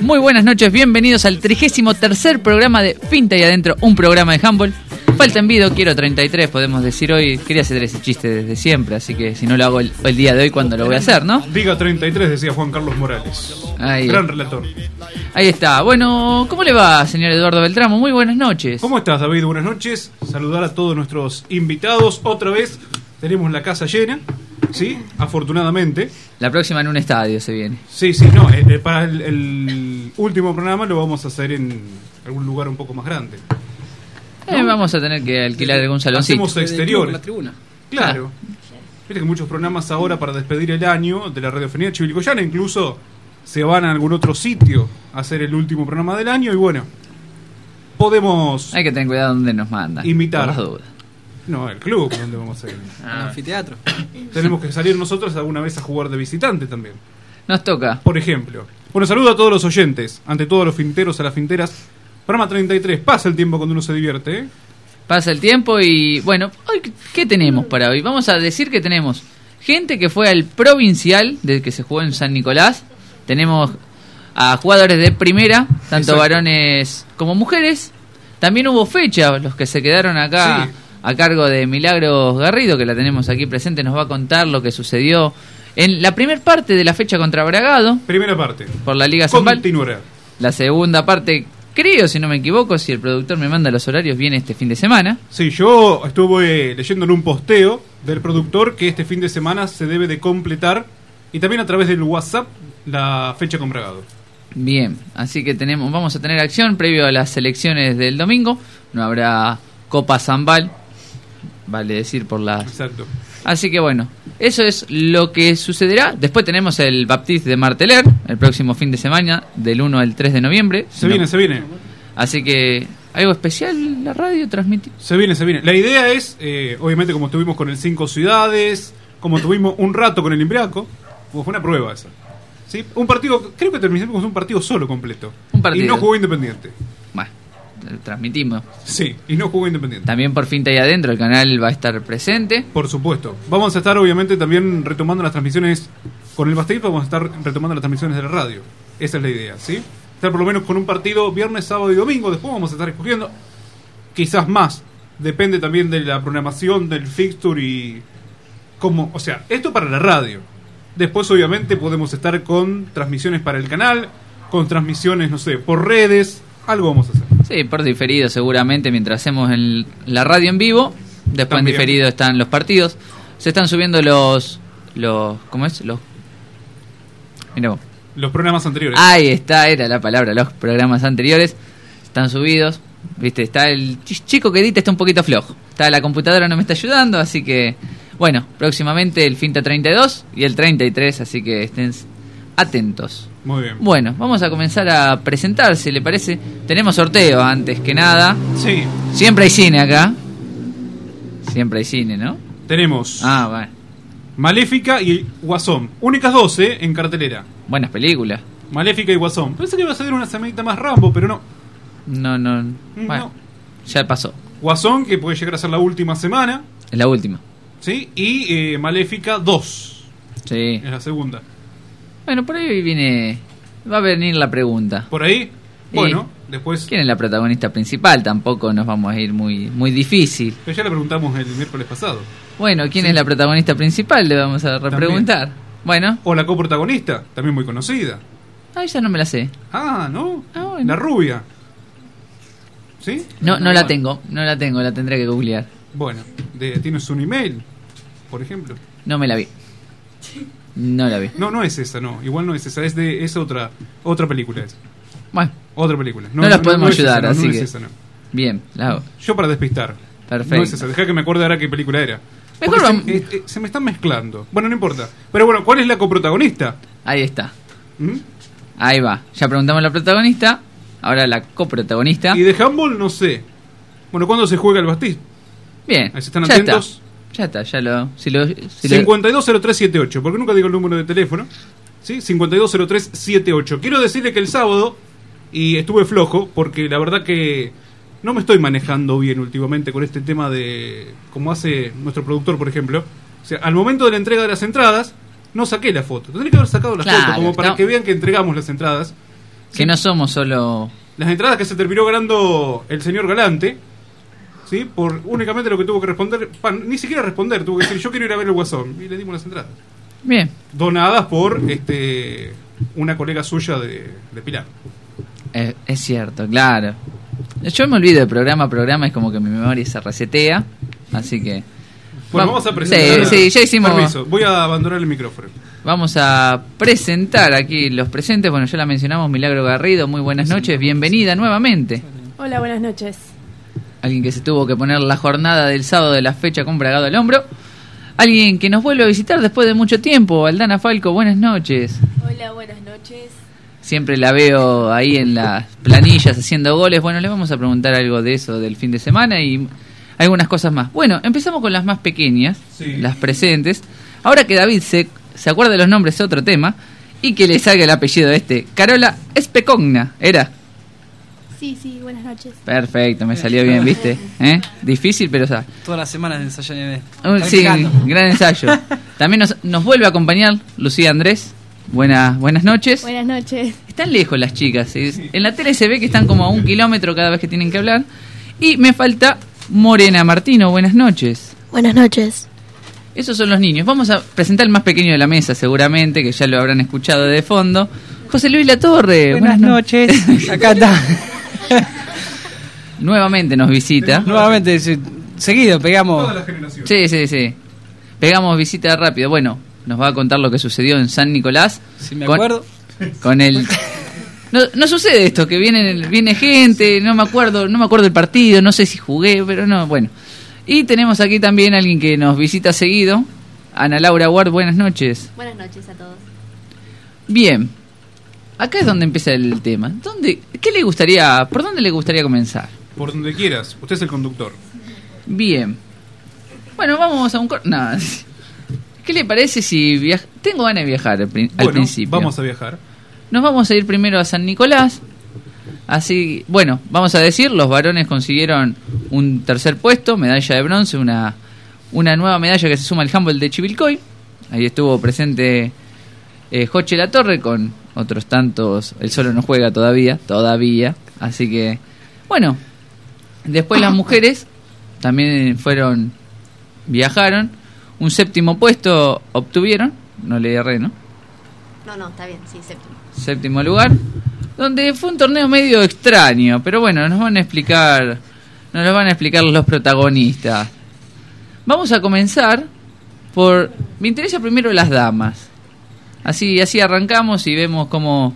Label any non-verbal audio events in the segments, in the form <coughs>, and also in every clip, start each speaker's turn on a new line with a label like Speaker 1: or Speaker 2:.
Speaker 1: Muy buenas noches, bienvenidos al trigésimo tercer programa de Finta y Adentro, un programa de handball. Falta en vido, quiero 33, podemos decir hoy. Quería hacer ese chiste desde siempre, así que si no lo hago el, el día de hoy, ¿cuándo lo voy a hacer, no?
Speaker 2: Diga 33, decía Juan Carlos Morales.
Speaker 1: Ahí.
Speaker 2: Gran relator.
Speaker 1: Ahí está. Bueno, ¿cómo le va, señor Eduardo Beltramo? Muy buenas noches.
Speaker 2: ¿Cómo estás, David? Buenas noches. Saludar a todos nuestros invitados. Otra vez tenemos la casa llena, ¿sí? Afortunadamente.
Speaker 1: La próxima en un estadio se viene.
Speaker 2: Sí, sí, no. eh, eh, para el, el último programa lo vamos a hacer en algún lugar un poco más grande.
Speaker 1: Eh, vamos a tener que alquilar algún saloncito.
Speaker 2: Hacemos exteriores.
Speaker 3: la tribuna.
Speaker 2: Claro. Viste que muchos programas ahora para despedir el año de la radiofonía chivilcoyana incluso se van a algún otro sitio a hacer el último programa del año y bueno, podemos...
Speaker 1: Hay que tener cuidado donde nos mandan.
Speaker 2: Imitar.
Speaker 1: Por las dudas.
Speaker 2: No, el club, donde vamos a ir.
Speaker 3: El anfiteatro. <coughs>
Speaker 2: Tenemos que salir nosotros alguna vez a jugar de visitante también.
Speaker 1: Nos toca.
Speaker 2: Por ejemplo. Bueno, saludo a todos los oyentes, ante todos los finteros, a las finteras. Programa 33, pasa el tiempo cuando uno se divierte, ¿eh?
Speaker 1: Pasa el tiempo y bueno, hoy ¿qué tenemos para hoy? Vamos a decir que tenemos gente que fue al provincial del que se jugó en San Nicolás. Tenemos a jugadores de primera, tanto
Speaker 2: Exacto.
Speaker 1: varones como mujeres. También hubo fecha, los que se quedaron acá
Speaker 2: Sí.
Speaker 1: a cargo de Milagros Garrido, que la tenemos aquí presente, nos va a contar lo que sucedió en la primera parte de la fecha contra Bragado
Speaker 2: Primera parte.
Speaker 1: por la Liga Zambal.
Speaker 2: Continuará.
Speaker 1: La segunda parte, creo, si no me equivoco, si el productor me manda los horarios, viene este fin de semana.
Speaker 2: Sí, yo estuve leyendo en un posteo del productor que este fin de semana se debe de completar y también a través del WhatsApp la fecha con Bragado.
Speaker 1: Bien, así que tenemos, vamos a tener acción previo a las elecciones del domingo. No habrá Copa Zambal, vale decir por las.
Speaker 2: Exacto.
Speaker 1: Así que bueno, eso es lo que sucederá. Después tenemos el Baptiste de Marteler, el próximo fin de semana, del 1 al 3 de noviembre.
Speaker 2: Se
Speaker 1: No-
Speaker 2: viene, se viene.
Speaker 1: Así que, ¿algo especial la radio transmitir?
Speaker 2: Se viene, se viene. La idea es, eh, obviamente, como estuvimos con el Cinco Ciudades, como tuvimos un rato con el Imbriaco, como fue una prueba esa. ¿Sí? Un partido, creo que terminamos un partido solo completo.
Speaker 1: Un partido.
Speaker 2: Y no jugó Independiente.
Speaker 1: Transmitimos.
Speaker 2: Sí, y no jugó Independiente.
Speaker 1: También por Finta y Adentro, el canal va a estar presente.
Speaker 2: Por supuesto. Vamos a estar, obviamente, también retomando las transmisiones con el Bastille, vamos a estar retomando las transmisiones de la radio. Esa es la idea, ¿sí? Estar por lo menos con un partido viernes, sábado y domingo. Después vamos a estar escogiendo quizás más. Depende también de la programación, del fixture y... Como, o sea, esto para la radio. Después, obviamente, podemos estar con transmisiones para el canal, con transmisiones, no sé, por redes. Algo vamos a hacer.
Speaker 1: Sí, por diferido seguramente mientras hacemos el- la radio en vivo. Después
Speaker 2: También.
Speaker 1: en diferido están los partidos. Se están subiendo los... los ¿Cómo es? Los... Mirá vos.
Speaker 2: Los programas anteriores.
Speaker 1: Ahí está, era la palabra, los programas anteriores están subidos. Viste, está el ch- chico que edita está un poquito flojo. Está la computadora no me está ayudando, así que bueno, próximamente el Finta 32 y el 33, así que estén atentos.
Speaker 2: Muy bien.
Speaker 1: Bueno, vamos a comenzar a presentarse, ¿le parece? Tenemos sorteo antes que nada.
Speaker 2: Sí,
Speaker 1: Siempre hay cine acá. Siempre hay cine, ¿no?
Speaker 2: tenemos...
Speaker 1: Ah, bueno.
Speaker 2: Maléfica y Guasón. Únicas 12 en cartelera.
Speaker 1: Buenas películas.
Speaker 2: Maléfica y Guasón. Pensé que iba a ser una semanita más Rambo, pero no.
Speaker 1: No, no.
Speaker 2: Mm,
Speaker 1: Bueno,
Speaker 2: no.
Speaker 1: ya pasó.
Speaker 2: Guasón, que puede llegar a ser la última semana.
Speaker 1: Es la última.
Speaker 2: ¿Sí? Y eh, Maléfica 2.
Speaker 1: Sí.
Speaker 2: Es la segunda.
Speaker 1: Bueno, por ahí viene. Va a venir la pregunta.
Speaker 2: Por ahí. Bueno, después.
Speaker 1: ¿Quién es la protagonista principal? Tampoco nos vamos a ir muy, muy difícil.
Speaker 2: Pero ya le preguntamos el miércoles pasado.
Speaker 1: Bueno, ¿quién es la protagonista principal? Le vamos a repreguntar. Bueno,
Speaker 2: O la coprotagonista, también muy conocida.
Speaker 1: ahí ya no me la sé.
Speaker 2: Ah, ¿no?
Speaker 1: Ah, bueno.
Speaker 2: La rubia. ¿Sí?
Speaker 1: No, no la
Speaker 2: Ah,
Speaker 1: tengo, no la tengo, la tendré que googlear.
Speaker 2: Bueno, de- ¿tienes un email? Por ejemplo.
Speaker 1: No me la vi. No la vi.
Speaker 2: No, no es esa, no. Igual no es esa. Es de es otra otra película. Es.
Speaker 1: Bueno,
Speaker 2: Otra película.
Speaker 1: No las podemos ayudar,
Speaker 2: no,
Speaker 1: así
Speaker 2: no
Speaker 1: que-
Speaker 2: es esa, no.
Speaker 1: bien, la hago.
Speaker 2: Yo para despistar.
Speaker 1: Perfecto.
Speaker 2: No es esa. Deja que me acuerde ahora qué película era.
Speaker 1: Mejor
Speaker 2: Porque
Speaker 1: vamos-
Speaker 2: se, eh, eh, se me están mezclando. Bueno, no importa. Pero bueno, ¿cuál es la coprotagonista?
Speaker 1: Ahí está.
Speaker 2: ¿Mm?
Speaker 1: Ahí va. Ya preguntamos la protagonista. Ahora la coprotagonista.
Speaker 2: Y de handball no sé. Bueno, ¿cuándo se juega el Bastiste?
Speaker 1: Bien.
Speaker 2: Ahí se están
Speaker 1: ya
Speaker 2: atentos.
Speaker 1: está. Ya está, ya lo. Si lo, si lo-
Speaker 2: 520378, porque nunca digo el número de teléfono. ¿Sí? 520378. Quiero decirle que el sábado, y estuve flojo, porque la verdad que no me estoy manejando bien últimamente con este tema de. como hace nuestro productor, por ejemplo. O sea, al momento de la entrega de las entradas, no saqué la foto. Tendría que haber sacado la
Speaker 1: Claro,
Speaker 2: foto, como para
Speaker 1: no.
Speaker 2: que vean que entregamos las entradas.
Speaker 1: que no somos solo.
Speaker 2: Las entradas que se terminó ganando el señor Galante. ¿Sí? Por únicamente lo que tuvo que responder. pa, ni siquiera responder, tuvo que decir: Yo quiero ir a ver el guasón. Y le dimos las entradas.
Speaker 1: Bien.
Speaker 2: donadas por este una colega suya de, de Pilar.
Speaker 1: Eh, es cierto, claro. Yo me olvido de programa a programa, es como que mi memoria se resetea. Así que.
Speaker 2: Bueno,
Speaker 1: Vamos-
Speaker 2: vamos a presentar.
Speaker 1: Sí, sí, ya hicimos.
Speaker 2: Permiso, voy a abandonar el micrófono.
Speaker 1: Vamos a presentar aquí los presentes. Bueno, ya la mencionamos, Milagro Garrido. Muy buenas noches, bienvenida nuevamente.
Speaker 3: Hola, buenas noches.
Speaker 1: Alguien que se tuvo que poner la jornada del sábado de la fecha con bragado al hombro. Alguien que nos vuelve a visitar después de mucho tiempo, Aldana Falco, buenas noches.
Speaker 3: Hola, buenas noches.
Speaker 1: Siempre la veo ahí en las planillas haciendo goles. Bueno, le vamos a preguntar algo de eso del fin de semana y algunas cosas más. Bueno, empezamos con las más pequeñas,
Speaker 2: Sí.
Speaker 1: las presentes. Ahora que David se, se acuerda de los nombres es otro tema. Y que le salga el apellido este. Carola Especogna, ¿era?
Speaker 4: Sí, sí, buenas noches.
Speaker 1: Perfecto, me salió bien, ¿viste? ¿Eh? Difícil, pero o sea,
Speaker 5: Todas las semanas ensayan en
Speaker 1: un- sí, gran ensayo. <laughs> También nos, nos vuelve a acompañar Lucía Andrés. Buenas, buenas noches.
Speaker 4: Buenas noches.
Speaker 1: Están lejos las chicas. En la tele se ve que están como a un kilómetro cada vez que tienen que hablar. Y me falta Morena Martino. Buenas noches.
Speaker 4: Buenas noches.
Speaker 1: Esos son los niños. Vamos a presentar el más pequeño de la mesa, seguramente, que ya lo habrán escuchado de fondo. José Luis Latorre.
Speaker 5: Buenas
Speaker 1: no-
Speaker 5: noches. <laughs> Acá está. <laughs>
Speaker 1: Nuevamente nos visita.
Speaker 5: Nuevamente, se- seguido pegamos.
Speaker 2: Toda la generación.
Speaker 1: Sí, sí, sí. Pegamos visita rápido. Bueno, nos va a contar lo que sucedió en San Nicolás.
Speaker 5: Si me
Speaker 1: con-
Speaker 5: acuerdo.
Speaker 1: Con el <laughs> no, no sucede esto, que viene, viene gente, no me acuerdo, no me acuerdo del partido, no sé si jugué, pero no, bueno. Y tenemos aquí también a alguien que nos visita seguido, Ana Laura Ward, buenas noches.
Speaker 4: Buenas noches a todos.
Speaker 1: Bien. Acá es donde empieza el tema. ¿Dónde, ¿Qué le gustaría, por dónde le gustaría comenzar?
Speaker 2: Por donde quieras, usted es el conductor.
Speaker 1: Bien. Bueno, vamos a un cor- no. ¿Qué le parece si viaja? Tengo ganas de viajar al
Speaker 2: Bueno,
Speaker 1: principio.
Speaker 2: vamos a viajar.
Speaker 1: Nos vamos a ir primero a San Nicolás. Así, bueno, vamos a decir, los varones consiguieron un tercer puesto, medalla de bronce, una, una nueva medalla que se suma al handball de Chivilcoy. Ahí estuvo presente eh, Joche La Torre con otros tantos. El solo no juega todavía, todavía. Así que, bueno, después las mujeres también fueron, viajaron. Un séptimo puesto obtuvieron, no le erré, ¿no?
Speaker 4: No, no, está bien, sí, séptimo.
Speaker 1: séptimo lugar, donde fue un torneo medio extraño, pero bueno, nos van a explicar, nos lo van a explicar los protagonistas. Vamos a comenzar por, me interesa primero las damas. Así, así arrancamos y vemos cómo,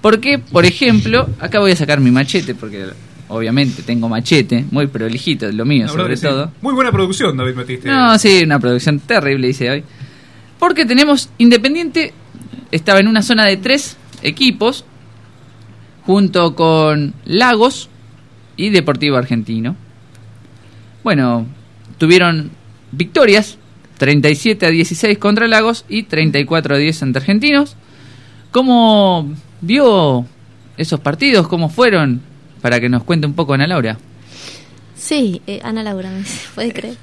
Speaker 1: ¿por qué? Por ejemplo, acá voy a sacar mi machete porque obviamente tengo machete, muy prolijito, lo mío sobre
Speaker 2: sí.
Speaker 1: todo.
Speaker 2: Muy buena producción, David Metiste.
Speaker 1: No, sí, una producción terrible hice hoy. Porque tenemos Independiente, estaba en una zona de tres equipos, junto con Lagos y Deportivo Argentino. Bueno, tuvieron victorias, 37 a 16 contra Lagos y 34 a 10 ante Argentinos. ¿Cómo vio esos partidos? ¿Cómo fueron? Para que nos cuente un poco Ana Laura.
Speaker 4: Sí, eh, Ana Laura, me puede creer.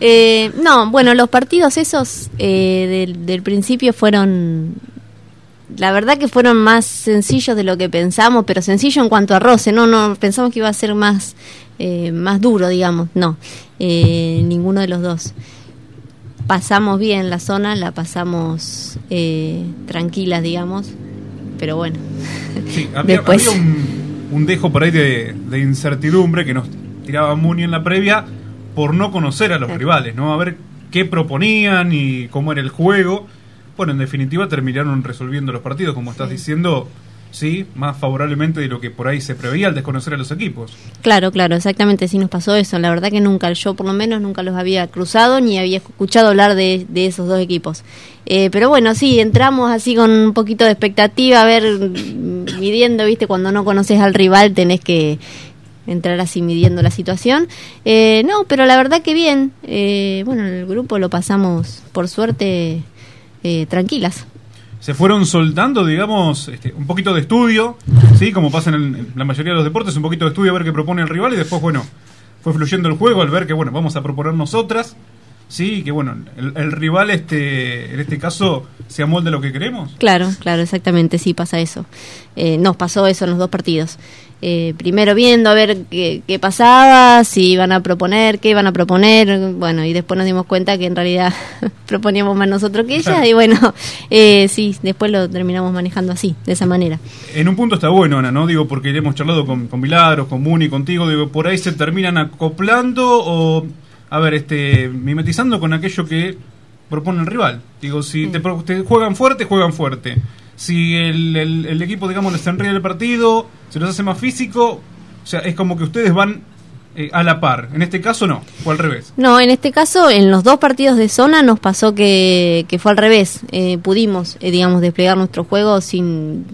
Speaker 4: Eh, no, bueno, los partidos esos eh, del, del principio fueron, la verdad que fueron más sencillos de lo que pensamos, pero sencillo en cuanto a roce, no, no, pensamos que iba a ser más, eh, más duro, digamos, no, eh, ninguno de los dos. Pasamos bien la zona, la pasamos eh, tranquilas, digamos, pero bueno.
Speaker 2: Sí, <laughs> había,
Speaker 4: Después.
Speaker 2: había un, un dejo por ahí de, de incertidumbre que nos tiraba Muni en la previa por no conocer a los
Speaker 4: Claro.
Speaker 2: rivales, ¿no? A ver qué proponían y cómo era el juego. Bueno, en definitiva terminaron resolviendo los partidos, como estás
Speaker 4: Sí.
Speaker 2: diciendo, sí, más favorablemente de lo que por ahí se preveía al desconocer a los equipos.
Speaker 4: Claro, claro, exactamente, sí nos pasó eso. La verdad que nunca, yo por lo menos nunca los había cruzado ni había escuchado hablar de, de esos dos equipos. Eh, pero bueno, sí, entramos así con un poquito de expectativa, a ver, mm, midiendo, viste, cuando no conoces al rival tenés que, entrar así midiendo la situación. Eh, no, pero la verdad que bien. Eh, bueno, el grupo lo pasamos, por suerte, eh, tranquilas.
Speaker 2: Se fueron soltando, digamos, este, un poquito de estudio, ¿sí? Como pasa en, el- la mayoría de los deportes, un poquito de estudio a ver qué propone el rival y después, bueno, fue fluyendo el juego al ver que, bueno, vamos a proponer nosotras, ¿sí? Que, bueno, el, el rival, este, en este caso, se amolde a lo que queremos.
Speaker 4: Claro, claro, exactamente, sí pasa eso. Eh, nos pasó eso en los dos partidos. Eh, primero viendo a ver qué, qué pasaba, si iban a proponer, qué iban a proponer, bueno, y después nos dimos cuenta que en realidad <laughs> proponíamos más nosotros que ellas, <laughs>
Speaker 2: Claro.
Speaker 4: y bueno, eh, sí, después lo terminamos manejando así, de esa manera.
Speaker 2: En un punto está bueno, Ana, ¿no? Digo, porque hemos charlado con, con Milagros, con Muni, contigo, digo, por ahí se terminan acoplando o, a ver, este, mimetizando con aquello que propone el rival. Digo, si te, pro- te juegan fuerte, juegan fuerte. Si el, el- el equipo, digamos, les enreda el partido, se los hace más físico, o sea, es como que ustedes van eh, a la par. En este caso no, fue al revés.
Speaker 4: No, en este caso, en los dos partidos de zona nos pasó que, que fue al revés. Eh, pudimos, eh, digamos, desplegar nuestro juego sin,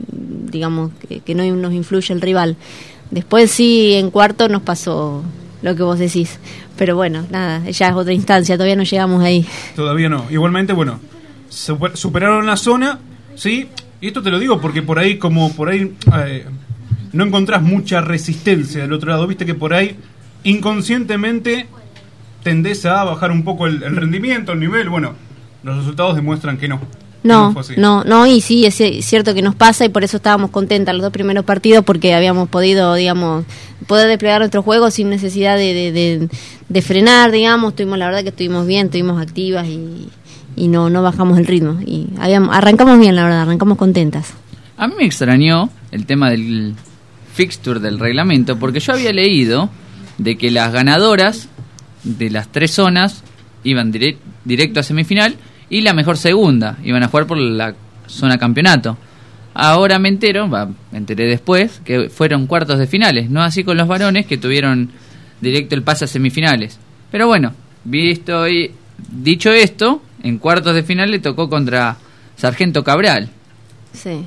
Speaker 4: digamos, que, que no nos influye el rival. Después sí, en cuarto nos pasó lo que vos decís. Pero bueno, nada, ya es otra instancia, todavía no llegamos ahí.
Speaker 2: Todavía no. Igualmente, bueno, super- superaron la zona, ¿sí? Y esto te lo digo porque por ahí, como por ahí eh, no encontrás mucha resistencia del otro lado, viste que por ahí inconscientemente tendés a bajar un poco el, el rendimiento, el nivel. Bueno, los resultados demuestran que no.
Speaker 4: No, no, no, y sí, es ci- cierto que nos pasa y por eso estábamos contentas los dos primeros partidos porque habíamos podido, digamos, poder desplegar nuestro juego sin necesidad de, de, de- de frenar, digamos, estuvimos, la verdad que estuvimos bien, estuvimos activas y, y no, no bajamos el ritmo. Y habíamos, arrancamos bien, la verdad, arrancamos contentas.
Speaker 1: A mí me extrañó el tema del fixture del reglamento, porque yo había leído de que las ganadoras de las tres zonas iban direct- directo a semifinal y la mejor segunda iban a jugar por la zona campeonato. Ahora me entero, va, me enteré después, que fueron cuartos de finales, no así con los varones que tuvieron directo el pase a semifinales. Pero bueno, visto y dicho esto, en cuartos de final le tocó contra Sargento Cabral
Speaker 4: Sí.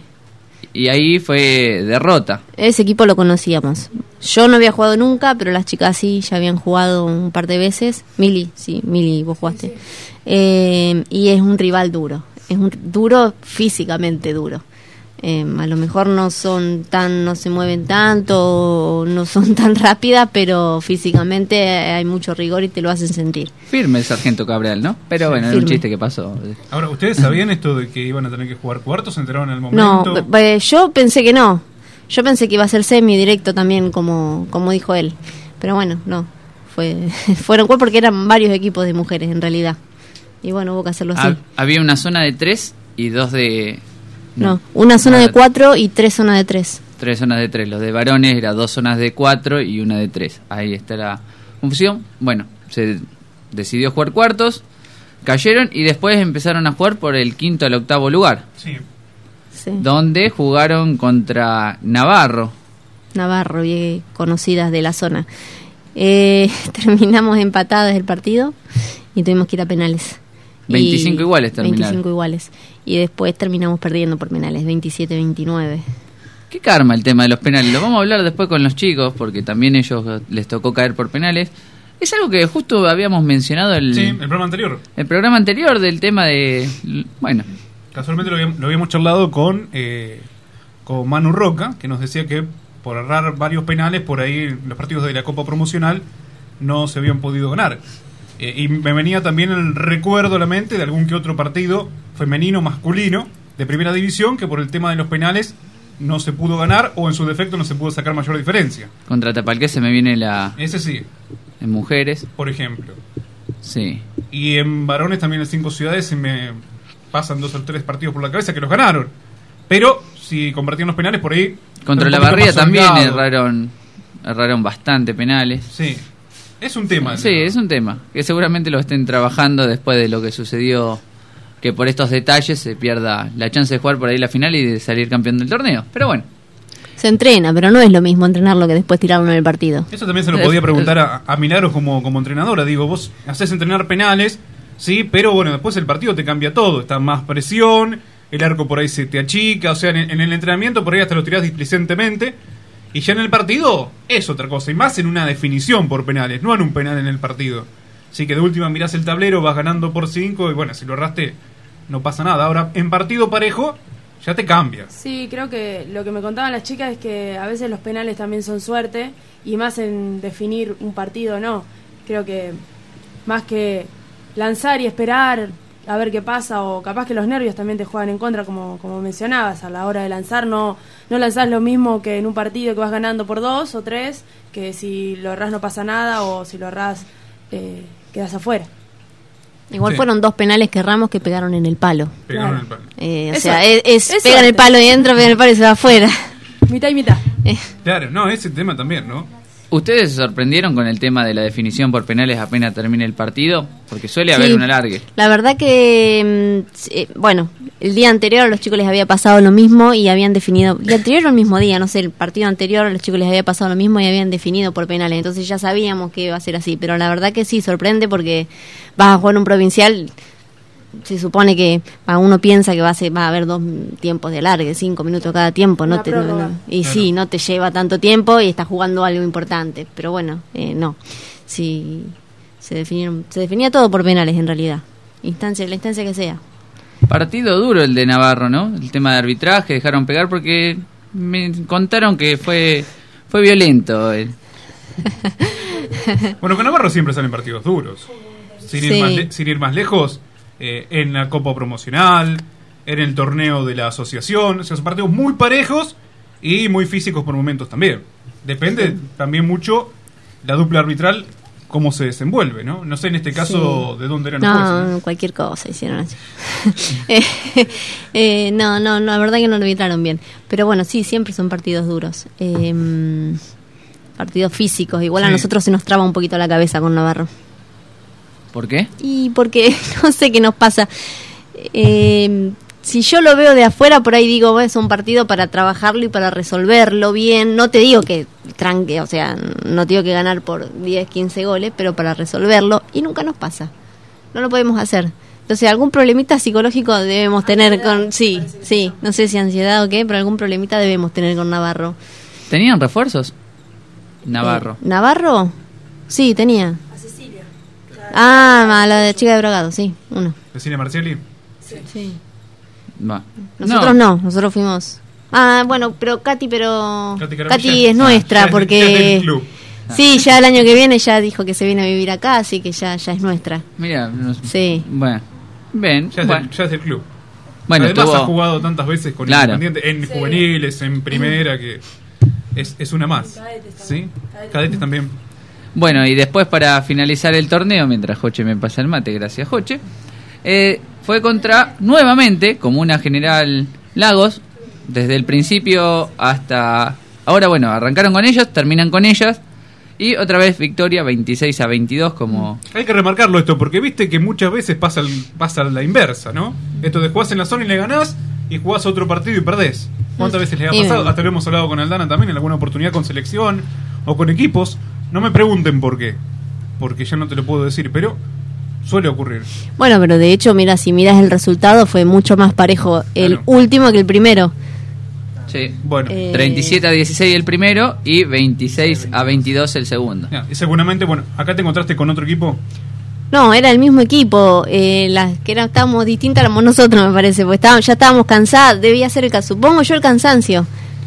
Speaker 1: y ahí fue derrota.
Speaker 4: Ese equipo lo conocíamos. Yo no había jugado nunca, pero las chicas sí, ya habían jugado un par de veces. Mili, sí, Mili, vos jugaste. Eh, y es un rival duro. Es un duro físicamente duro. Eh, a lo mejor no son tan, no se mueven tanto, no son <laughs> tan rápidas, pero físicamente hay mucho rigor y te lo hacen sentir.
Speaker 1: Firme el sargento Cabral, ¿no? Pero bueno, era un
Speaker 4: firme.
Speaker 1: chiste que pasó.
Speaker 2: Ahora, ¿ustedes sabían esto de que iban a tener que jugar cuartos? ¿Se enteraron en el
Speaker 4: No,
Speaker 2: momento?
Speaker 4: be- be- yo pensé que no. Yo pensé que iba a ser semi directo también, como, como dijo él. Pero bueno, no. Fue, <laughs> fueron cuatro porque eran varios equipos de mujeres en realidad. Y bueno, hubo que hacerlo así.
Speaker 1: Hab- había una zona de tres y dos de...
Speaker 4: no, una zona de cuatro y tres zonas de tres.
Speaker 1: Tres zonas de tres. Los de varones era dos zonas de cuatro y una de tres. Ahí está la confusión. Bueno, se decidió jugar cuartos, cayeron y después empezaron a jugar por el quinto al octavo lugar.
Speaker 2: Sí.
Speaker 4: Sí.
Speaker 1: Donde jugaron contra Navarro.
Speaker 4: Navarro, bien conocidas de la zona. Eh, <laughs> terminamos empatadas el partido y tuvimos que ir a penales.
Speaker 1: 25
Speaker 4: Y-
Speaker 1: iguales terminaron.
Speaker 4: 25 iguales. Y después terminamos perdiendo por penales, 27-29.
Speaker 1: ¿Qué karma el tema de los penales? Lo vamos a hablar después con los chicos, porque también ellos les tocó caer por penales. Es algo que justo habíamos mencionado el,
Speaker 2: Sí, el programa anterior.
Speaker 1: el programa anterior del tema de... Bueno,
Speaker 2: Casualmente lo habíamos, lo habíamos charlado con, eh, con Manu Roca, que nos decía que por errar varios penales, por ahí los partidos de la Copa Promocional no se habían podido ganar. Eh, y me venía también el recuerdo a la mente de algún que otro partido femenino, masculino, de primera división, que por el tema de los penales no se pudo ganar o en su defecto no se pudo sacar mayor diferencia.
Speaker 1: contra Tapalqué se me viene la...
Speaker 2: Ese sí,
Speaker 1: En mujeres,
Speaker 2: por ejemplo.
Speaker 1: sí.
Speaker 2: Y en varones también en cinco ciudades se me pasan dos o tres partidos por la cabeza que los ganaron. Pero si compartían los penales por ahí.
Speaker 1: Contra la barría también erraron, erraron bastante penales.
Speaker 2: Sí. Es un tema.
Speaker 1: Sí, es un tema que seguramente lo estén trabajando después de lo que sucedió, que por estos detalles se pierda la chance de jugar por ahí la final y de salir campeón del torneo. Pero bueno,
Speaker 4: Se entrena, pero no es lo mismo entrenarlo que después tirarlo en el partido.
Speaker 2: Eso también se lo podía preguntar a, a Milagros como, como entrenadora. Digo, vos haces entrenar penales, sí, pero bueno, después el partido te cambia todo. Está más presión, el arco por ahí se te achica. O sea, en, en el entrenamiento por ahí hasta lo tirás displicentemente. Y ya en el partido es otra cosa, y más en una definición por penales, no en un penal en el partido. Así que de última mirás el tablero, vas ganando por 5 y bueno, si lo erraste no pasa nada. Ahora, en partido parejo, ya te cambia.
Speaker 3: Sí, creo que lo que me contaban las chicas es que a veces los penales también son suerte y más en definir un partido no. Creo que más que lanzar y esperar a ver qué pasa o capaz que los nervios también te juegan en contra como, como mencionabas a la hora de lanzar no no lanzás lo mismo que en un partido que vas ganando por dos o tres que si lo errás no pasa nada o si lo errás eh, quedas afuera
Speaker 4: Igual
Speaker 2: Sí.
Speaker 4: fueron dos penales que Ramos que pegaron en el palo.
Speaker 2: Pegaron
Speaker 3: Claro.
Speaker 2: el palo.
Speaker 4: Eh, o
Speaker 3: Es
Speaker 4: sea, es, es pegan el palo y entra, pegan el palo y se va afuera.
Speaker 3: mitad y mitad
Speaker 4: Eh,
Speaker 2: Claro, no, ese tema también, ¿no?
Speaker 1: ¿Ustedes se sorprendieron con el tema de la definición por penales apenas termine el partido? Porque suele haber
Speaker 4: Sí.
Speaker 1: un alargue.
Speaker 4: La verdad que, mm, eh, bueno, el día anterior a los chicos les había pasado lo mismo y habían definido, el anterior o el mismo día, no sé, el partido anterior a los chicos les había pasado lo mismo y habían definido por penales, entonces ya sabíamos que iba a ser así, pero la verdad que sí, sorprende porque vas a jugar un provincial, se supone que uno piensa que va a, ser, va a haber dos tiempos de alargue, cinco minutos cada tiempo, no te, no- y
Speaker 2: Claro.
Speaker 4: sí, no te lleva tanto tiempo y estás jugando algo importante, pero bueno, eh, no, sí, se definieron, se definía todo por penales en realidad, instancia, la instancia que sea.
Speaker 1: Partido duro el de Navarro, ¿no? El tema de arbitraje, dejaron pegar porque me contaron que fue fue violento. eh. <laughs>
Speaker 2: Bueno, con Navarro siempre salen partidos duros. Sin, ir, más le- sin ir más lejos, eh, en la Copa Promocional, en el torneo de la asociación. O sea, son partidos muy parejos y muy físicos por momentos también. Depende también mucho la dupla arbitral cómo se desenvuelve, ¿no? No sé en este caso de dónde eran los jueces. ¿no?
Speaker 4: cualquier cosa hicieron así. <laughs> Eh, eh, no, no, no, la verdad que no lo arbitraron bien. Pero bueno, sí, siempre son partidos duros. Eh, partidos físicos. Igual a nosotros se nos traba un poquito la cabeza con Navarro.
Speaker 1: ¿Por qué?
Speaker 4: Y porque <laughs> no sé qué nos pasa. Eh, si yo lo veo de afuera, por ahí digo, "Bueno, es un partido para trabajarlo y para resolverlo bien. No te digo que tranque, o sea, no te digo que ganar por 10, 15 goles, pero para resolverlo. Y nunca nos pasa. No lo podemos hacer. Entonces, algún problemita psicológico debemos tener con... Sí, sí, no sé si ansiedad o qué, pero algún problemita debemos tener con Navarro.
Speaker 1: ¿Tenían refuerzos? Navarro.
Speaker 4: Eh, ¿Navarro? Sí, tenía. Ah, a la de chica de Bragado, sí, uno.
Speaker 2: Decine Marcelli.
Speaker 4: Sí.
Speaker 1: Va.
Speaker 4: Nosotros no. nosotros fuimos. Ah, bueno, pero Katy, pero
Speaker 2: Katy
Speaker 4: es
Speaker 2: Ah,
Speaker 4: nuestra
Speaker 2: ya es- <laughs>
Speaker 4: porque
Speaker 2: ya es del club.
Speaker 4: sí, ya el año que viene ya dijo que se viene a vivir acá, así que ya ya es nuestra.
Speaker 1: Mira, no sé.
Speaker 4: Sí.
Speaker 1: Bueno. Bien.
Speaker 2: Ya es, ya es del club.
Speaker 1: Bueno,
Speaker 2: Además
Speaker 1: estuvo-
Speaker 2: ha jugado tantas veces con
Speaker 1: Claro.
Speaker 2: Independiente, en juveniles, en primera, que es, es una más. ¿Sí? Cadetes también.
Speaker 1: Bueno, y después para finalizar el torneo, mientras Joche me pasa el mate, gracias Joche, eh, fue contra, nuevamente, Comuna General Lagos, desde el principio hasta... Ahora, bueno, arrancaron con ellos, terminan con ellas, y otra vez victoria 26 a 22 como...
Speaker 2: Hay que remarcarlo esto, porque viste que muchas veces pasa, el- pasa la inversa, ¿no? Esto de jugás en la zona y le ganás, y jugás otro partido y perdés. ¿Cuántas veces les ha pasado? Hasta lo hemos hablado con Aldana también en alguna oportunidad con selección o con equipos. No me pregunten por qué, porque yo no te lo puedo decir, pero suele ocurrir.
Speaker 4: Bueno, pero de hecho, mira, si miras el resultado fue mucho más parejo el
Speaker 2: Claro.
Speaker 4: último que el primero.
Speaker 1: Sí.
Speaker 2: Bueno,
Speaker 4: Eh,
Speaker 1: 37 a 16 el primero y 26 a 22 el segundo.
Speaker 2: ya, y seguramente, bueno, acá te encontraste con otro equipo.
Speaker 4: No, era el mismo equipo, eh, las que era, estábamos distintas éramos nosotros, me parece, porque estábamos, ya estábamos cansados, debía ser el caso, supongo yo el cansancio.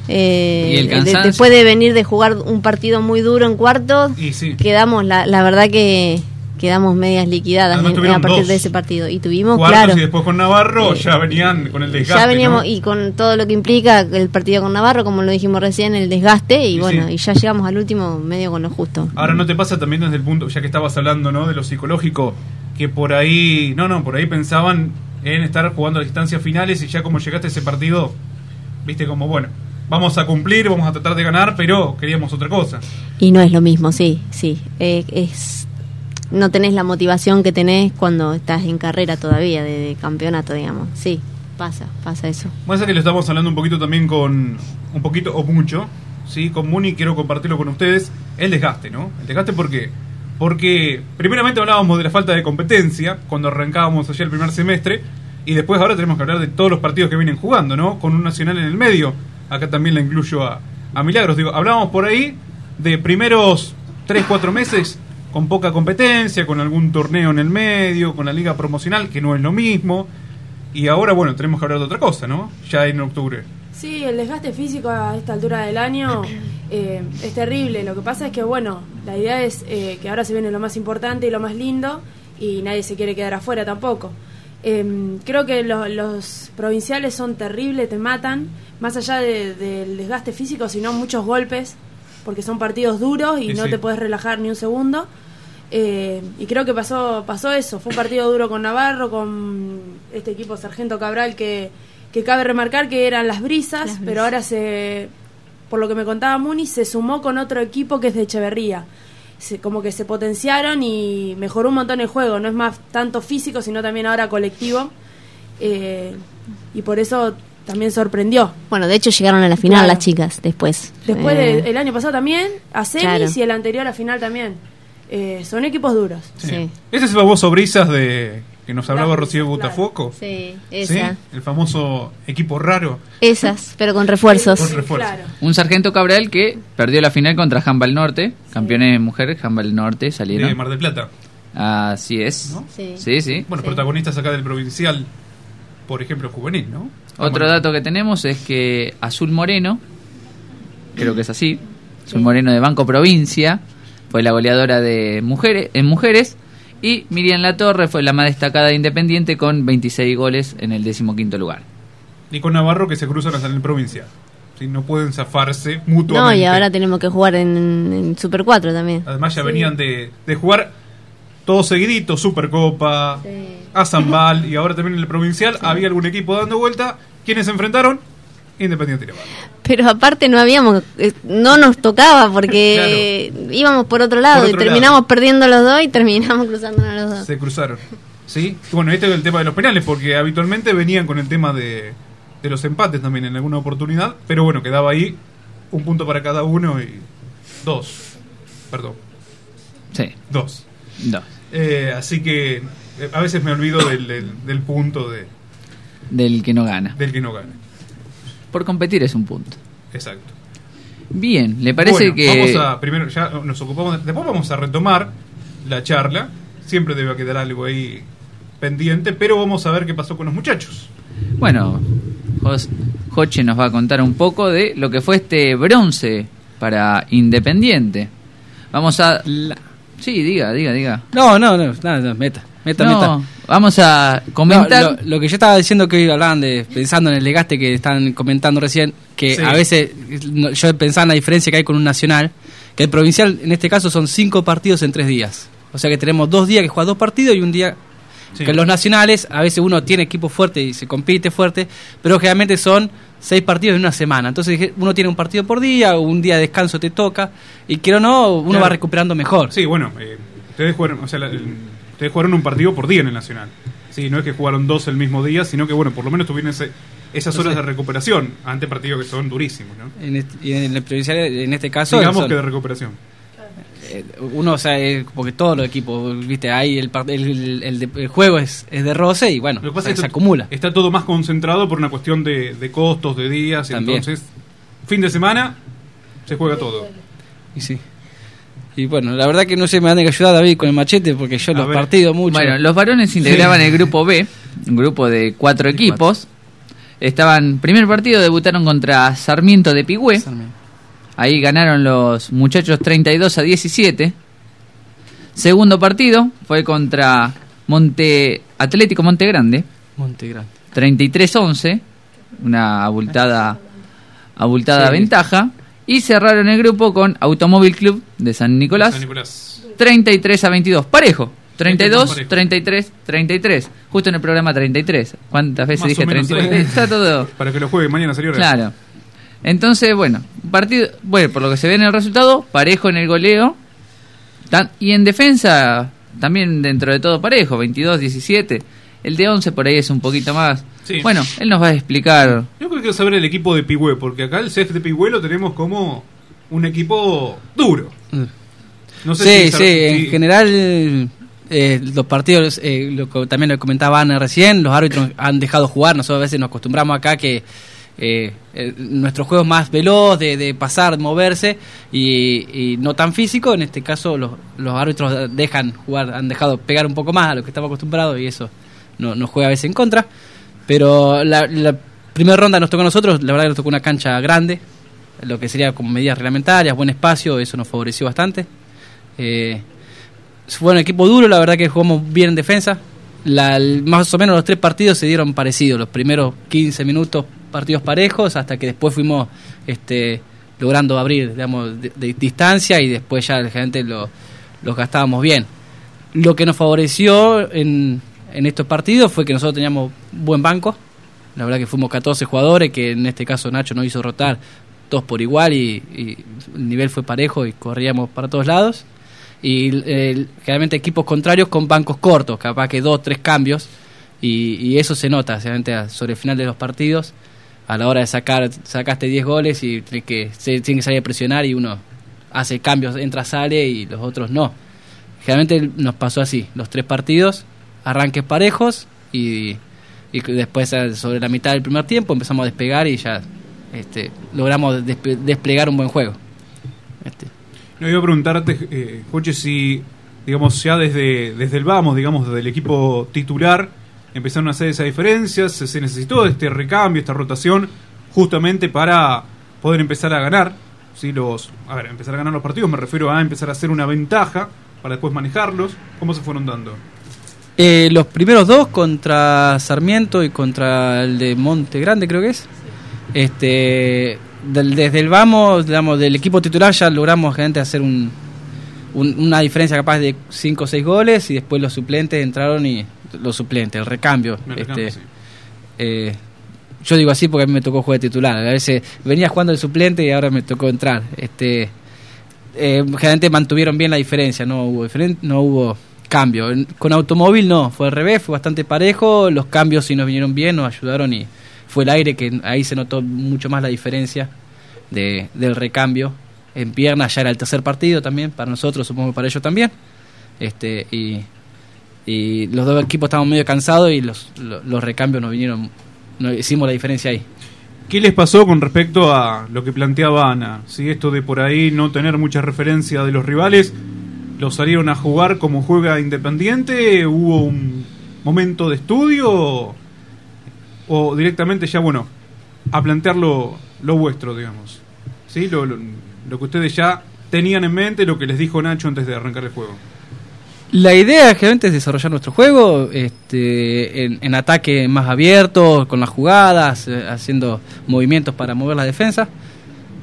Speaker 4: Eh,
Speaker 1: ¿Y el
Speaker 4: de-
Speaker 1: cansancio?
Speaker 4: después de venir de jugar un partido muy duro en cuartos,
Speaker 2: Y sí,
Speaker 4: quedamos, la, la verdad que quedamos medias liquidadas en-
Speaker 2: tuvieron
Speaker 4: a partir
Speaker 2: dos.
Speaker 4: de ese partido. Y tuvimos,
Speaker 2: cuartos
Speaker 4: claro,
Speaker 2: y después con Navarro
Speaker 4: Eh,
Speaker 2: ya venían con el desgaste.
Speaker 4: ya veníamos,
Speaker 2: ¿no?
Speaker 4: y con todo lo que implica el partido con Navarro, como lo dijimos recién, el desgaste, y
Speaker 2: Y
Speaker 4: bueno,
Speaker 2: sí.
Speaker 4: y ya llegamos al último medio con lo justo.
Speaker 2: Ahora no te pasa también desde el punto, ya que estabas hablando, ¿no? De lo psicológico, que por ahí, no, no, por ahí pensaban en estar jugando a distancias finales y ya como llegaste a ese partido, viste como, bueno, vamos a cumplir, vamos a tratar de ganar, pero queríamos otra cosa.
Speaker 4: Y no es lo mismo, sí, sí. Eh, es no tenés la motivación que tenés cuando estás en carrera todavía de, de campeonato, digamos. Sí, pasa, pasa eso.
Speaker 2: Bueno, que lo estamos hablando un poquito también con, un poquito o mucho, ¿sí? Con Muni quiero compartirlo con ustedes, el desgaste, ¿no? El desgaste ¿por qué? Porque primeramente hablábamos de la falta de competencia cuando arrancábamos allá el primer semestre y después ahora tenemos que hablar de todos los partidos que vienen jugando, ¿no? Con un nacional en el medio. Acá también la incluyo a, a Milagros. Digo, hablábamos por ahí de primeros 3, 4 meses con poca competencia, con algún torneo en el medio, con la liga promocional, que no es lo mismo. Y ahora, bueno, tenemos que hablar de otra cosa, ¿no? Ya en octubre.
Speaker 3: Sí, el desgaste físico a esta altura del año <clears throat> eh, es terrible. Lo que pasa es que, bueno, la idea es eh, que ahora se viene lo más importante y lo más lindo y nadie se quiere quedar afuera tampoco. Eh, creo que lo- los provinciales son terribles, te matan, más allá de- del desgaste físico, sino muchos golpes, porque son partidos duros y
Speaker 2: Y
Speaker 3: no
Speaker 2: sí.
Speaker 3: te puedes relajar ni un segundo. Eh, y creo que pasó pasó eso. Fue un partido duro con Navarro, con este equipo Sargento Cabral, que, que cabe remarcar que eran las brisas,
Speaker 4: Las brisas.
Speaker 3: pero ahora se, por lo que me contaba Muni, se sumó con otro equipo que es de Echeverría. Se- como que se potenciaron y mejoró un montón el juego. No es más tanto físico, sino también ahora colectivo. Eh, y por eso también sorprendió.
Speaker 4: Bueno, de hecho llegaron a la final
Speaker 3: Claro.
Speaker 4: las chicas después.
Speaker 3: Después
Speaker 4: Eh,
Speaker 3: del año pasado también, a semis
Speaker 4: Claro.
Speaker 3: y el anterior a final también. Eh, son equipos duros.
Speaker 4: Sí.
Speaker 2: Ese es el famoso Brisas de que nos hablaba Rocío
Speaker 3: Brisas,
Speaker 2: Butafoco.
Speaker 4: Sí,
Speaker 2: ¿Sí?
Speaker 4: esa.
Speaker 2: El famoso equipo raro.
Speaker 4: Esas, pero con refuerzos.
Speaker 2: Con refuerzo.
Speaker 3: Claro.
Speaker 1: Un sargento Cabral que perdió la final contra Handball Norte, campeones de mujeres, Handball Norte
Speaker 2: De
Speaker 1: salieron.
Speaker 2: Mar del Plata.
Speaker 1: Así es.
Speaker 2: ¿No?
Speaker 4: Sí.
Speaker 1: Sí, sí.
Speaker 2: Bueno,
Speaker 4: Sí.
Speaker 2: protagonistas acá del provincial, por ejemplo, juvenil, ¿no?
Speaker 1: Otro dato que tenemos es que Azul Moreno, creo que es así, Azul Moreno de Banco Provincia, fue la goleadora de mujeres en mujeres y Miriam Latorre fue la más destacada de Independiente con 26 goles en el decimoquinto lugar.
Speaker 2: Y con Navarro que se cruzan hasta en el provincial. ¿Sí? No pueden zafarse
Speaker 4: No,
Speaker 2: mutuamente.
Speaker 4: y ahora tenemos que jugar en, en Super 4 también.
Speaker 2: Además ya
Speaker 3: Sí.
Speaker 2: venían de, de jugar todo seguidito, Supercopa,
Speaker 4: Sí.
Speaker 2: a Zambal y ahora también en el provincial había algún equipo dando vuelta. ¿Quiénes se enfrentaron? Independiente y Navarro.
Speaker 4: Pero aparte no habíamos, eh, no nos tocaba porque <laughs> íbamos por otro lado
Speaker 2: Por
Speaker 4: y terminamos
Speaker 2: lado.
Speaker 4: perdiendo los dos y terminamos cruzándonos los dos.
Speaker 2: Se cruzaron. ¿Sí? Bueno, este es el tema de los penales, porque habitualmente venían con el tema de, de los empates también en alguna oportunidad, pero bueno, quedaba ahí un punto para cada uno y dos. Perdón,
Speaker 1: Sí,
Speaker 2: dos.
Speaker 1: dos.
Speaker 2: Eh, así que eh, a veces me olvido del, del, del punto de,
Speaker 1: Del que no gana.
Speaker 2: del que no gana.
Speaker 1: Por competir es un punto.
Speaker 2: Exacto.
Speaker 1: Bien, ¿le parece
Speaker 2: Bueno,
Speaker 1: que
Speaker 2: Vamos a, primero, ya nos ocupamos, después vamos a retomar la charla. Siempre debe quedar algo ahí pendiente, pero vamos a ver qué pasó con los muchachos.
Speaker 1: Bueno, Joche nos va a contar un poco de lo que fue este bronce para Independiente. Vamos a... Sí, diga, diga, diga.
Speaker 5: No, no, no, nada, no, meta, meta,
Speaker 1: No,
Speaker 5: meta.
Speaker 1: vamos a
Speaker 5: No,
Speaker 1: comentar...
Speaker 5: lo, lo que yo estaba diciendo que hoy hablaban de, pensando en el desgaste que están comentando recién, que
Speaker 2: Sí.
Speaker 5: a veces no, yo pensaba en la diferencia que hay con un nacional, que el provincial en este caso son cinco partidos en tres días. O sea que tenemos dos días que juega dos partidos y un día
Speaker 2: Sí.
Speaker 5: que los nacionales, a veces uno tiene equipo fuerte y se compite fuerte, pero generalmente son seis partidos en una semana. Entonces uno tiene un partido por día, un día de descanso te toca, y quiero no, uno
Speaker 2: Claro.
Speaker 5: va recuperando mejor.
Speaker 2: Sí, bueno, eh, ustedes, jugaron, o sea, la- el- ustedes jugaron un partido por día en el Nacional. Sí, no es que jugaron dos el mismo día, sino que, bueno, por lo menos tuvieron ese- esas horas
Speaker 5: Entonces-
Speaker 2: de recuperación ante partidos que son durísimos, ¿no?
Speaker 5: En este, y en el provincial, en este caso,
Speaker 2: Digamos
Speaker 5: son-
Speaker 2: que de recuperación.
Speaker 5: eh, uno, o sea, porque todos los equipos, viste, ahí el, par- el, el- juego es, es de roce y bueno,
Speaker 2: Lo que pasa
Speaker 5: se,
Speaker 2: es que
Speaker 5: se
Speaker 2: esto-
Speaker 5: acumula.
Speaker 2: Está todo más concentrado por una cuestión de, de costos, de días,
Speaker 5: También.
Speaker 2: entonces, fin de semana, se juega todo.
Speaker 5: Y sí. Y bueno, la verdad que no sé, me van a ayudar David con el machete porque yo
Speaker 2: A
Speaker 5: los
Speaker 2: ver.
Speaker 5: partidos mucho.
Speaker 1: Bueno, los varones integraban el grupo B, <laughs> un grupo de cuatro equipos. Estaban, primer partido debutaron contra Sarmiento de Pigüé. Ahí ganaron los muchachos 32 a 17. Segundo partido fue contra Monte Atlético Monte Grande,
Speaker 5: Monte Grande.
Speaker 1: 33-11, una abultada abultada
Speaker 5: Sí.
Speaker 1: ventaja y cerraron el grupo con Automóvil Club de San Nicolás
Speaker 2: San Nicolás.
Speaker 1: 33 a 22, parejo. 32,
Speaker 2: parejo.
Speaker 1: 33, 33. Justo en el programa 33. ¿Cuántas veces
Speaker 2: Más
Speaker 1: dije
Speaker 2: o menos
Speaker 1: 33?
Speaker 2: ahí.
Speaker 1: Está todo. <laughs>
Speaker 2: Para que lo juegue mañana hora.
Speaker 1: Claro. Entonces, bueno, partido, bueno, por lo que se ve en el resultado, parejo en el goleo. Tan- y en defensa, también dentro de todo parejo, 22, 17. El de 11 por ahí es un poquito más.
Speaker 2: Sí.
Speaker 1: Bueno, él nos va a explicar.
Speaker 2: Yo creo que quiero saber el equipo de Pigüé, porque acá el CEF de Pigüé lo tenemos como un equipo duro. No sé
Speaker 5: sí,
Speaker 2: si-
Speaker 5: sí, en general eh, los partidos, eh, lo que también lo comentaba Ana recién, los árbitros han dejado jugar, nosotros a veces nos acostumbramos acá que, eh, eh, nuestro juego es más veloz, de, de pasar, moverse y, y no tan físico. En este caso, los, los árbitros dejan jugar, han dejado pegar un poco más a lo que estamos acostumbrados y eso no- nos juega a veces en contra. Pero la, la primera ronda nos tocó a nosotros, la verdad que nos tocó una cancha grande, lo que sería como medidas reglamentarias, buen espacio, eso nos favoreció bastante. Eh, fue un equipo duro, la verdad que jugamos bien en defensa. La- más o menos los tres partidos se dieron parecidos, los primeros 15 minutos partidos parejos, hasta que después fuimos este, logrando abrir digamos, de, distancia y después ya gente lo, los gastábamos bien. Lo que nos favoreció en, en estos partidos fue que nosotros teníamos buen banco, la verdad que fuimos 14 jugadores, que en este caso Nacho nos hizo rotar todos por igual y, y el nivel fue parejo y corríamos para todos lados. Y eh, generalmente equipos contrarios con bancos cortos, capaz que dos, tres cambios, y, eso se nota sobre el final de los partidos, a la hora de sacar, sacaste 10 goles y tenés que, se, tiene que salir a presionar y uno hace cambios, entra, sale y los otros no. Generalmente nos pasó así, los tres partidos, arranques parejos y, y después eh, sobre la mitad del primer tiempo empezamos a despegar y ya este, logramos desplegar un buen juego. Este,
Speaker 2: No iba a preguntarte, eh, Joche, si, digamos, ya desde, desde el vamos, digamos, desde el equipo titular, empezaron a hacer esas diferencias, se, se necesitó este recambio, esta rotación, justamente para poder empezar a ganar, ¿sí? Los, a ver, empezar a ganar los partidos, me refiero a empezar a hacer una ventaja para después manejarlos. ¿Cómo se fueron dando?
Speaker 5: Eh, los primeros dos contra Sarmiento y contra el de Monte Grande creo que es. Este, del- desde el vamos, digamos, del equipo titular ya logramos gente hacer un, un- una diferencia capaz de 5 o 6 goles y después los suplentes entraron y los suplentes, el recambio. Este,
Speaker 2: sí.
Speaker 5: eh, yo digo así porque a mí me tocó jugar de titular. A veces venía jugando el suplente y ahora me tocó entrar. Este, eh, generalmente mantuvieron bien la diferencia, no hubo no hubo cambio. Con automóvil no, fue al revés, fue bastante parejo, los cambios sí nos vinieron bien, nos ayudaron y fue el aire que ahí se notó mucho más la diferencia de, del recambio. En piernas ya era el tercer partido también, para nosotros, supongo para ellos también. Este, y, los dos equipos estaban medio cansados y los, los, recambios nos vinieron, nos hicimos la diferencia ahí.
Speaker 2: ¿Qué les pasó con respecto a lo que planteaba Ana? Si esto de por ahí no tener mucha referencia de los rivales, ¿los salieron a jugar como juega Independiente? ¿Hubo un momento de estudio? ¿O, directamente ya, bueno, a plantear lo, lo vuestro, digamos? ¿Sí? Lo, lo, lo que ustedes ya tenían en mente, lo que les dijo Nacho antes de arrancar el juego.
Speaker 5: La idea generalmente es desarrollar nuestro juego este, en, en ataque más abierto, con las jugadas, eh, haciendo movimientos para mover la defensa.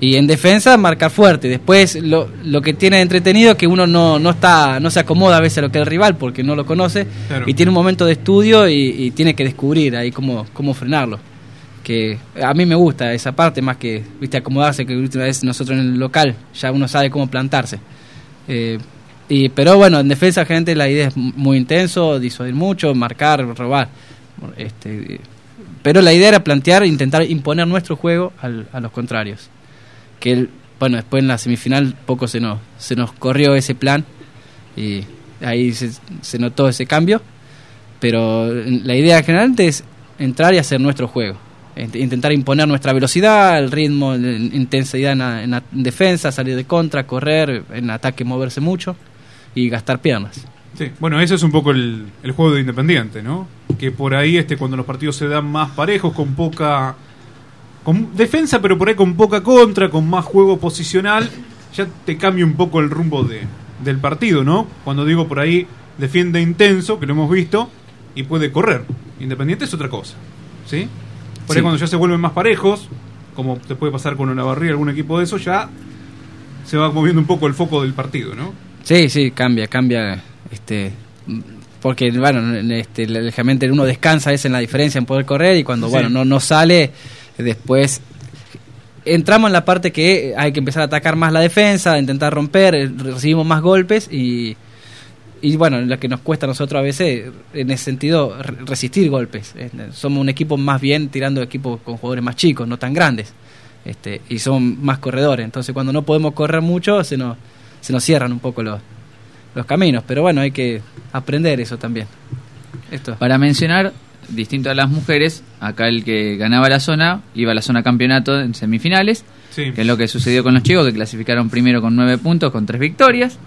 Speaker 5: Y en defensa marcar fuerte. Después lo, lo que tiene de entretenido es que uno no, no, está, no se acomoda a veces a lo que es el rival porque no lo conoce
Speaker 2: Claro.
Speaker 5: y tiene un momento de estudio y, y tiene que descubrir ahí cómo, cómo frenarlo. Que a mí me gusta esa parte más que viste acomodarse que última vez nosotros en el local ya uno sabe cómo plantarse. Eh, y, pero bueno, en defensa, gente, la idea es muy intenso, disuadir mucho, marcar, robar. Este, pero la idea era plantear, intentar imponer nuestro juego al- a los contrarios. Que el- bueno, después en la semifinal poco se nos, se nos corrió ese plan y ahí se, se notó ese cambio. Pero la idea general es entrar y hacer nuestro juego. Int- Intentar imponer nuestra velocidad, el ritmo, la intensidad en, la- en defensa, salir de contra, correr, en ataque moverse mucho y gastar piernas.
Speaker 2: Sí, bueno, ese es un poco el, el juego de Independiente, ¿no? Que por ahí, este, cuando los partidos se dan más parejos, con poca con defensa, pero por ahí con poca contra, con más juego posicional, ya te cambia un poco el rumbo de, del partido, ¿no? Cuando digo por ahí defiende intenso, que lo hemos visto, y puede correr. Independiente es otra cosa, ¿sí? Por ahí
Speaker 5: Sí.
Speaker 2: cuando ya se vuelven más parejos, como te puede pasar con una barriga, algún equipo de eso, ya se va moviendo un poco el foco del partido, ¿no?
Speaker 5: Sí, sí, cambia, cambia. Este, porque, bueno, este, lógicamente uno descansa es en la diferencia en poder correr y cuando,
Speaker 2: Sí.
Speaker 5: bueno, no, no sale, después entramos en la parte que hay que empezar a atacar más la defensa, intentar romper, eh, recibimos más golpes y, y bueno, lo que nos cuesta a nosotros a veces, en ese sentido, re- resistir golpes. Eh, Somos un equipo más bien tirando equipos con jugadores más chicos, no tan grandes. Este, y son más corredores. Entonces, cuando no podemos correr mucho, se nos, se nos cierran un poco los, los caminos. Pero bueno, hay que aprender eso también. Esto.
Speaker 1: Para mencionar distinto a las mujeres, acá el que ganaba la zona iba a la zona campeonato en semifinales,
Speaker 2: Sí.
Speaker 1: que es lo que sucedió con los chicos que clasificaron primero con nueve puntos, con tres victorias.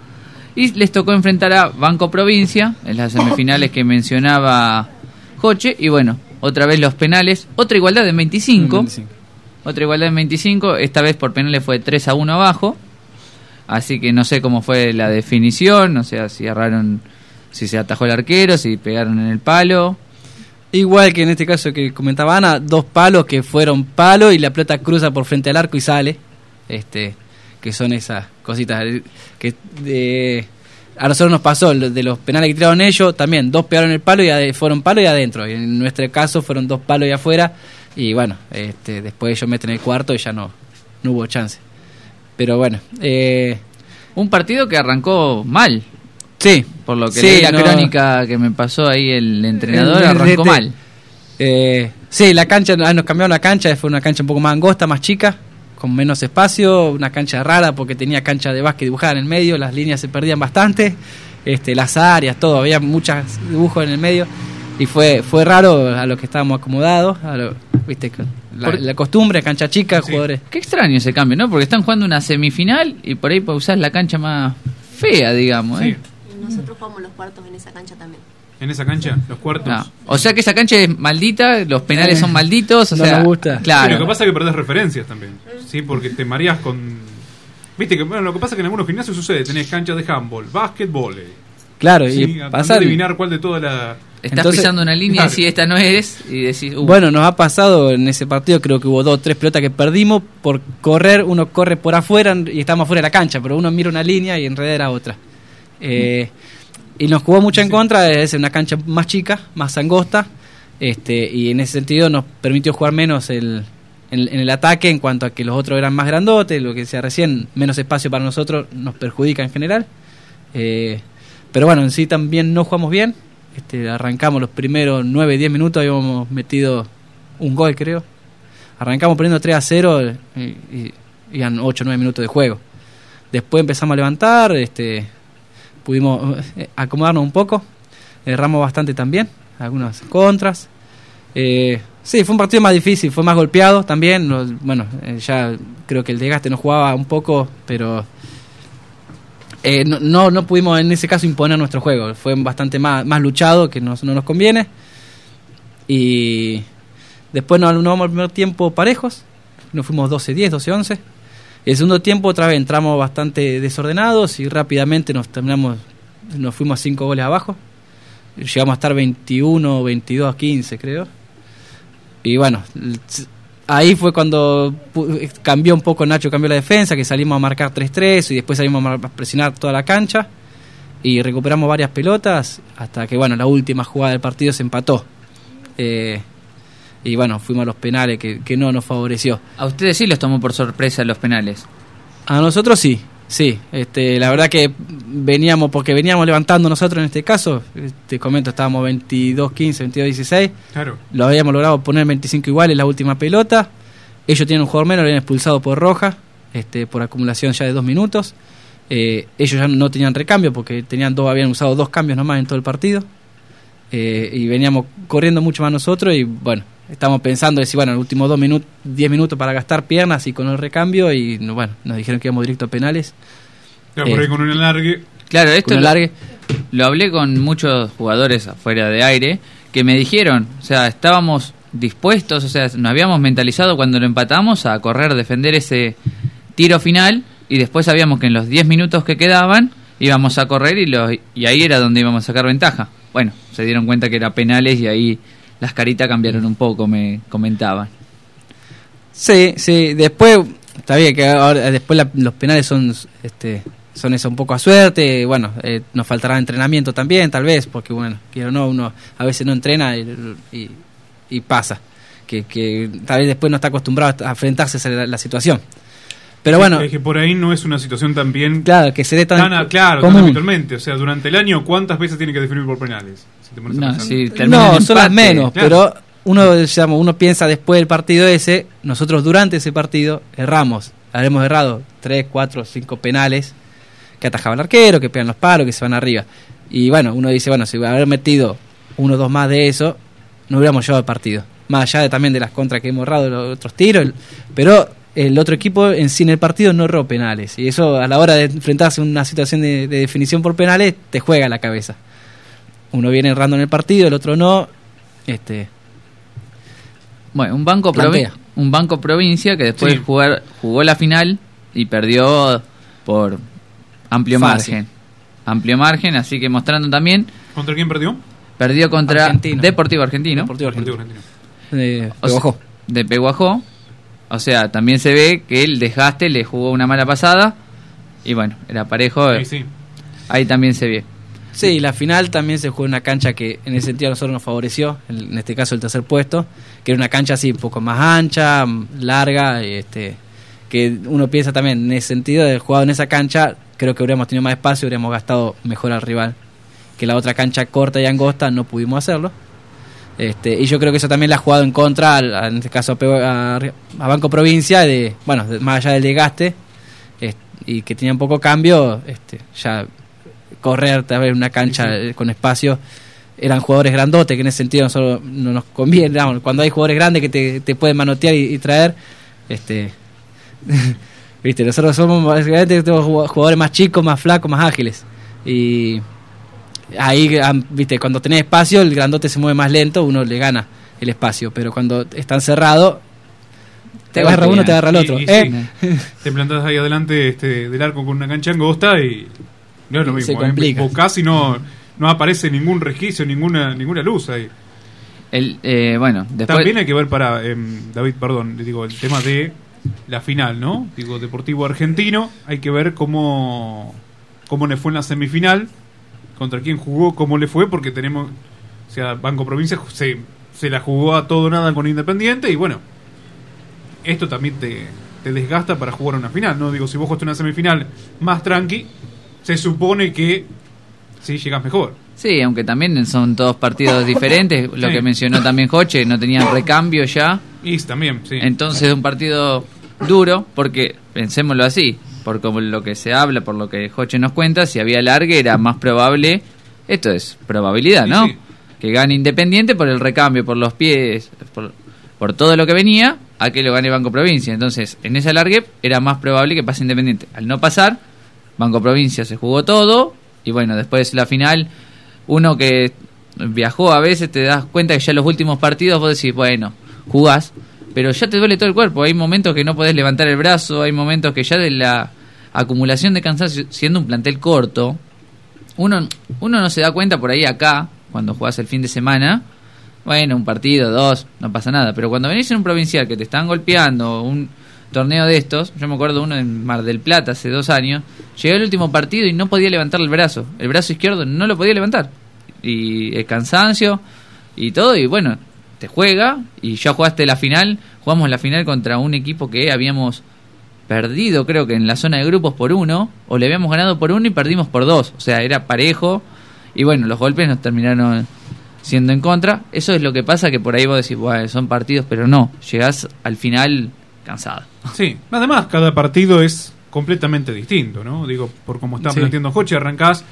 Speaker 1: Y les tocó enfrentar a Banco Provincia en las semifinales que mencionaba Joche. Y bueno, otra vez los penales, otra igualdad en 25.
Speaker 5: 25.
Speaker 1: Otra igualdad en 25, esta vez por penales fue 3 a 1 abajo. Así que no sé cómo fue la definición, o sea, si agarraron, si se atajó el arquero, si pegaron en el palo.
Speaker 5: Igual que en este caso que comentaba Ana, dos palos que fueron palo y la pelota cruza por frente al arco y sale. Este, que son esas cositas que de, a nosotros nos pasó de los penales que tiraron ellos, también dos pegaron el palo y fueron palo y adentro. Y en nuestro caso fueron dos palos y afuera y bueno, este, después ellos meten el cuarto y ya no, no hubo chance. Pero bueno, eh,
Speaker 1: Un partido que arrancó mal,
Speaker 5: sí,
Speaker 1: por lo que
Speaker 5: Sí,
Speaker 1: leí la
Speaker 5: no-
Speaker 1: crónica que me pasó ahí el entrenador,
Speaker 5: El- el
Speaker 1: arrancó mal.
Speaker 5: Eh, sí, la cancha, ah, nos cambiaron la cancha, fue una cancha un poco más angosta, más chica, con menos espacio, una cancha rara porque tenía cancha de básquet dibujada en el medio, las líneas se perdían bastante, este, las áreas, todo, había muchos dibujos en el medio y fue fue raro a lo que estábamos acomodados, a lo- viste, la, costumbre, cancha chica,
Speaker 2: Sí.
Speaker 5: jugadores.
Speaker 1: Qué extraño ese cambio, ¿no? Porque están jugando una semifinal y por ahí usar la cancha más fea, digamos.
Speaker 2: Sí.
Speaker 1: ¿eh?
Speaker 4: Nosotros jugamos los cuartos en esa cancha también.
Speaker 2: En esa cancha, los cuartos.
Speaker 1: No. O sea que esa cancha es maldita, los penales son malditos, o
Speaker 5: no
Speaker 1: sea,
Speaker 5: nos gusta.
Speaker 2: Sí,
Speaker 1: Claro.
Speaker 2: lo que pasa es que perdés referencias también. Sí, porque te mareas con. Viste que bueno, lo que pasa es que en algunos gimnasios sucede, tenés canchas de handball, básquet, volei.
Speaker 5: Claro,
Speaker 2: Sí,
Speaker 5: y
Speaker 2: a-
Speaker 5: pasar,
Speaker 2: andá a adivinar cuál de toda la.
Speaker 1: Estás
Speaker 5: Entonces-
Speaker 1: pisando una línea
Speaker 2: Claro.
Speaker 1: y si esta no eres y decís, uh,
Speaker 5: Bueno, nos ha pasado en ese partido, creo que hubo dos o tres pelotas que perdimos por correr, uno corre por afuera y estamos afuera de la cancha, pero uno mira una línea y en realidad era otra. Eh, y nos jugó mucho en contra, es una cancha más chica, más angosta, este, y en ese sentido nos permitió jugar menos el, en, en el ataque en cuanto a que los otros eran más grandotes, lo que decía recién, menos espacio para nosotros nos perjudica en general. Eh, pero bueno, en sí también no jugamos bien. Este, arrancamos los primeros 9, 10 minutos, habíamos metido un gol, creo. Arrancamos poniendo 3 a 0 y, y, iban 8, 9 minutos de juego. Después empezamos a levantar, este, pudimos eh, acomodarnos un poco. Erramos bastante también, algunas contras. Eh, sí, fue un partido más difícil, fue más golpeado también. Bueno, eh, ya creo que el desgaste nos jugaba un poco, pero eh, no, no, pudimos en ese caso imponer nuestro juego. Fue bastante más, más luchado, que nos- no nos conviene. Y después nos vamos al primer tiempo parejos. Nos fuimos 12-10, 12-11. El segundo tiempo otra vez entramos bastante desordenados y rápidamente nos terminamos, nos fuimos 5 goles abajo. Llegamos a estar 21, 22 a 15 creo. Y bueno, ahí fue cuando cambió un poco Nacho, cambió la defensa, que salimos a marcar 3-3 y después salimos a presionar toda la cancha y recuperamos varias pelotas hasta que bueno, la última jugada del partido se empató. Eh, y bueno, fuimos a los penales que, que no nos favoreció.
Speaker 1: a ustedes sí los tomó por sorpresa los penales.
Speaker 5: A nosotros sí, sí. Este, la verdad que veníamos, porque veníamos levantando nosotros en este caso, eh, te comento, estábamos 22-15, 22-16,
Speaker 2: Claro.
Speaker 5: lo habíamos logrado poner 25 iguales la última pelota. Ellos tienen un jugador menos, lo habían expulsado por roja, este, por acumulación ya de dos minutos. Eh, ellos ya no tenían recambio porque tenían dos, habían usado dos cambios nomás en todo el partido. Eh, y veníamos corriendo mucho más nosotros y bueno, estamos pensando decir, bueno, los últimos dos minutos, 10 minutos para gastar piernas y con el recambio y no, bueno, nos dijeron que íbamos directo a penales.
Speaker 2: Claro, por
Speaker 5: Eh.
Speaker 2: ahí con un alargue.
Speaker 1: Claro, esto lo,
Speaker 5: largue.
Speaker 1: lo hablé con muchos jugadores afuera de aire que me dijeron, o sea, estábamos dispuestos, o sea, nos habíamos mentalizado cuando lo empatamos a correr, defender ese tiro final y después sabíamos que en los 10 minutos que quedaban íbamos a correr y, lo, y ahí era donde íbamos a sacar ventaja. Bueno, se dieron cuenta que era penales y ahí las caritas cambiaron un poco, me comentaban.
Speaker 5: Sí, sí, después, está bien que ahora después la- los penales son este son eso un poco a suerte, bueno, eh, nos faltará entrenamiento también, tal vez, porque bueno, quiero no, uno a veces no entrena y, y- pasa, que, que tal vez después no está acostumbrado a enfrentarse a la situación. Pero bueno,
Speaker 2: Es que por ahí no es una situación tan bien.
Speaker 5: claro, que se dé tan,
Speaker 2: tan claro, tan
Speaker 5: común.
Speaker 2: habitualmente. O sea, durante el año, ¿cuántas veces tiene que definir por penales? Si te pones a
Speaker 1: No,
Speaker 5: No, son las menos,
Speaker 2: claro.
Speaker 5: pero uno, digamos, uno piensa después del partido ese, nosotros durante ese partido erramos, habremos errado 3, 4, 5 penales que atajaba el arquero, que pegan los palos, que se van arriba. Y bueno, uno dice, bueno, si haber metido uno o dos más de eso, no hubiéramos llevado el partido. Más allá de, también de las contras que hemos errado, los otros tiros, el- pero el otro equipo en sí en el partido no erró penales. Y eso a la hora de enfrentarse a una situación de, de definición por penales, te juega la cabeza. Uno viene errando en el partido, el otro no. Este,
Speaker 1: Bueno, un banco, provi- un banco provincia que después
Speaker 2: Sí.
Speaker 1: de jugar, jugó la final y perdió por amplio
Speaker 5: Fácil.
Speaker 1: margen. Amplio margen, así que mostrando también,
Speaker 2: ¿Contra quién perdió?
Speaker 1: perdió contra
Speaker 5: Argentino.
Speaker 1: Deportivo Argentino,
Speaker 5: Deportivo Argentino.
Speaker 2: argentino.
Speaker 5: Eh,
Speaker 1: O sea,
Speaker 5: Peguajó.
Speaker 1: de Peguajó. O sea, también se ve que el desgaste le jugó una mala pasada. Y bueno, era parejo.
Speaker 2: Sí, sí.
Speaker 1: Ahí también se ve.
Speaker 5: Sí, la final también se jugó en una cancha que en ese sentido a nosotros nos favoreció, en en este caso el tercer puesto, que era una cancha así un poco más ancha, larga, y este que uno piensa también en ese sentido de jugado en esa cancha, creo que hubiéramos tenido más espacio, hubiéramos gastado mejor al rival. Que la otra cancha corta y angosta no pudimos hacerlo. Este, y yo creo que eso también le ha jugado en contra, al- en este caso a, a- Banco Provincia, de bueno, más allá del desgaste, es- y que tenían poco cambio, este, ya correr, tal vez una cancha eh, con espacio, eran jugadores grandotes, que en ese sentido nosotros no nos conviene, digamos, cuando hay jugadores grandes que te, te pueden manotear y, y traer, este <laughs> viste, nosotros somos básicamente jugadores más chicos, más flacos, más ágiles. Y ahí, ah, viste, cuando tenés espacio, el grandote se mueve más lento, uno le gana el espacio, pero cuando están cerrados, te agarra uno, te agarra el otro.
Speaker 2: y
Speaker 5: ¿eh?
Speaker 2: sí. Te plantas ahí adelante este, del arco con una cancha angosta y no es lo
Speaker 5: Se
Speaker 2: mismo. ¿eh?
Speaker 5: complica.
Speaker 2: Casi no, no aparece ningún resquicio, ninguna ninguna luz ahí.
Speaker 1: El, eh, bueno, después.
Speaker 2: También hay que ver para, em, David, perdón, le digo, el tema de la final, ¿no? Digo, Deportivo Argentino, hay que ver cómo, cómo le fue en la semifinal, contra quién jugó, cómo le fue, porque tenemos, o sea, Banco Provincia se, se la jugó a todo nada con Independiente y bueno, esto también te, te desgasta para jugar una final, ¿no? Digo, si vos jugaste una semifinal más tranqui, se supone que sí llegas mejor.
Speaker 1: Sí, aunque también son todos partidos diferentes. Lo
Speaker 2: Sí.
Speaker 1: que mencionó también Joche, no tenían recambio ya.
Speaker 2: Y también, sí.
Speaker 1: Entonces, un partido duro, porque pensémoslo así, por como lo que se habla, por lo que Joche nos cuenta, si había largue era más probable, esto es probabilidad, ¿no?
Speaker 2: sí.
Speaker 1: Que gane Independiente por el recambio, por los pies, por, por todo lo que venía, a que lo gane Banco Provincia. Entonces, en esa largue era más probable que pase Independiente. Al no pasar, Banco Provincia se jugó todo, y bueno, después la final, uno que viajó a veces te das cuenta que ya los últimos partidos vos decís, bueno, jugás, pero ya te duele todo el cuerpo. Hay momentos que no podés levantar el brazo, hay momentos que ya de la acumulación de cansancio, siendo un plantel corto, uno, uno no se da cuenta por ahí acá, cuando jugás el fin de semana, bueno, un partido, dos, no pasa nada, pero cuando venís en un provincial que te están golpeando, un torneo de estos, yo me acuerdo uno en Mar del Plata hace dos años, llegué al último partido y no podía levantar el brazo, el brazo izquierdo no lo podía levantar, y el cansancio y todo, y bueno, te juega, y ya jugaste la final, jugamos la final contra un equipo que habíamos perdido creo que en la zona de grupos por uno, o le habíamos ganado por uno y perdimos por dos, o sea, era parejo, y bueno, los golpes nos terminaron siendo en contra, eso es lo que pasa que por ahí vos decís, bueno, son partidos, pero no, llegás al final cansado.
Speaker 2: Sí, además cada partido es completamente distinto, ¿no? Digo, por como está
Speaker 5: Sí.
Speaker 2: planteando Joche, arrancás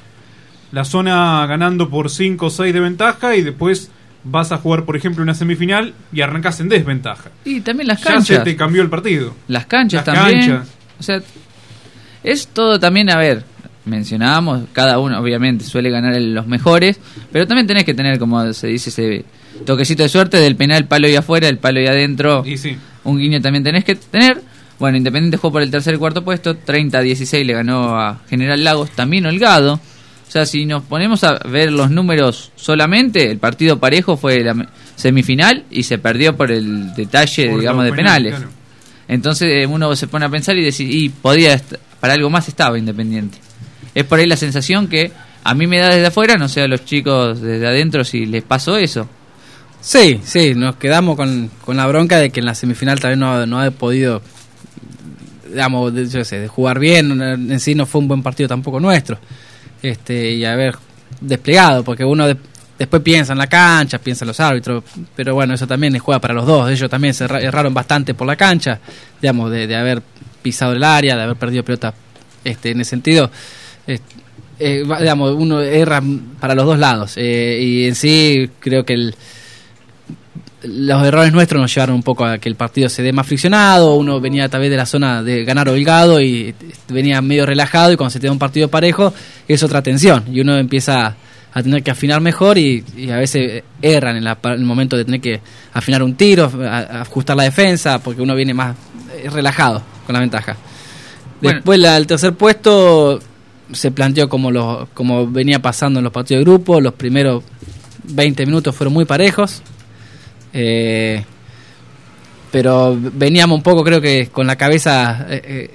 Speaker 2: la zona ganando por 5 o 6 de ventaja y después vas a jugar, por ejemplo, una semifinal y arrancás en desventaja.
Speaker 1: Y también las
Speaker 2: Ya se
Speaker 1: canchas.
Speaker 2: te cambió el partido.
Speaker 1: Las canchas
Speaker 2: Las
Speaker 1: también.
Speaker 2: canchas.
Speaker 1: O sea, es todo también, a ver, mencionábamos, cada uno obviamente suele ganar los mejores, pero también tenés que tener, como se dice, ese toquecito de suerte del penal palo y afuera, el palo y adentro.
Speaker 2: Y sí,
Speaker 1: Un guiño también tenés que tener. Bueno, Independiente jugó por el tercer y cuarto puesto, 30-16 le ganó a General Lagos, también holgado. O sea, si nos ponemos a ver los números solamente, el partido parejo fue la semifinal y se perdió por el detalle,
Speaker 2: Por
Speaker 1: digamos, de
Speaker 2: penales,
Speaker 1: penales.
Speaker 2: claro.
Speaker 1: Entonces eh, uno se pone a pensar y decir, y podía, para algo más estaba Independiente. Es por ahí la sensación que a mí me da desde afuera, no sé a los chicos desde adentro si les pasó eso.
Speaker 5: Sí, sí, nos quedamos con, con la bronca de que en la semifinal también no, no ha podido, digamos, de, yo sé, de jugar bien, en sí no fue un buen partido tampoco nuestro, este y haber desplegado, porque uno de- después piensa en la cancha, piensa en los árbitros, pero bueno, eso también es juega para los dos, ellos también se erra- erraron bastante por la cancha, digamos, de, de haber pisado el área, de haber perdido pelota, este en ese sentido, eh, digamos, uno erra para los dos lados, eh, y en sí creo que el los errores nuestros nos llevaron un poco a que el partido se dé más friccionado, uno venía tal vez de la zona de ganar holgado y venía medio relajado y cuando se te da un partido parejo es otra tensión y uno empieza a tener que afinar mejor y, y a veces erran en, la- en el momento de tener que afinar un tiro, a- a ajustar la defensa, porque uno viene más eh, relajado con la ventaja.
Speaker 1: Bueno.
Speaker 5: Después la- el tercer puesto se planteó como, lo, como venía pasando en los partidos de grupo, los primeros 20 minutos fueron muy parejos. Eh, pero veníamos un poco, creo que con la cabeza eh, eh,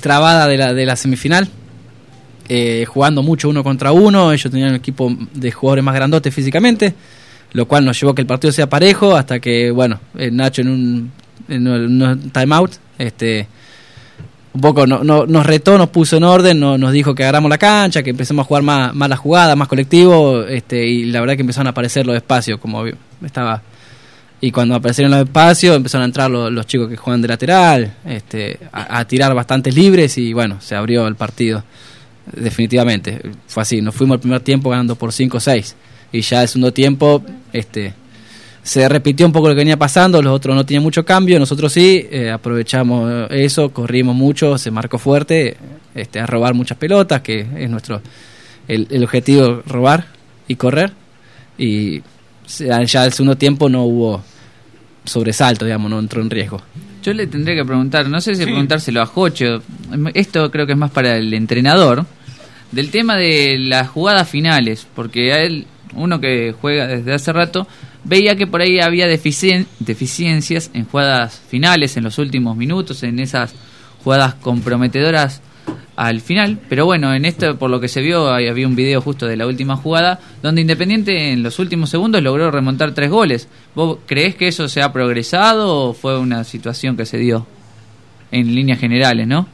Speaker 5: trabada de la, de la semifinal, eh, jugando mucho uno contra uno. Ellos tenían un equipo de jugadores más grandotes físicamente, lo cual nos llevó a que el partido sea parejo. Hasta que, bueno, Nacho en un, en un- timeout, este, un poco no, no- nos retó, nos puso en orden, no- nos dijo que agarramos la cancha, que empecemos a jugar más, más la jugada, más colectivo, este, y la verdad que empezaron a aparecer los espacios, como estaba. Y cuando aparecieron los espacios, empezaron a entrar los, chicos que juegan de lateral, este, a, tirar bastantes libres, y bueno, se abrió el partido. Definitivamente, fue así. Nos fuimos el primer tiempo ganando por 5 o 6. Y ya el segundo tiempo, este, se repitió un poco lo que venía pasando, los otros no tenían mucho cambio, nosotros sí, eh, aprovechamos eso, corrimos mucho, se marcó fuerte, este, a robar muchas pelotas, que es nuestro el, el objetivo, robar y correr. Y ya el segundo tiempo no hubo sobresalto, digamos, no entró en riesgo.
Speaker 1: Yo le tendría que preguntar, no sé si
Speaker 2: Sí.
Speaker 1: preguntárselo a Jocho, esto creo que es más para el entrenador, del tema de las jugadas finales, porque a él, uno que juega desde hace rato, veía que por ahí había deficien- deficiencias en jugadas finales, en los últimos minutos, en esas jugadas comprometedoras al final, pero bueno, en esto por lo que se vio había un video justo de la última jugada donde Independiente en los últimos segundos logró remontar tres goles. ¿Vos creés que eso se ha progresado o fue una situación que se dio en líneas generales, no?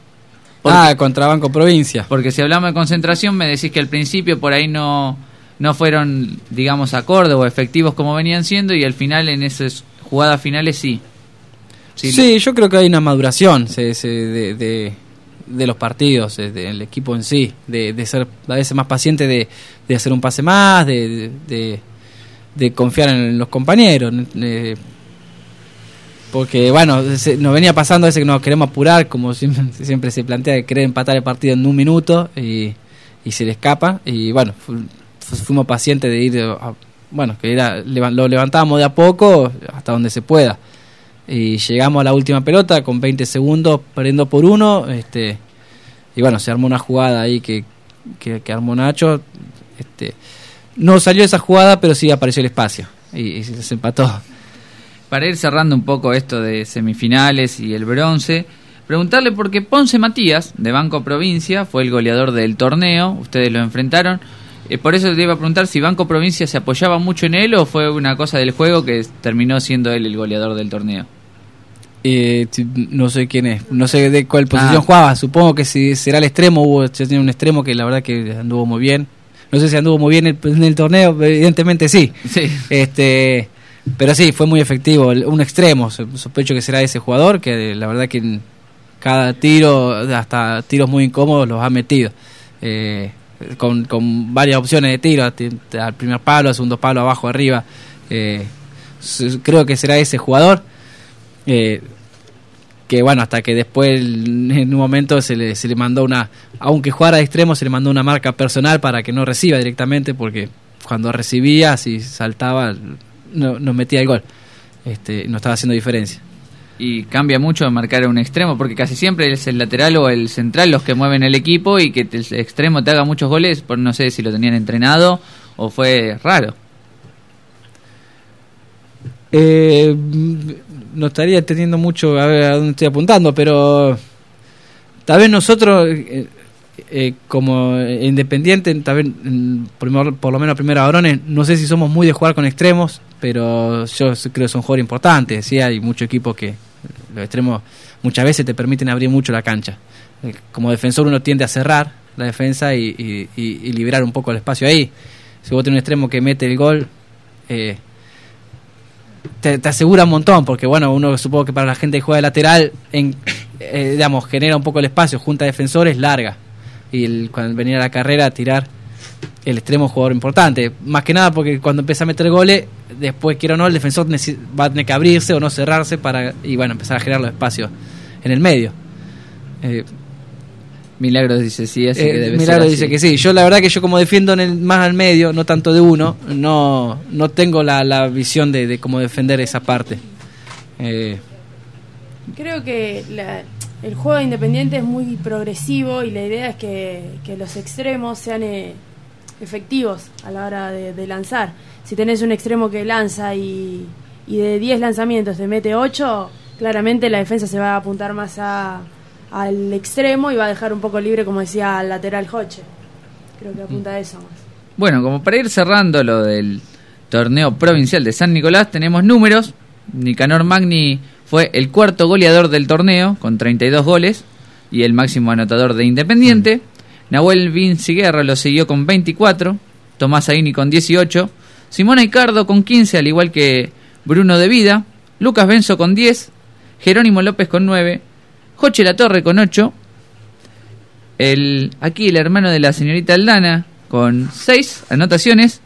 Speaker 1: Porque,
Speaker 5: Ah, contra Banco Provincia.
Speaker 1: porque si hablamos de concentración me decís que al principio por ahí no no fueron digamos acordes o efectivos como venían siendo y al final en esas jugadas finales sí.
Speaker 5: Sí, yo creo que hay una maduración se- se- de, de, de los partidos, eh, del equipo en sí, de, de ser a veces más paciente, de, de hacer un pase más, de, de, de confiar en los compañeros. eh, porque, bueno, se- nos venía pasando veces que nos queremos apurar, como <laughs> siempre, siempre se plantea, de querer empatar el partido en un minuto y, y se le escapa. Y bueno, fu- fu- fuimos pacientes de ir, a- bueno, que era, lo levantábamos de a poco hasta donde se pueda y llegamos a la última pelota con 20 segundos perdiendo por uno este y bueno se armó una jugada ahí que, que, armó Nacho este no salió esa jugada pero sí apareció el espacio y, y se empató
Speaker 1: Para ir cerrando un poco esto de semifinales y el bronce, preguntarle por qué Ponce Matías, de Banco Provincia, fue el goleador del torneo, ustedes lo enfrentaron. Eh, por eso te iba a preguntar si Banco Provincia se apoyaba mucho en él o fue una cosa del juego que terminó siendo él el goleador del torneo.
Speaker 5: Eh, no sé quién es no sé de cuál posición
Speaker 1: Ah.
Speaker 5: jugaba supongo que si será el extremo hubo ya tenía un extremo que la verdad que anduvo muy bien no sé si anduvo muy bien en el, en el torneo evidentemente sí
Speaker 1: Sí.
Speaker 5: Este, pero sí, fue muy efectivo. Un extremo, so- sospecho que será ese jugador, que la verdad que cada tiro, hasta tiros muy incómodos, los ha metido. Eh, con, con varias opciones de tiro, ti- al primer palo, al segundo palo, abajo, arriba. Eh, creo que será ese jugador. Eh, que bueno, hasta que después en un momento se le, se le mandó una, aunque jugara de extremo, se le mandó una marca personal para que no reciba directamente, porque cuando recibía, si saltaba, no, nos metía el gol. Este, no estaba haciendo diferencia.
Speaker 1: Y cambia mucho marcar a un extremo, porque casi siempre es el lateral o el central los que mueven el equipo y que el extremo te haga muchos goles, por no sé si lo tenían entrenado o fue raro.
Speaker 5: Eh, no estaría entendiendo mucho a ver a dónde estoy apuntando, pero tal vez nosotros, eh, eh, como independiente, tal vez mm, primero- por lo menos primero varones, no sé si somos muy de jugar con extremos, pero yo creo que son jugadores importantes. ¿sí? Hay muchos equipos que los extremos muchas veces te permiten abrir mucho la cancha. Eh, Como defensor uno tiende a cerrar la defensa y- y- y liberar un poco el espacio ahí. Si vos tenés un extremo que mete el gol, eh, te, asegura un montón, porque bueno, uno supongo que para la gente que juega de lateral, en, eh, digamos, genera un poco el espacio, junta defensores, larga. Y el, cuando venía a la carrera, tirar, el extremo jugador importante. Más que nada porque cuando empieza a meter goles, después quiero o no, el defensor va a tener que abrirse o no cerrarse para y bueno, empezar a generar los espacios en el medio. Eh,
Speaker 1: Milagros dice sí, así
Speaker 5: eh,
Speaker 1: que debe
Speaker 5: Milagro
Speaker 1: ser
Speaker 5: dice
Speaker 1: así.
Speaker 5: que sí. Yo la verdad que yo como defiendo en el, más al medio, no tanto de uno, no, no tengo la, la visión de, de cómo defender esa parte. Eh,
Speaker 3: Creo que la- el juego de Independiente es muy progresivo y la idea es que, que los extremos sean eh, efectivos a la hora de, de lanzar. Si tenés un extremo que lanza y, y de 10 lanzamientos te mete 8, claramente la defensa se va a apuntar más a- al extremo y va a dejar un poco libre, como decía, al lateral Hoche. Creo que apunta a eso más.
Speaker 1: Bueno, como para ir cerrando lo del torneo provincial de San Nicolás, tenemos números. Nicanor Magni fue el cuarto goleador del torneo con 32 goles y el máximo anotador de Independiente. Nahuel Vinciguerra lo siguió con 24, Tomás Aini con 18, Simona Icardo con 15, al igual que Bruno de Vida, Lucas Benzo con 10, Jerónimo López con 9, Joche La Torre con 8, el, aquí el hermano de la señorita Aldana con 6 anotaciones.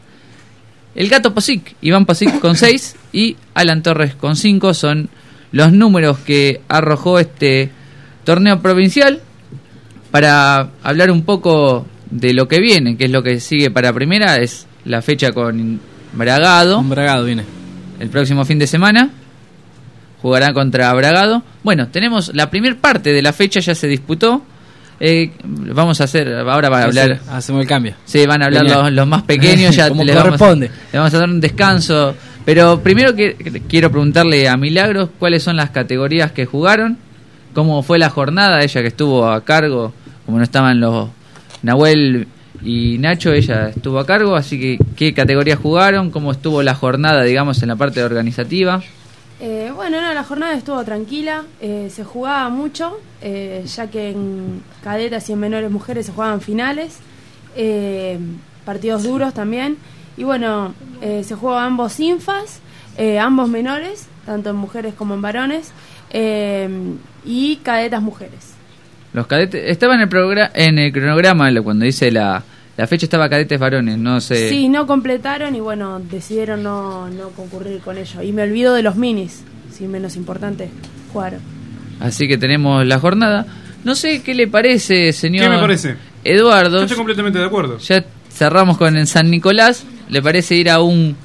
Speaker 1: El gato Posic, Iván Posic con <coughs> 6 y Alan Torres con 5 son los números que arrojó este torneo provincial. Para hablar un poco de lo que viene, que es lo que sigue para primera, es la fecha con Bragado
Speaker 5: bragado viene.
Speaker 1: el próximo fin de semana. Jugará contra Bragado. Bueno, tenemos la primera parte de la fecha ya se disputó. Eh, vamos a hacer, ahora va a hablar.
Speaker 5: Hace- Hacemos el cambio.
Speaker 1: Sí, van a hablar los, los más pequeños, ya <laughs>
Speaker 5: Como
Speaker 1: le vamos,
Speaker 5: corresponde.
Speaker 1: le vamos a dar un descanso. Pero primero que, quiero preguntarle a Milagros cuáles son las categorías que jugaron, cómo fue la jornada, ella que estuvo a cargo, como no estaban los Nahuel y Nacho, ella estuvo a cargo, así que qué categorías jugaron, cómo estuvo la jornada, digamos, en la parte organizativa.
Speaker 3: Eh, bueno, no, la jornada estuvo tranquila, eh, se jugaba mucho, eh, ya que en cadetas y en menores mujeres se jugaban finales, eh, partidos duros también, y bueno, eh, se jugó ambos infas, ambos menores, tanto en mujeres como en varones, y cadetas mujeres.
Speaker 1: Los cadetes, estaba en el, en el cronograma cuando dice la, la fecha, estaba cadetes varones, no sé.
Speaker 3: Sí, no completaron y bueno, decidieron no, no concurrir con ello. Y me olvido de los minis, sí, menos importante, jugaron.
Speaker 1: Así que tenemos la jornada. No sé qué le parece, señor.
Speaker 2: ¿Qué me parece?
Speaker 1: Eduardo.
Speaker 2: Yo estoy completamente de acuerdo.
Speaker 1: Ya cerramos con el San Nicolás. ¿Le parece ir a un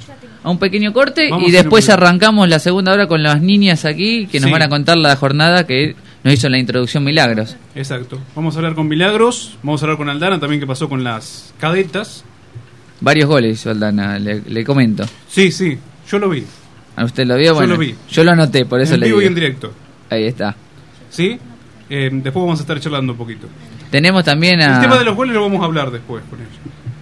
Speaker 1: a un pequeño corte
Speaker 2: Vamos
Speaker 1: y después arrancamos la segunda hora con las niñas aquí que nos
Speaker 2: Sí.
Speaker 1: van a contar la jornada que nos hizo la introducción Milagros?
Speaker 2: Exacto. Vamos a hablar con Milagros, vamos a hablar con Aldana también qué pasó con las cadetas.
Speaker 1: Varios goles hizo Aldana, le, le comento.
Speaker 2: Sí, sí, yo lo vi.
Speaker 1: ¿A usted lo vio?
Speaker 2: Yo
Speaker 1: Bueno,
Speaker 2: lo vi.
Speaker 1: yo lo anoté, por eso
Speaker 2: en
Speaker 1: le
Speaker 2: vivo y
Speaker 1: digo.
Speaker 2: en directo.
Speaker 1: Ahí está.
Speaker 2: ¿Sí? Eh, después vamos a estar charlando un poquito.
Speaker 1: Tenemos también a...
Speaker 2: El tema de los goles lo vamos a hablar después con ellos.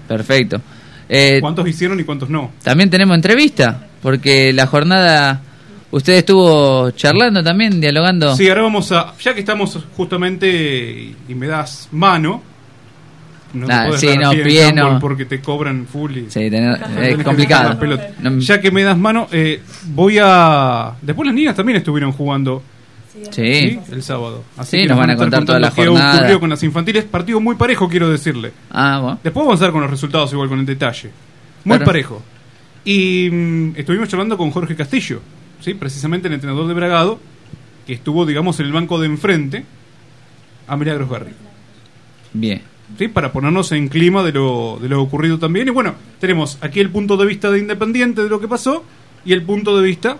Speaker 1: Perfecto. Eh,
Speaker 2: ¿Cuántos hicieron y cuántos no?
Speaker 1: También tenemos entrevista, porque la jornada usted estuvo charlando también, dialogando.
Speaker 2: Sí, ahora vamos a. Ya que estamos justamente y, me das mano. No te
Speaker 1: Ah,
Speaker 2: podés
Speaker 1: sí, no,
Speaker 2: pie
Speaker 1: no.
Speaker 2: porque te cobran full y.
Speaker 1: Sí, tener- es
Speaker 2: que
Speaker 1: complicado. No-
Speaker 2: Ya que me das mano, eh, voy a. Después las niñas también estuvieron jugando
Speaker 1: sí.
Speaker 2: ¿sí? el sábado.
Speaker 1: Sí, nos van a contar toda la
Speaker 2: qué
Speaker 1: jornada.
Speaker 2: ocurrió con las infantiles. Partido muy parejo, quiero decirle.
Speaker 1: Ah, bueno.
Speaker 2: Después vamos a estar con los resultados igual con el detalle. Muy parejo. Y mm, estuvimos charlando con Jorge Castillo, ¿sí? precisamente el entrenador de Bragado, que estuvo, digamos, en el banco de enfrente a Milagros Garri.
Speaker 1: Bien.
Speaker 2: ¿sí? Para ponernos en clima de lo, de lo ocurrido también. Y bueno, tenemos aquí el punto de vista de Independiente de lo que pasó y el punto de vista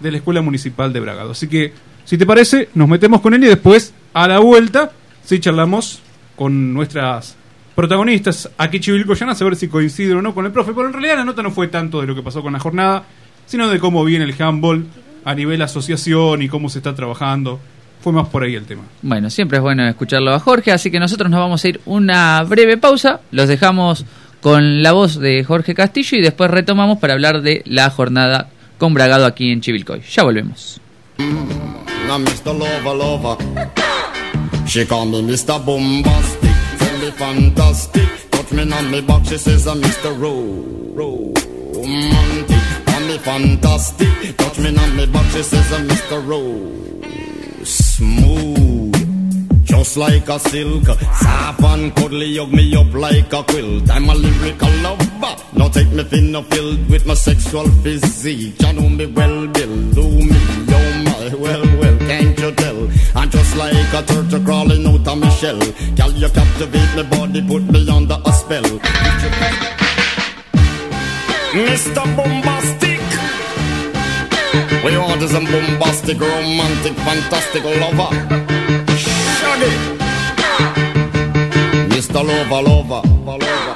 Speaker 2: de la Escuela Municipal de Bragado. Así que, si te parece, nos metemos con él y después, a la vuelta, sí charlamos con nuestras protagonistas aquí Chivilcoyanas a ver si coinciden o no con el profe. Pero en realidad la nota no fue tanto de lo que pasó con la jornada, sino de cómo viene el handball a nivel asociación y cómo se está trabajando. Fue más por ahí el tema.
Speaker 1: Bueno, siempre es bueno escucharlo a Jorge, así que nosotros nos vamos a ir una breve pausa. Los dejamos con la voz de Jorge Castillo y después retomamos para hablar de la jornada con Bragado aquí en Chivilcoy. Ya volvemos.
Speaker 6: Fantastic Touch me on me back She says I'm I'm Mr. Ro Smooth just like a silk. Soft and cuddly, hug me up like a quilt. I'm a lyrical lover. Now take me thin or filled with my sexual physique. You know me well, Bill. Do me, oh my, well, well, can't you tell? I'm just like a turtle crawling out of my shell. Girl, you captivate my body, put me under a spell. Mr. Bombastic.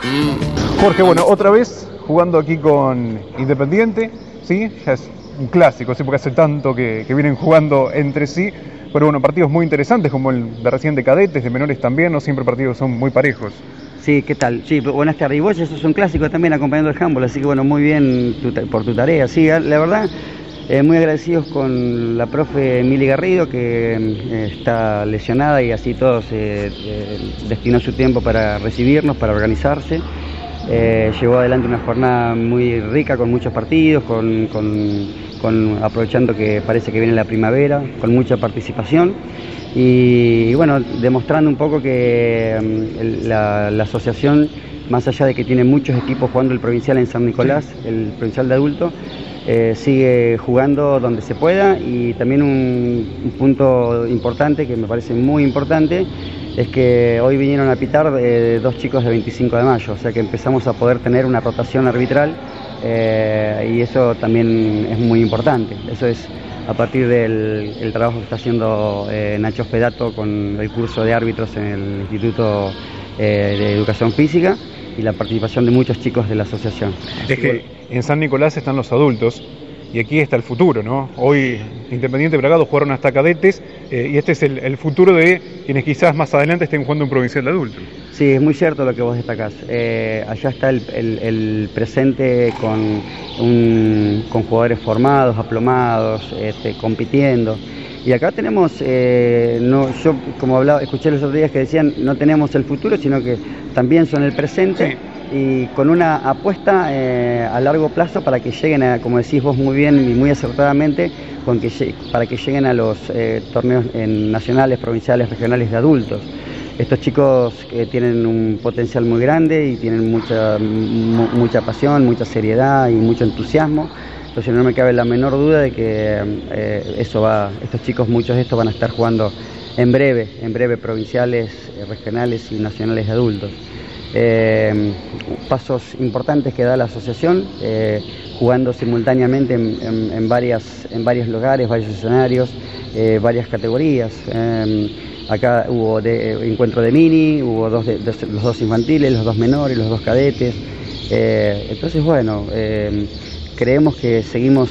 Speaker 6: Mm.
Speaker 2: Jorge, bueno, otra vez jugando aquí con Independiente, ¿sí? Es un clásico, sí, porque hace tanto que, que vienen jugando entre sí. Pero bueno, partidos muy interesantes como el de recién de cadetes, de menores también, no siempre partidos son muy parejos.
Speaker 7: Sí, ¿qué tal? Sí, buenas tardes. Y vos, eso es también acompañando el handball, así que bueno, muy bien por tu tarea. Sí, la verdad, eh, muy agradecidos con la profe Mili Garrido, que eh, está lesionada y así todos eh, eh, destinó su tiempo para recibirnos, para organizarse. Eh, llevó adelante una jornada muy rica con muchos partidos, con, con- con- aprovechando que parece que viene la primavera, con mucha participación. Y, bueno, demostrando un poco que mm, la, la asociación, más allá de que tiene muchos equipos jugando el provincial en San Nicolás, el provincial de adulto, eh, sigue jugando donde se pueda y también un, un punto importante que me parece muy importante es que hoy vinieron a pitar eh, dos chicos de 25 de mayo, o sea que empezamos a poder tener una rotación arbitral eh, y eso también es muy importante. Eso es a partir del el trabajo que está haciendo eh, Nacho Spedato con el curso de árbitros en el Instituto eh, de Educación Física y la participación de muchos chicos de la asociación.
Speaker 2: Es que en San Nicolás están los adultos y aquí está el futuro, ¿no? Hoy Independiente Bragado jugaron hasta cadetes eh, y este es el, el futuro de quienes quizás más adelante estén jugando un provincial de adultos.
Speaker 7: Sí, es muy cierto lo que vos destacás. Eh, allá está el, el- el presente con, un- con jugadores formados, aplomados, este, compitiendo. Y acá tenemos, eh, no, yo como hablaba, escuché los otros días que decían, no tenemos el futuro, sino que también son el presente y con una apuesta eh, a largo plazo para que lleguen a, como decís vos muy bien y muy acertadamente, para que lleguen a los eh, torneos en nacionales, provinciales, regionales de adultos. Estos chicos que tienen un potencial muy grande y tienen mucha, mu- mucha pasión, mucha seriedad y mucho entusiasmo. Entonces no me cabe la menor duda de que eh, estos chicos, muchos de estos van a estar jugando en breve, en breve provinciales, eh, regionales y nacionales de adultos. Eh, pasos importantes que da la asociación, eh, jugando simultáneamente en, varias, en varios lugares, varios escenarios, eh, varias categorías. Eh, acá hubo de- encuentro de mini, hubo dos los dos infantiles, los dos menores, los dos cadetes. Entonces, bueno, creemos que seguimos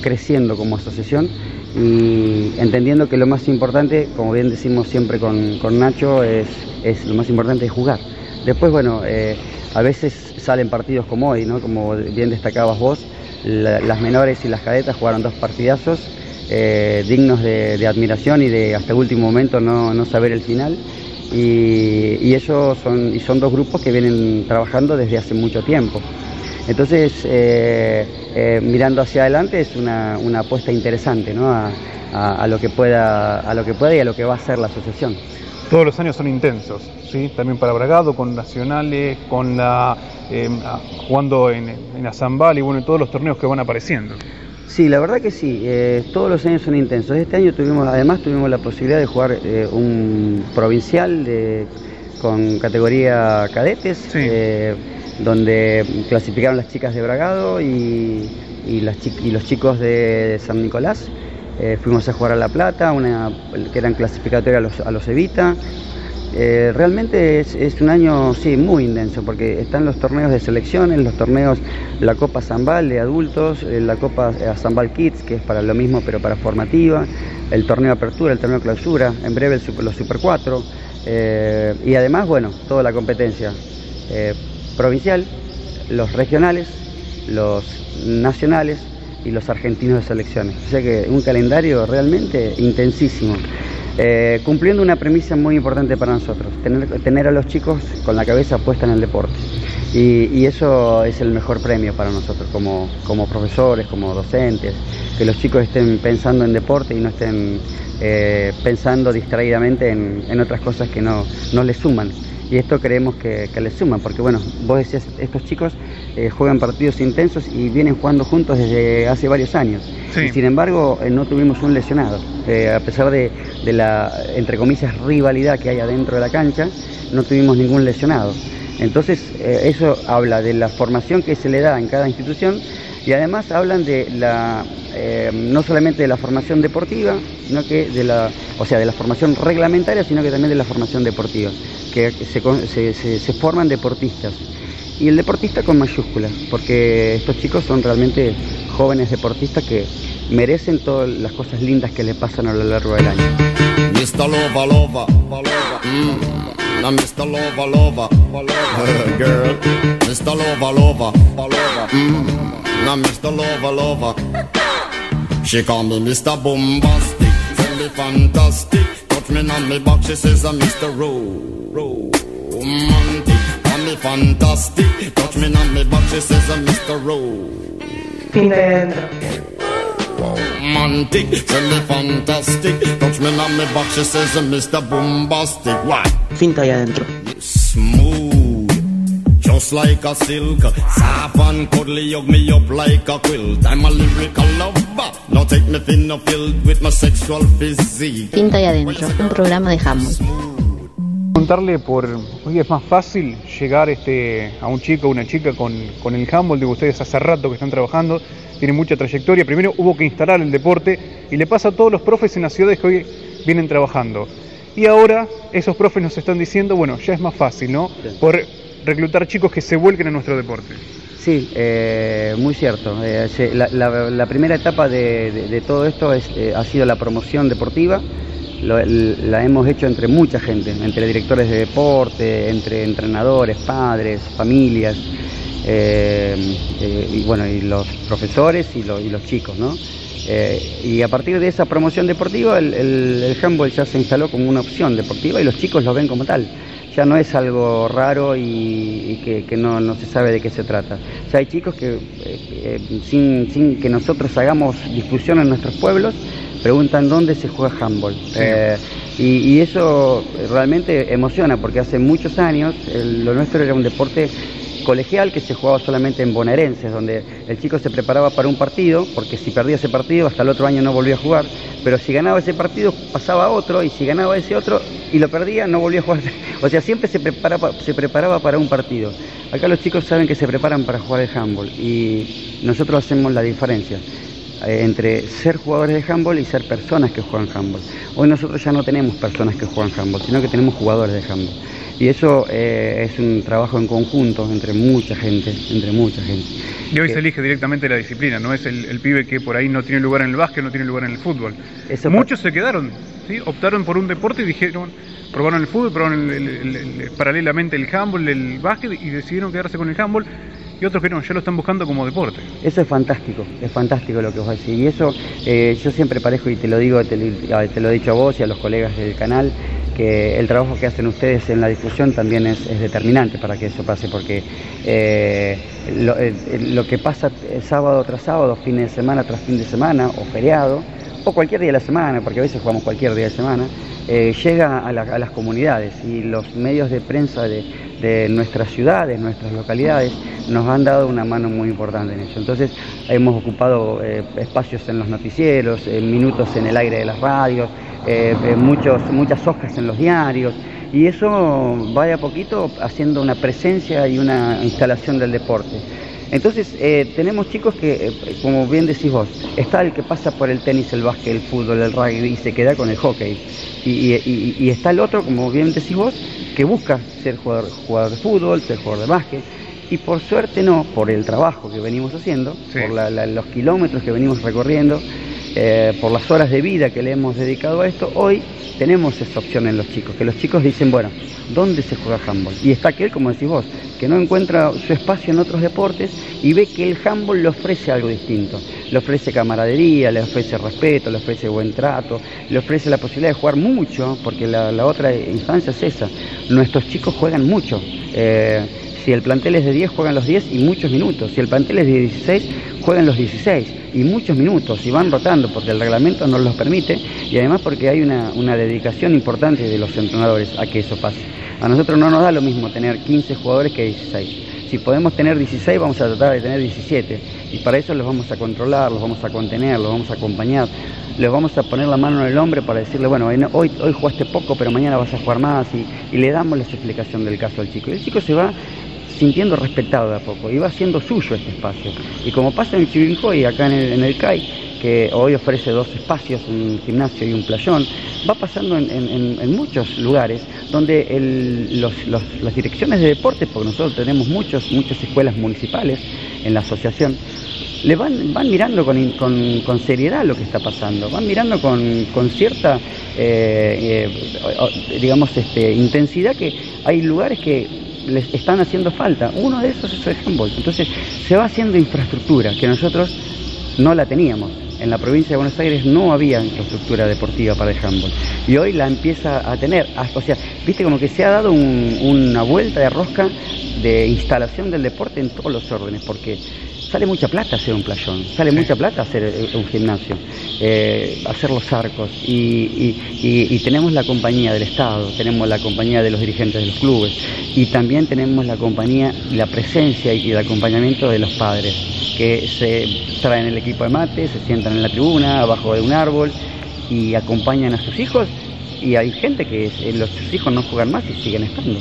Speaker 7: creciendo como asociación y entendiendo que lo más importante, como bien decimos siempre con, con Nacho, es, es lo más importante es jugar. Después, bueno, eh, a veces salen partidos como hoy, ¿no? Como bien destacabas vos, la- las menores y las cadetas jugaron dos partidazos eh, dignos de, admiración y de hasta el último momento no, no saber el final. Y, y ellos son, y son dos grupos que vienen trabajando desde hace mucho tiempo. Entonces, eh, mirando hacia adelante es una, una apuesta interesante ¿no? a- a lo que pueda, a lo que pueda y a lo que va a ser la asociación.
Speaker 2: Todos los años son intensos, ¿sí? También para Bragado, con nacionales, con la eh, a- jugando en, en Azambal y bueno, en todos los torneos que van apareciendo.
Speaker 7: Sí, la verdad que sí, eh, todos los años son intensos. Este año tuvimos, además tuvimos la posibilidad de jugar eh, un provincial de- con categoría cadetes, eh, donde clasificaron las chicas de Bragado y, y las chi- y los chicos de San Nicolás. Eh, fuimos a jugar a La Plata, una, que eran clasificatorias a los, Evita. Eh, realmente es, un año, sí, muy intenso, porque están los torneos de selecciones, los torneos, la Copa Zambal de adultos, eh, la Copa Zambal Kids, que es para lo mismo, pero para formativa, el torneo Apertura, el torneo Clausura, en breve los Super 4, eh, y además, bueno, toda la competencia provincial, los regionales, los nacionales y los argentinos de selecciones. O sea que un calendario realmente intensísimo. eh, cumpliendo una premisa muy importante para nosotros, tener, tener a los chicos con la cabeza puesta en el deporte. Y, y eso es el mejor premio para nosotros como, como profesores, como docentes, que los chicos estén pensando en deporte y no estén eh, pensando distraídamente en, en otras cosas que no, no les suman. Y esto creemos que, que les suman, porque bueno, vos decías, estos chicos eh, juegan partidos intensos y vienen jugando juntos desde hace varios años.
Speaker 2: Sí.
Speaker 7: Y sin embargo, eh, no tuvimos un lesionado. A pesar de, de la, entre comillas, rivalidad que hay adentro de la cancha, no tuvimos ningún lesionado. Entonces, eh, eso habla de la formación que se le da en cada institución y además hablan de la, eh, no solamente de la formación deportiva, sino que de la, o sea, de la formación reglamentaria, sino que también de la formación deportiva, que se, se- se- se forman deportistas. Y el deportista con mayúsculas, porque estos chicos son realmente jóvenes deportistas que merecen todas las cosas lindas que les pasan a lo largo del año.
Speaker 6: Mm. Mr. Lover, lover, Lover, mm. Now Mr. Lover, lover. She call me Mr. Bombastic, tell me fantastic. Touch me on me back, she says I'm Mr. Ro, romantic. Call me fantastic, touch me on me back, she says I'm Mr. Ro.
Speaker 8: Fin de adentro.
Speaker 6: Romantic, tell me fantastic. Touch me on me back, she says I'm Mr. Bombastic. Why?
Speaker 8: Finta ahí adentro.
Speaker 6: Smooth, just like a silk. Soft and cuddly, hug me up like a quilt. I'm a lyrical lover. Now take me thin or filled with my sexual physique.
Speaker 4: Pinta ahí adentro, un programa de handball.
Speaker 2: Contarle por hoy es más fácil llegar este a un chico o una chica con, con el handball, digo ustedes hace rato que están trabajando, tienen mucha trayectoria, primero hubo que instalar el deporte y le pasa a todos los profes en las ciudades que hoy vienen trabajando. Y ahora esos profes nos están diciendo, bueno, ya es más fácil, ¿no? Por reclutar chicos que se vuelquen a nuestro deporte.
Speaker 7: Sí, eh, muy cierto. Eh, la, primera etapa de, todo esto es, eh, ha sido la promoción deportiva. Lo- la hemos hecho entre mucha gente, entre directores de deporte, entre entrenadores, padres, familias, eh, y bueno, y los profesores y, lo- y los chicos, ¿no? Y a partir de esa promoción deportiva, el, el, el handball ya se instaló como una opción deportiva y los chicos lo ven como tal. Ya no es algo raro y, y que, que no, no se sabe de qué se trata. Ya hay chicos que, eh, eh, sin, sin que nosotros hagamos difusión en nuestros pueblos, preguntan dónde se juega handball. Eh, y, y eso realmente emociona porque hace muchos años el- lo nuestro era un deporte colegial que se jugaba solamente en bonaerenses, donde el chico se preparaba para un partido, porque si perdía ese partido hasta el otro año no volvía a jugar, pero si ganaba ese partido pasaba otro, y si ganaba ese otro y lo perdía no volvía a jugar. <laughs> O sea, siempre se preparaba, se preparaba para un partido. Acá los chicos saben que se preparan para jugar el handball y nosotros hacemos la diferencia eh, entre ser jugadores de handball y ser personas que juegan handball. Hoy nosotros ya no tenemos personas que juegan handball, sino que tenemos jugadores de handball. Y eso eh, es un trabajo en conjunto entre mucha gente, entre mucha gente.
Speaker 2: Y hoy
Speaker 7: Que-
Speaker 2: se elige directamente la disciplina, no es el, el pibe que por ahí no tiene lugar en el básquet, no tiene lugar en el fútbol.
Speaker 7: Eso
Speaker 2: Muchos se quedaron, ¿sí? optaron por un deporte y dijeron, probaron el fútbol, probaron el- el- el- el- paralelamente el handball, el básquet y decidieron quedarse con el handball. Y otros que no, ya lo están buscando como deporte.
Speaker 7: Eso es fantástico, es fantástico lo que vos decís. Y eso eh, yo siempre parejo y te lo digo, te lo he dicho a vos y a los colegas del canal, que el trabajo que hacen ustedes en la difusión también es, determinante para que eso pase, porque eh, lo, eh, lo que pasa eh, sábado tras sábado, fin de semana tras fin de semana, o feriado, o cualquier día de la semana, porque a veces jugamos cualquier día de semana, llega a, la- a las comunidades y los medios de prensa de, de nuestras ciudades, nuestras localidades, nos han dado una mano muy importante en eso. Entonces hemos ocupado espacios en los noticieros, minutos en el aire de las radios, eh, eh, muchos, muchas hojas en los diarios. Y eso va de a poquito haciendo una presencia y una instalación del deporte. Entonces, eh, tenemos chicos que, eh, como bien decís vos, está el que pasa por el tenis, el básquet, el fútbol, el rugby y se queda con el hockey. Y, y- y- y está el otro, como bien decís vos, que busca ser jugador, jugador de fútbol, ser jugador de básquet. Y por suerte no, por el trabajo que venimos haciendo,
Speaker 2: Sí.
Speaker 7: por la- la- los kilómetros que venimos recorriendo, eh, por las horas de vida que le hemos dedicado a esto, hoy tenemos esa opción en los chicos, que los chicos dicen, bueno, ¿dónde se juega handball? Y está aquel, como decís vos, que no encuentra su espacio en otros deportes y ve que el handball le ofrece algo distinto. Le ofrece camaradería, le ofrece respeto, le ofrece buen trato, le ofrece la posibilidad de jugar mucho, porque la, otra instancia es esa. Nuestros chicos juegan mucho. Eh, si el plantel es de 10, juegan los 10 y muchos minutos. Si el plantel es de 16, juegan los 16 y muchos minutos. Y van rotando porque el reglamento nos los permite y además porque hay una, una dedicación importante de los entrenadores a que eso pase. A nosotros no nos da lo mismo tener 15 jugadores que 16. Si podemos tener 16, vamos a tratar de tener 17. Y para eso los vamos a controlar, los vamos a contener, los vamos a acompañar. Les vamos a poner la mano en el hombre para decirle, bueno, hoy, hoy jugaste poco, pero mañana vas a jugar más. Y, y le damos la explicación del caso al chico. Y el chico se va sintiendo respetado de a poco y va haciendo suyo este espacio. Y como pasa en Chivilcoy, acá en el, en el CAI, que hoy ofrece dos espacios, un gimnasio y un playón, va pasando en, en- muchos lugares donde las direcciones de deporte, porque nosotros tenemos muchos, muchas escuelas municipales en la asociación, le van, van mirando con, con- con seriedad lo que está pasando, van mirando con, con cierta, eh, eh, digamos, este, intensidad que hay lugares que les están haciendo falta. Uno de esos es el handball. Entonces se va haciendo infraestructura que nosotros no la teníamos. En la provincia de Buenos Aires no había infraestructura deportiva para el handball. Y hoy la empieza a tener. O sea, viste como que se ha dado un- una vuelta de rosca de instalación del deporte en todos los órdenes, porque sale mucha plata hacer un playón, sale mucha plata hacer eh, un gimnasio, eh, hacer los arcos. Y, y- y- y tenemos la compañía del Estado, tenemos la compañía de los dirigentes de los clubes, y también tenemos la compañía la presencia y el acompañamiento de los padres, que se traen el equipo de mate, se sientan en la tribuna, abajo de un árbol, y acompañan a sus hijos, y hay gente que eh, los sus hijos no juegan más y siguen estando.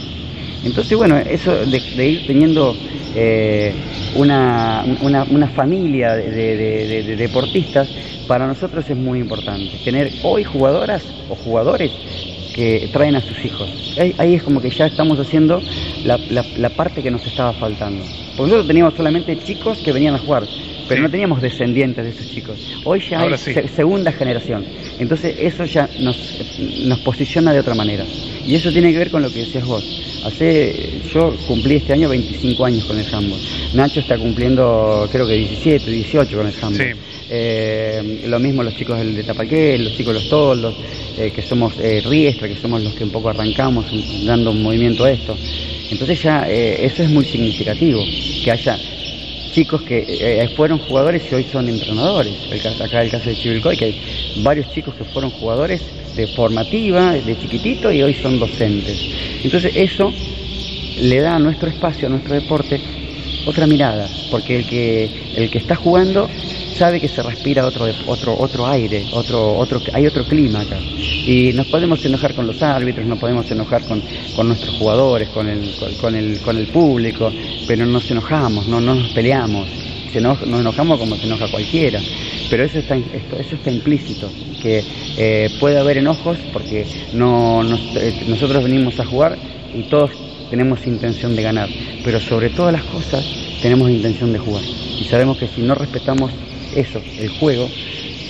Speaker 7: Entonces, bueno, eso de, ir teniendo eh, una, una, una familia de, de- de- de deportistas, para nosotros es muy importante. Tener hoy jugadoras o jugadores que traen a sus hijos. Ahí, ahí es como que ya estamos haciendo la, la- la parte que nos estaba faltando. Porque nosotros teníamos solamente chicos que venían a jugar, pero
Speaker 2: Sí.
Speaker 7: no teníamos descendientes de esos chicos. Hoy ya
Speaker 2: Ahora
Speaker 7: hay
Speaker 2: sí.
Speaker 7: se- segunda generación. Entonces eso ya nos, nos posiciona de otra manera. Y eso tiene que ver con lo que decías vos. Hace, yo cumplí este año 25 años con el handball. Nacho está cumpliendo creo que 17, 18 con el handball.
Speaker 2: Sí.
Speaker 7: Eh, lo mismo los chicos del de Tapaqué, los chicos de los toldos, eh, que somos eh, Riestra, que somos los que un poco arrancamos dando un movimiento a esto. Entonces ya eh, eso es muy significativo, que haya chicos que eh, fueron jugadores y hoy son entrenadores. El caso- acá el caso de Chivilcoy, que hay varios chicos que fueron jugadores de formativa, de chiquitito, y hoy son docentes. Entonces eso le da a nuestro espacio, a nuestro deporte, otra mirada, porque el que, el que está jugando sabe que se respira otro, otro, otro aire, otro, otro, hay otro clima acá. Y nos podemos enojar con los árbitros, nos podemos enojar con, con nuestros jugadores, con el, con, el, con el público, pero no nos enojamos, no, no nos peleamos. Se nos enojamos como se enoja cualquiera, pero eso está, eso está implícito, que eh, puede haber enojos porque no, eh, nosotros venimos a jugar y todos tenemos intención de ganar, pero sobre todas las cosas tenemos intención de jugar. Y sabemos que si no respetamos eso, el juego,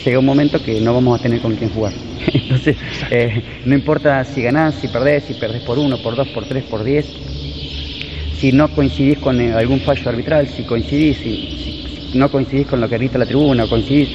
Speaker 7: llega un momento que no vamos a tener con quién jugar. <laughs> Entonces, eh, no importa si ganás, si perdés, si perdés por uno, por dos, por tres, por diez, si no coincidís con eh, algún fallo arbitral, si coincidís, si, no coincidís con lo que grita la tribuna, coincidís,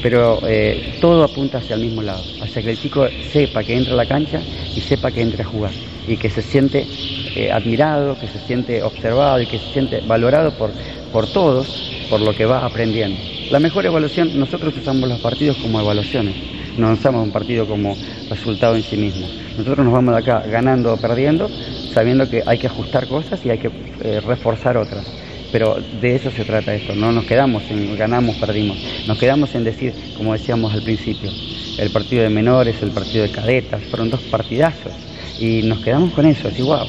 Speaker 7: pero eh, todo apunta hacia el mismo lado, hacia que el chico sepa que entra a la cancha y sepa que entra a jugar y que se siente eh, admirado, que se siente observado y que se siente valorado por, por todos por lo que va aprendiendo. La mejor evaluación, nosotros usamos los partidos como evaluaciones, no usamos un partido como resultado en sí mismo. Nosotros nos vamos de acá ganando o perdiendo, sabiendo que hay que ajustar cosas y hay que eh, reforzar otras. Pero de eso se trata esto, no nos quedamos en ganamos, perdimos, nos quedamos en decir, como decíamos al principio, el partido de menores, el partido de cadetas, fueron dos partidazos y nos quedamos con eso, así, wow,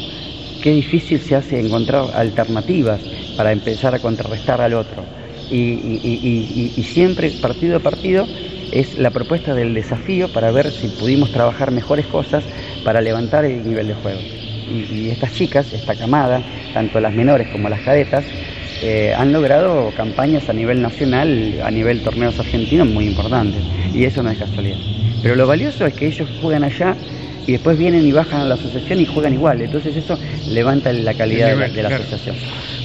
Speaker 7: qué difícil se hace encontrar alternativas para empezar a contrarrestar al otro. Y, y- y- y- siempre, partido a partido, es la propuesta del desafío para ver si pudimos trabajar mejores cosas para levantar el nivel de juego. y estas chicas, esta camada, tanto las menores como las cadetas, eh, han logrado campañas a nivel nacional, a nivel torneos argentinos muy importantes, y eso no es casualidad. Pero lo valioso es que ellos juegan allá y después vienen y bajan a la asociación y juegan igual, entonces eso levanta la calidad de la,
Speaker 2: nivel,
Speaker 7: de la
Speaker 2: claro.
Speaker 7: asociación.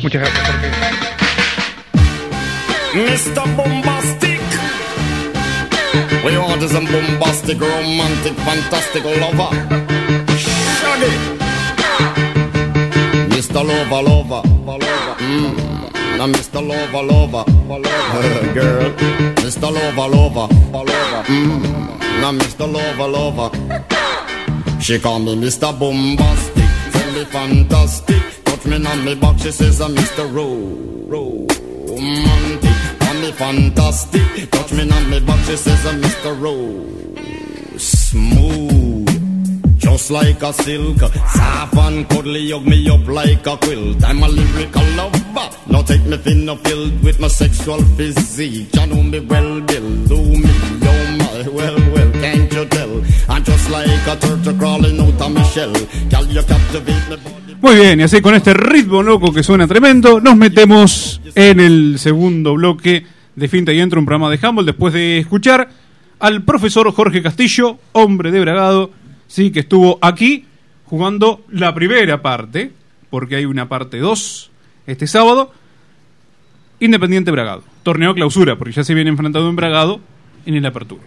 Speaker 2: Muchas gracias, Jorge.
Speaker 6: Mr. Bombastic. We want a bombastic, romantic, fantastic lover. Shaggy. Mr. Lover, lover, lover. Mm. Now Mr. Lover, lover, lover. <laughs> Girl. Mr. Lover, lover, lover. Mm. Now Mr. Lover, lover. She call me Mr. Bombastic, tell me fantastic. Touch me on me back, she says I'm Mr. Ro- Romantic. Call me fantastic, touch me on me back, she says I'm Mr. Ro- Smooth. Just like a silk, soft and cuddly, hug me up like a quilt. I'm a lyrical lover. Now take me thin or filled with my sexual physique. You know me well, Bill. Do me, oh my, well, well,
Speaker 2: Muy bien, y así con este ritmo loco que suena tremendo, nos metemos en el segundo bloque de Finta y Entro, un programa de Humble, después de escuchar al profesor Jorge Castillo, hombre de Bragado, sí, que estuvo aquí jugando la primera parte, porque hay una parte 2 este sábado, Independiente Bragado, torneo clausura, porque ya se viene enfrentado en Bragado en el Apertura.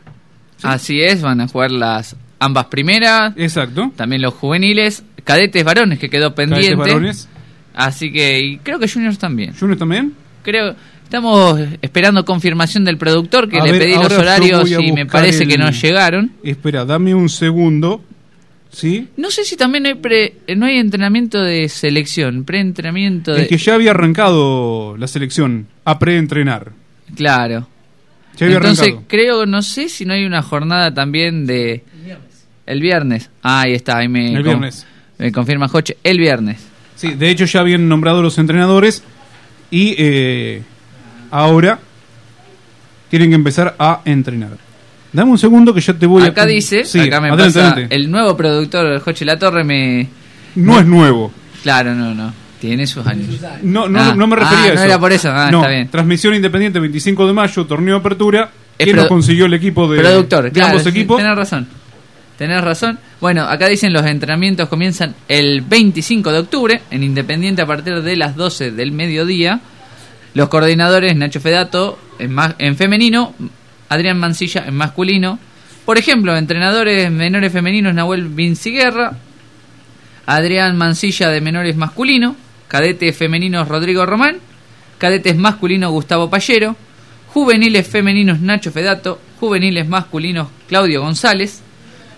Speaker 1: Así es, van a jugar las ambas primeras,
Speaker 2: Exacto.
Speaker 1: también los juveniles, cadetes varones que quedó pendiente.
Speaker 2: Cadetes varones.
Speaker 1: Así que y creo que juniors también.
Speaker 2: ¿Junior también?
Speaker 1: Creo estamos esperando confirmación del productor que
Speaker 2: A
Speaker 1: le
Speaker 2: ver,
Speaker 1: pedí los horarios y me parece que no llegaron.
Speaker 2: Espera, dame un segundo. ¿Sí?
Speaker 1: No sé si también hay pre- no hay entrenamiento de selección, preentrenamiento de
Speaker 2: Es que ya había arrancado la selección a preentrenar.
Speaker 1: claro.
Speaker 2: Ya había
Speaker 1: Entonces
Speaker 2: arrancado.
Speaker 1: creo no sé si no hay una jornada también de el viernes. Ah, ahí está, ahí me
Speaker 2: El
Speaker 1: con-
Speaker 2: viernes.
Speaker 1: me confirma Joche, el viernes.
Speaker 2: Sí, de hecho ya habían nombrado los entrenadores y eh, ahora tienen que empezar a entrenar. Dame un segundo que ya te voy a...
Speaker 1: Acá dice,
Speaker 2: Sí,
Speaker 1: acá me
Speaker 2: adelante,
Speaker 1: pasa
Speaker 2: adelante.
Speaker 1: el nuevo productor Joche La Torre me
Speaker 2: No es nuevo.
Speaker 1: Claro, no, no. Tiene sus años.
Speaker 2: No, no,
Speaker 1: Ah,
Speaker 2: no me refería
Speaker 1: ah,
Speaker 2: a
Speaker 1: no
Speaker 2: eso.
Speaker 1: era por eso. Ah,
Speaker 2: no,
Speaker 1: está bien.
Speaker 2: transmisión independiente 25 de mayo, torneo de apertura. ¿Quién nos consiguió el equipo de,
Speaker 1: Productor,
Speaker 2: de
Speaker 1: claro,
Speaker 2: ambos equipos?
Speaker 1: Tenés razón. Tenés razón. Bueno, acá dicen los entrenamientos comienzan el 25 de octubre en Independiente a partir de las 12 del mediodía. Los coordinadores Nacho Fedato en, ma- en femenino, Adrián Mancilla en masculino. Por ejemplo, entrenadores menores femeninos Nahuel Vinciguerra, Adrián Mancilla de menores masculino, cadetes femeninos Rodrigo Román, cadetes masculinos Gustavo Pallero, juveniles femeninos Nacho Fedato, juveniles masculinos Claudio González,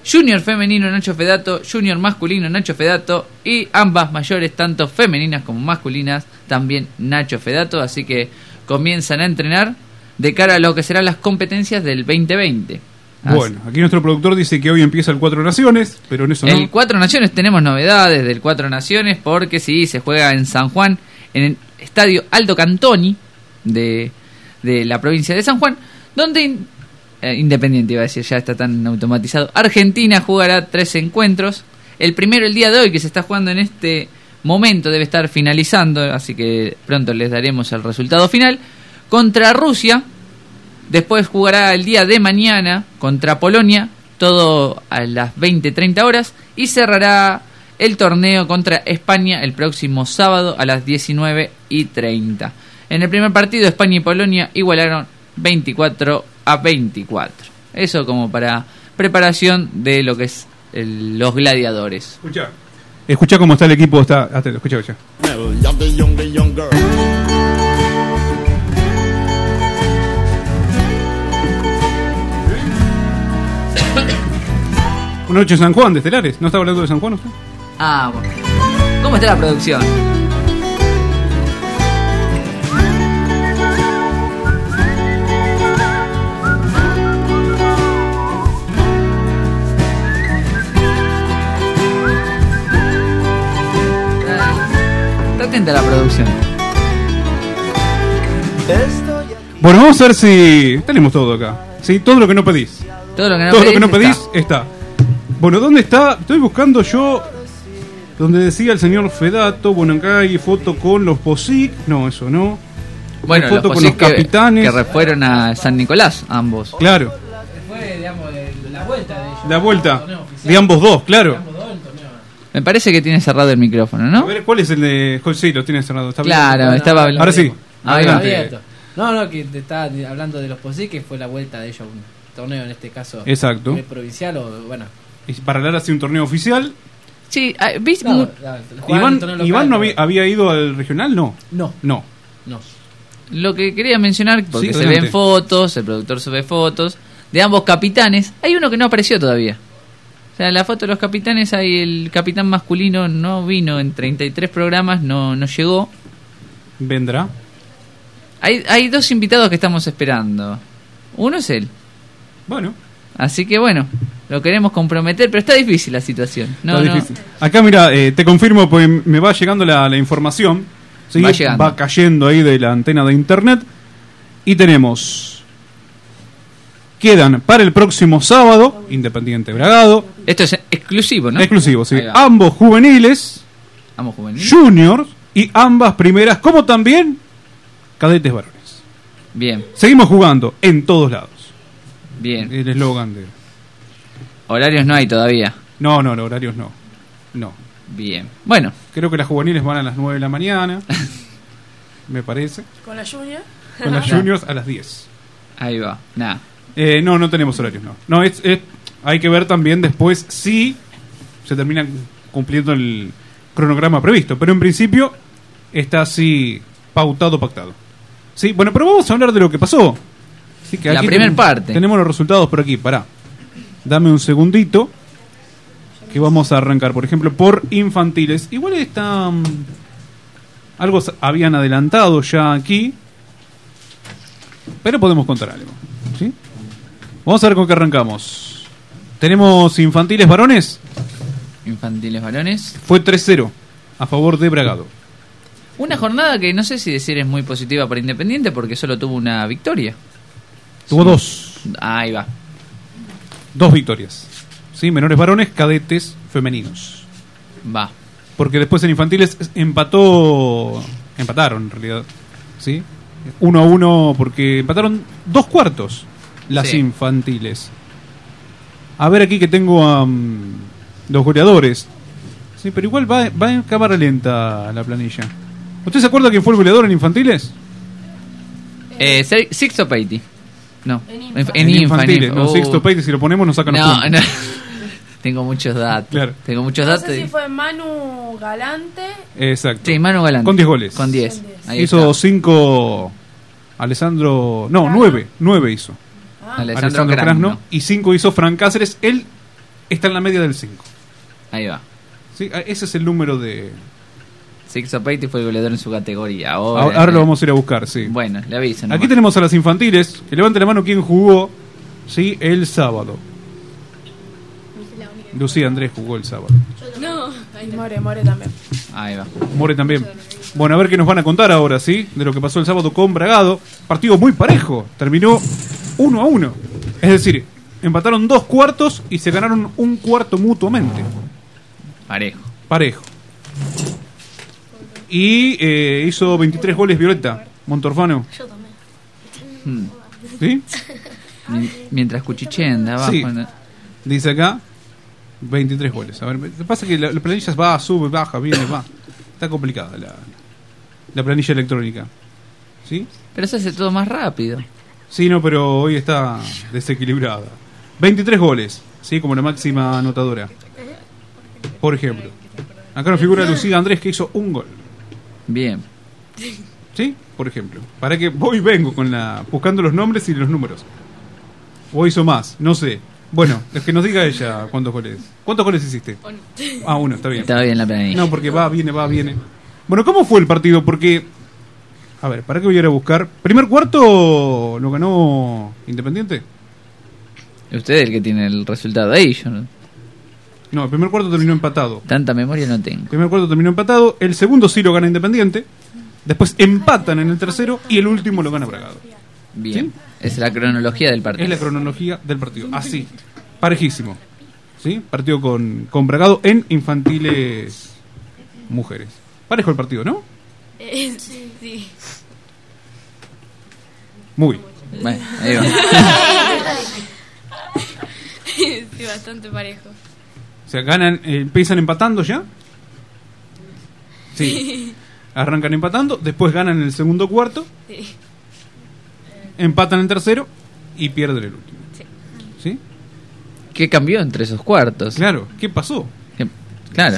Speaker 1: junior femenino Nacho Fedato, junior masculino Nacho Fedato y ambas mayores, tanto femeninas como masculinas, también Nacho Fedato, así que comienzan a entrenar de cara a lo que serán las competencias del 2020. Así-
Speaker 2: Bueno, aquí nuestro productor dice que hoy empieza el Cuatro Naciones, pero en eso no.
Speaker 1: el Cuatro Naciones tenemos novedades del Cuatro Naciones porque sí, se juega en San Juan, en el estadio Aldo Cantoni de, de la provincia de San Juan, donde eh, Independiente iba a decir, ya está tan automatizado. Argentina jugará tres encuentros. El primero el día de hoy que se está jugando en este momento debe estar finalizando, así que pronto les daremos el resultado final. Contra Rusia, Después jugará el día de mañana contra Polonia, todo a las 20-30 horas. Y cerrará el torneo contra España el próximo sábado a las 19 y 30. En el primer partido, España y Polonia igualaron 24 a 24. Eso como para preparación de lo que es el- los gladiadores.
Speaker 2: Escucha. Escucha cómo está el equipo. Está, atento, escucha, escucha. Una noche en San Juan de Estelares. ¿No estaba hablando de San Juan usted?
Speaker 1: Ah, bueno. ¿Cómo está la producción? Atenta la producción.
Speaker 2: Bueno, vamos a ver si. Tenemos todo acá. Sí, todo lo que no pedís.
Speaker 1: Todo lo que no
Speaker 2: todo
Speaker 1: pedís
Speaker 2: lo que no pedís
Speaker 1: está.
Speaker 2: está. Bueno, ¿dónde está? Estoy buscando yo donde decía el señor Fedato, bueno, acá hay foto con los POSIC, no, eso no.
Speaker 1: Bueno,
Speaker 2: Hay foto
Speaker 1: los
Speaker 2: con los
Speaker 1: que,
Speaker 2: capitanes.
Speaker 1: que re- fueron a San Nicolás, ambos.
Speaker 2: Claro,
Speaker 5: Fue, digamos, la vuelta de ellos.
Speaker 2: la vuelta de ambos dos, claro.
Speaker 1: Me parece que tiene cerrado el micrófono,
Speaker 2: A
Speaker 1: ¿no?
Speaker 2: ver, ¿cuál es el de... Sí, lo tiene cerrado. está bien.
Speaker 1: Claro, estaba hablando.
Speaker 2: Ahora sí,
Speaker 1: Ahí
Speaker 2: adelante.
Speaker 5: Abierto. No, no, que te estaba hablando de los POSI, que fue la vuelta de ellos, un torneo en este caso.
Speaker 2: Exacto.
Speaker 5: provincial o, bueno.
Speaker 2: Y para hablar así un torneo oficial.
Speaker 1: Sí, ah, ¿viste?
Speaker 5: No,
Speaker 2: Iván,
Speaker 5: local,
Speaker 2: no
Speaker 5: pero-
Speaker 2: había, había ido al regional, no.
Speaker 5: No,
Speaker 2: No.
Speaker 5: no.
Speaker 1: Lo que quería mencionar, porque
Speaker 2: Sí,
Speaker 1: se ven fotos, el productor sube fotos, de ambos capitanes. Hay uno que no apareció todavía. O sea, la foto de los capitanes, hay el capitán masculino no vino en 33 programas, no, no llegó.
Speaker 2: Vendrá.
Speaker 1: Hay, hay dos invitados que estamos esperando. Uno es él.
Speaker 2: Bueno,
Speaker 1: Así que bueno, lo queremos comprometer, pero está difícil la situación. No,
Speaker 2: está
Speaker 1: no.
Speaker 2: difícil. Acá, mira, eh, te confirmo, pues me va llegando la, la información. ¿sí?
Speaker 1: Va llegando.
Speaker 2: cayendo ahí de la antena de internet. Y tenemos. Quedan para el próximo sábado, Independiente Bragado.
Speaker 1: Esto es exclusivo, ¿no?
Speaker 2: Exclusivo, sí. Ambos juveniles, juniors y ambas primeras, como también cadetes varones.
Speaker 1: Bien,
Speaker 2: Seguimos jugando en todos lados.
Speaker 1: bien.
Speaker 2: El eslogan de.
Speaker 1: Horarios no hay todavía.
Speaker 2: No, no, no, horarios no. No.
Speaker 1: Bien. Bueno,
Speaker 2: Creo que las juveniles van a las 9 de la mañana. <laughs> me parece.
Speaker 3: Con la Junior.
Speaker 2: Con las <laughs> juniors a las 10.
Speaker 1: ahí va. Nada.
Speaker 2: Eh, no, no tenemos horarios, no. No, es, es- hay que ver también después si se termina cumpliendo el cronograma previsto. Pero en principio está así pautado, pactado. Sí, bueno, pero vamos a hablar de lo que pasó. Sí, que
Speaker 1: La
Speaker 2: aquí
Speaker 1: primer
Speaker 2: tenemos-
Speaker 1: parte.
Speaker 2: Tenemos los resultados por aquí, pará. Dame un segundito. Que vamos a arrancar, por ejemplo, por infantiles. Igual está. mm, algo habían adelantado ya aquí. Pero podemos contar algo. ¿sí? Vamos a ver con qué arrancamos. Tenemos infantiles varones.
Speaker 1: Infantiles varones.
Speaker 2: Fue 3-0 a favor de Bragado.
Speaker 1: Una jornada que no sé si decir es muy positiva para Independiente porque solo tuvo una victoria.
Speaker 2: Tuvo dos.
Speaker 1: Ahí va.
Speaker 2: Dos victorias. ¿Sí? Menores varones, cadetes femeninos.
Speaker 1: Va.
Speaker 2: Porque después en infantiles empató. Empataron en realidad. ¿Sí? Uno a uno porque empataron dos cuartos las
Speaker 1: Sí.
Speaker 2: infantiles. A ver aquí que tengo a mm, los goleadores. Sí, pero igual va, va en cámara lenta la planilla. ¿Usted se acuerda quién fue el goleador en infantiles?
Speaker 1: Eh, Sixto Peiti. No.
Speaker 3: En
Speaker 1: En,
Speaker 3: Infa.
Speaker 1: en
Speaker 2: En
Speaker 1: Infa,
Speaker 2: infantiles.
Speaker 1: en
Speaker 2: No,
Speaker 1: Infa.
Speaker 2: Sixto. Peite, si lo ponemos nos sacan los
Speaker 1: No,
Speaker 2: puntos.
Speaker 1: no. <laughs> Tengo muchos datos.
Speaker 2: Claro.
Speaker 1: Tengo muchos
Speaker 3: No
Speaker 1: datos.
Speaker 3: sé
Speaker 1: y-
Speaker 3: si fue Manu Galante.
Speaker 2: Exacto.
Speaker 1: Sí, Manu Galán.
Speaker 2: Con 10 goles.
Speaker 1: Con 10. Ahí
Speaker 2: hizo
Speaker 1: está.
Speaker 2: 5 Alessandro... No,
Speaker 3: Crasno.
Speaker 2: 9. 9 hizo.
Speaker 3: Ah,
Speaker 1: Alessandro
Speaker 2: Alessandro
Speaker 1: Crasno.
Speaker 2: Crasno. Y 5 hizo Fran Cáceres. Él está en la media del 5.
Speaker 1: Ahí va.
Speaker 2: ¿Sí? Ah, Ese es el número de...
Speaker 1: Sixto Peiti fue el goleador en su categoría. Ahora,
Speaker 2: Ahora, ahora lo
Speaker 1: eh,
Speaker 2: vamos a ir a buscar, sí.
Speaker 1: Bueno, le aviso.
Speaker 2: Aquí tenemos a las infantiles. Que levante la mano quien jugó sí, el sábado. Lucía Andrés jugó el sábado.
Speaker 3: y More, More también.
Speaker 1: Ahí va.
Speaker 2: More también. Bueno, a ver qué nos van a contar ahora, ¿sí? De lo que pasó el sábado con Bragado. Partido muy parejo. Terminó 1 a 1. Es decir, empataron dos cuartos y se ganaron un cuarto mutuamente.
Speaker 1: Parejo.
Speaker 2: Parejo. Y eh, hizo 23 goles Violeta Montorfano.
Speaker 1: Hmm.
Speaker 2: ¿Sí?
Speaker 1: Mi- Mientras cuchichean de abajo.
Speaker 2: Sí. Dice acá 23 goles. A ver, lo que pasa es que la, la planilla va, sube, baja, viene, va. Está complicada la, la planilla electrónica. ¿Sí?
Speaker 1: Pero se hace todo más rápido.
Speaker 2: Sí, no, pero hoy está desequilibrada. 23 goles, ¿sí? Como la máxima anotadora. Por ejemplo. Acá nos figura Lucía Andrés que hizo un gol.
Speaker 1: Bien.
Speaker 2: ¿Sí? Por ejemplo. Para que voy y vengo con la buscando los nombres y los números. O hizo más, no sé. Bueno, es que nos diga ella cuántos goles. ¿Cuántos goles hiciste? Ah, uno, está bien.
Speaker 1: Estaba bien la planilla.
Speaker 2: No, porque va, viene, va, viene. Bueno, ¿cómo fue el partido? Porque. A ver, ¿para qué voy a ir a buscar? ¿Primer cuarto lo ganó Independiente?
Speaker 1: Usted es el que tiene el resultado ahí. Yo no-
Speaker 2: No, el primer cuarto terminó empatado.
Speaker 1: tanta memoria no tengo.
Speaker 2: El primer cuarto terminó empatado. El segundo sí lo gana Independiente. Después empatan en el tercero. Y el último lo gana Bragado.
Speaker 1: Bien. Es la cronología del partido.
Speaker 2: Es la cronología del partido. Así, parejísimo. ¿Sí? Partido con, con Bragado en infantiles mujeres. Parejo el partido, ¿no?
Speaker 9: Eh, <laughs> sí.
Speaker 2: Muy.
Speaker 1: Bueno, ahí va. <laughs>
Speaker 9: sí, bastante parejo.
Speaker 2: O sea, ganan, eh, empiezan empatando ya. Sí. <laughs> Arrancan empatando, después ganan el segundo cuarto,
Speaker 9: Sí.
Speaker 2: empatan el tercero y pierden el último.
Speaker 9: Sí.
Speaker 2: ¿Sí?
Speaker 1: ¿Qué cambió entre esos cuartos?
Speaker 2: Claro, ¿qué pasó?
Speaker 1: Que- Claro.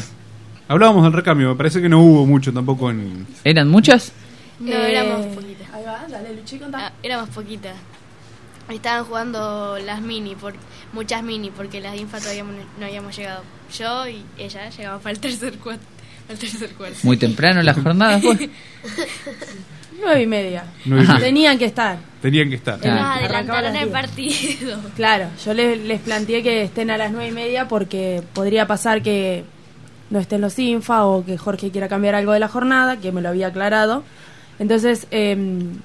Speaker 2: Hablábamos del recambio, me parece que no hubo mucho tampoco en...
Speaker 1: ¿Eran muchas?
Speaker 9: No,
Speaker 3: Eh,
Speaker 9: éramos poquitas.
Speaker 3: Va, dale, Luchi, contá.
Speaker 9: Ah, éramos poquitas. Estaban jugando las mini, por, muchas mini, porque las infa todavía no, no habíamos llegado. Yo y ella llegamos para el tercer cuarto. Al tercer cuarto.
Speaker 1: Muy temprano la jornada fue. <laughs>
Speaker 3: Nueve y media.
Speaker 2: Nueve y media.
Speaker 3: Tenían que estar.
Speaker 2: Tenían que estar.
Speaker 1: Ah.
Speaker 3: A
Speaker 9: adelantaron el partido. <laughs>
Speaker 3: Claro, yo les, les planteé que estén a las nueve y media porque podría pasar que no estén los Infa o que Jorge quiera cambiar algo de la jornada, que me lo había aclarado. Entonces, eh,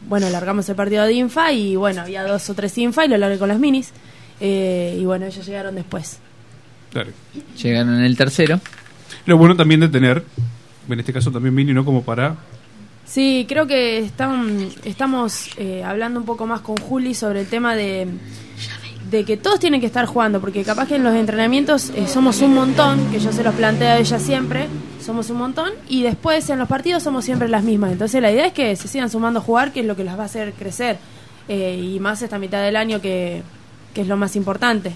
Speaker 3: bueno, largamos el partido de Infa y bueno, había dos o tres Infa y lo largué con las minis. Eh, y bueno, ellos llegaron después.
Speaker 2: Claro.
Speaker 1: Llegaron en el tercero.
Speaker 2: Lo bueno también de tener, en este caso también Mini, ¿no? Como para...
Speaker 3: Sí, creo que están, estamos eh, hablando un poco más con Juli sobre el tema de, de que todos tienen que estar jugando, porque capaz que en los entrenamientos eh, somos un montón, que yo se los planteo a ella siempre, somos un montón, y después en los partidos somos siempre las mismas. Entonces la idea es que se sigan sumando a jugar, que es lo que las va a hacer crecer, eh, y más esta mitad del año que, que es lo más importante.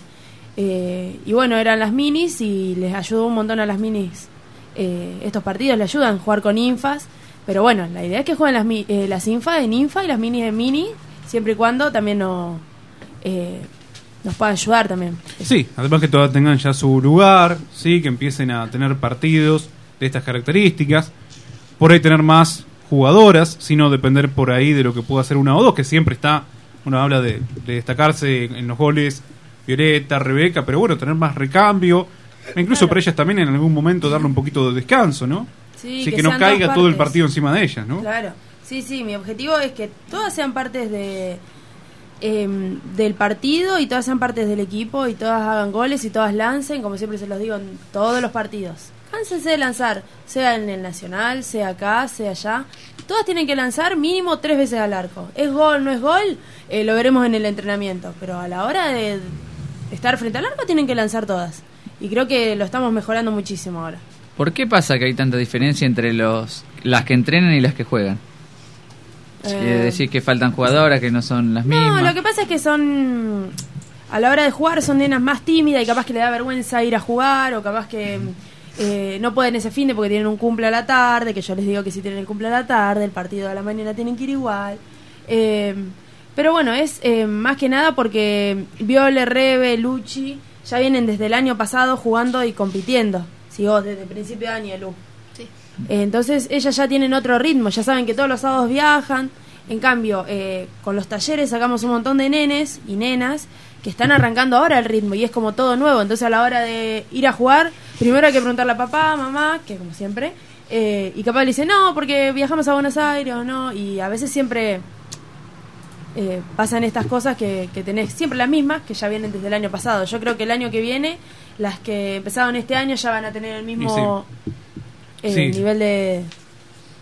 Speaker 3: Eh, y bueno, eran las minis y les ayudó un montón a las minis. estos partidos le ayudan a jugar con infas. Pero bueno, la idea es que jueguen las, las infas en infa y las minis en mini, siempre y cuando también no, nos puedan ayudar también.
Speaker 2: Sí, además que todas tengan ya su lugar, sí, que empiecen a tener partidos de estas características, por ahí tener más jugadoras, sino depender por ahí de lo que pueda hacer una o dos, que siempre está, uno habla de, de destacarse en los goles Violeta, Rebeca, pero bueno, tener más recambio, e incluso para ellas también en algún momento darle un poquito de descanso, ¿no?
Speaker 3: Sí,
Speaker 2: Así
Speaker 3: que
Speaker 2: que, no caiga todo el partido encima de ellas, ¿no?
Speaker 3: Claro, sí, sí, mi objetivo es que todas sean partes de em, del partido y todas sean partes del equipo y todas hagan goles y todas lancen, como siempre se los digo en todos los partidos. Cánsense de lanzar, sea en el Nacional, sea acá, sea allá. Todas tienen que lanzar mínimo tres veces al arco. ¿Es gol, no es gol? Eh, lo veremos en el entrenamiento, pero a la hora de estar frente al arco tienen que lanzar todas. Y creo que lo estamos mejorando muchísimo ahora.
Speaker 1: ¿Por qué pasa que hay tanta diferencia entre los las que entrenan y las que juegan? Quiere
Speaker 3: Eh,
Speaker 1: decir que faltan jugadoras, que no son las
Speaker 3: No,
Speaker 1: mismas.
Speaker 3: lo que pasa es que son. A la hora de jugar son nenas más tímidas y capaz que le da vergüenza ir a jugar o capaz que eh, no pueden ese fin de porque tienen un cumple a la tarde, que yo les digo que si tienen el cumple a la tarde, el partido de la mañana tienen que ir igual. Eh, pero bueno, es eh, más que nada porque Viole, Rebe, Luchi ya vienen desde el año pasado jugando y compitiendo. Si vos desde el principio de año, Lu. Entonces ellas ya tienen otro ritmo, ya saben que todos los sábados viajan. En cambio, eh, con los talleres sacamos un montón de nenes y nenas que están arrancando ahora el ritmo y es como todo nuevo. Entonces a la hora de ir a jugar, primero hay que preguntarle a papá, mamá, que como siempre, eh, y capaz le dice, no, porque viajamos a Buenos Aires o no, y a veces siempre eh, pasan estas cosas que, que tenés siempre las mismas, que ya vienen desde el año pasado. Yo creo que el año que viene, las que empezaron este año ya van a tener el mismo
Speaker 2: Sí.
Speaker 3: nivel de,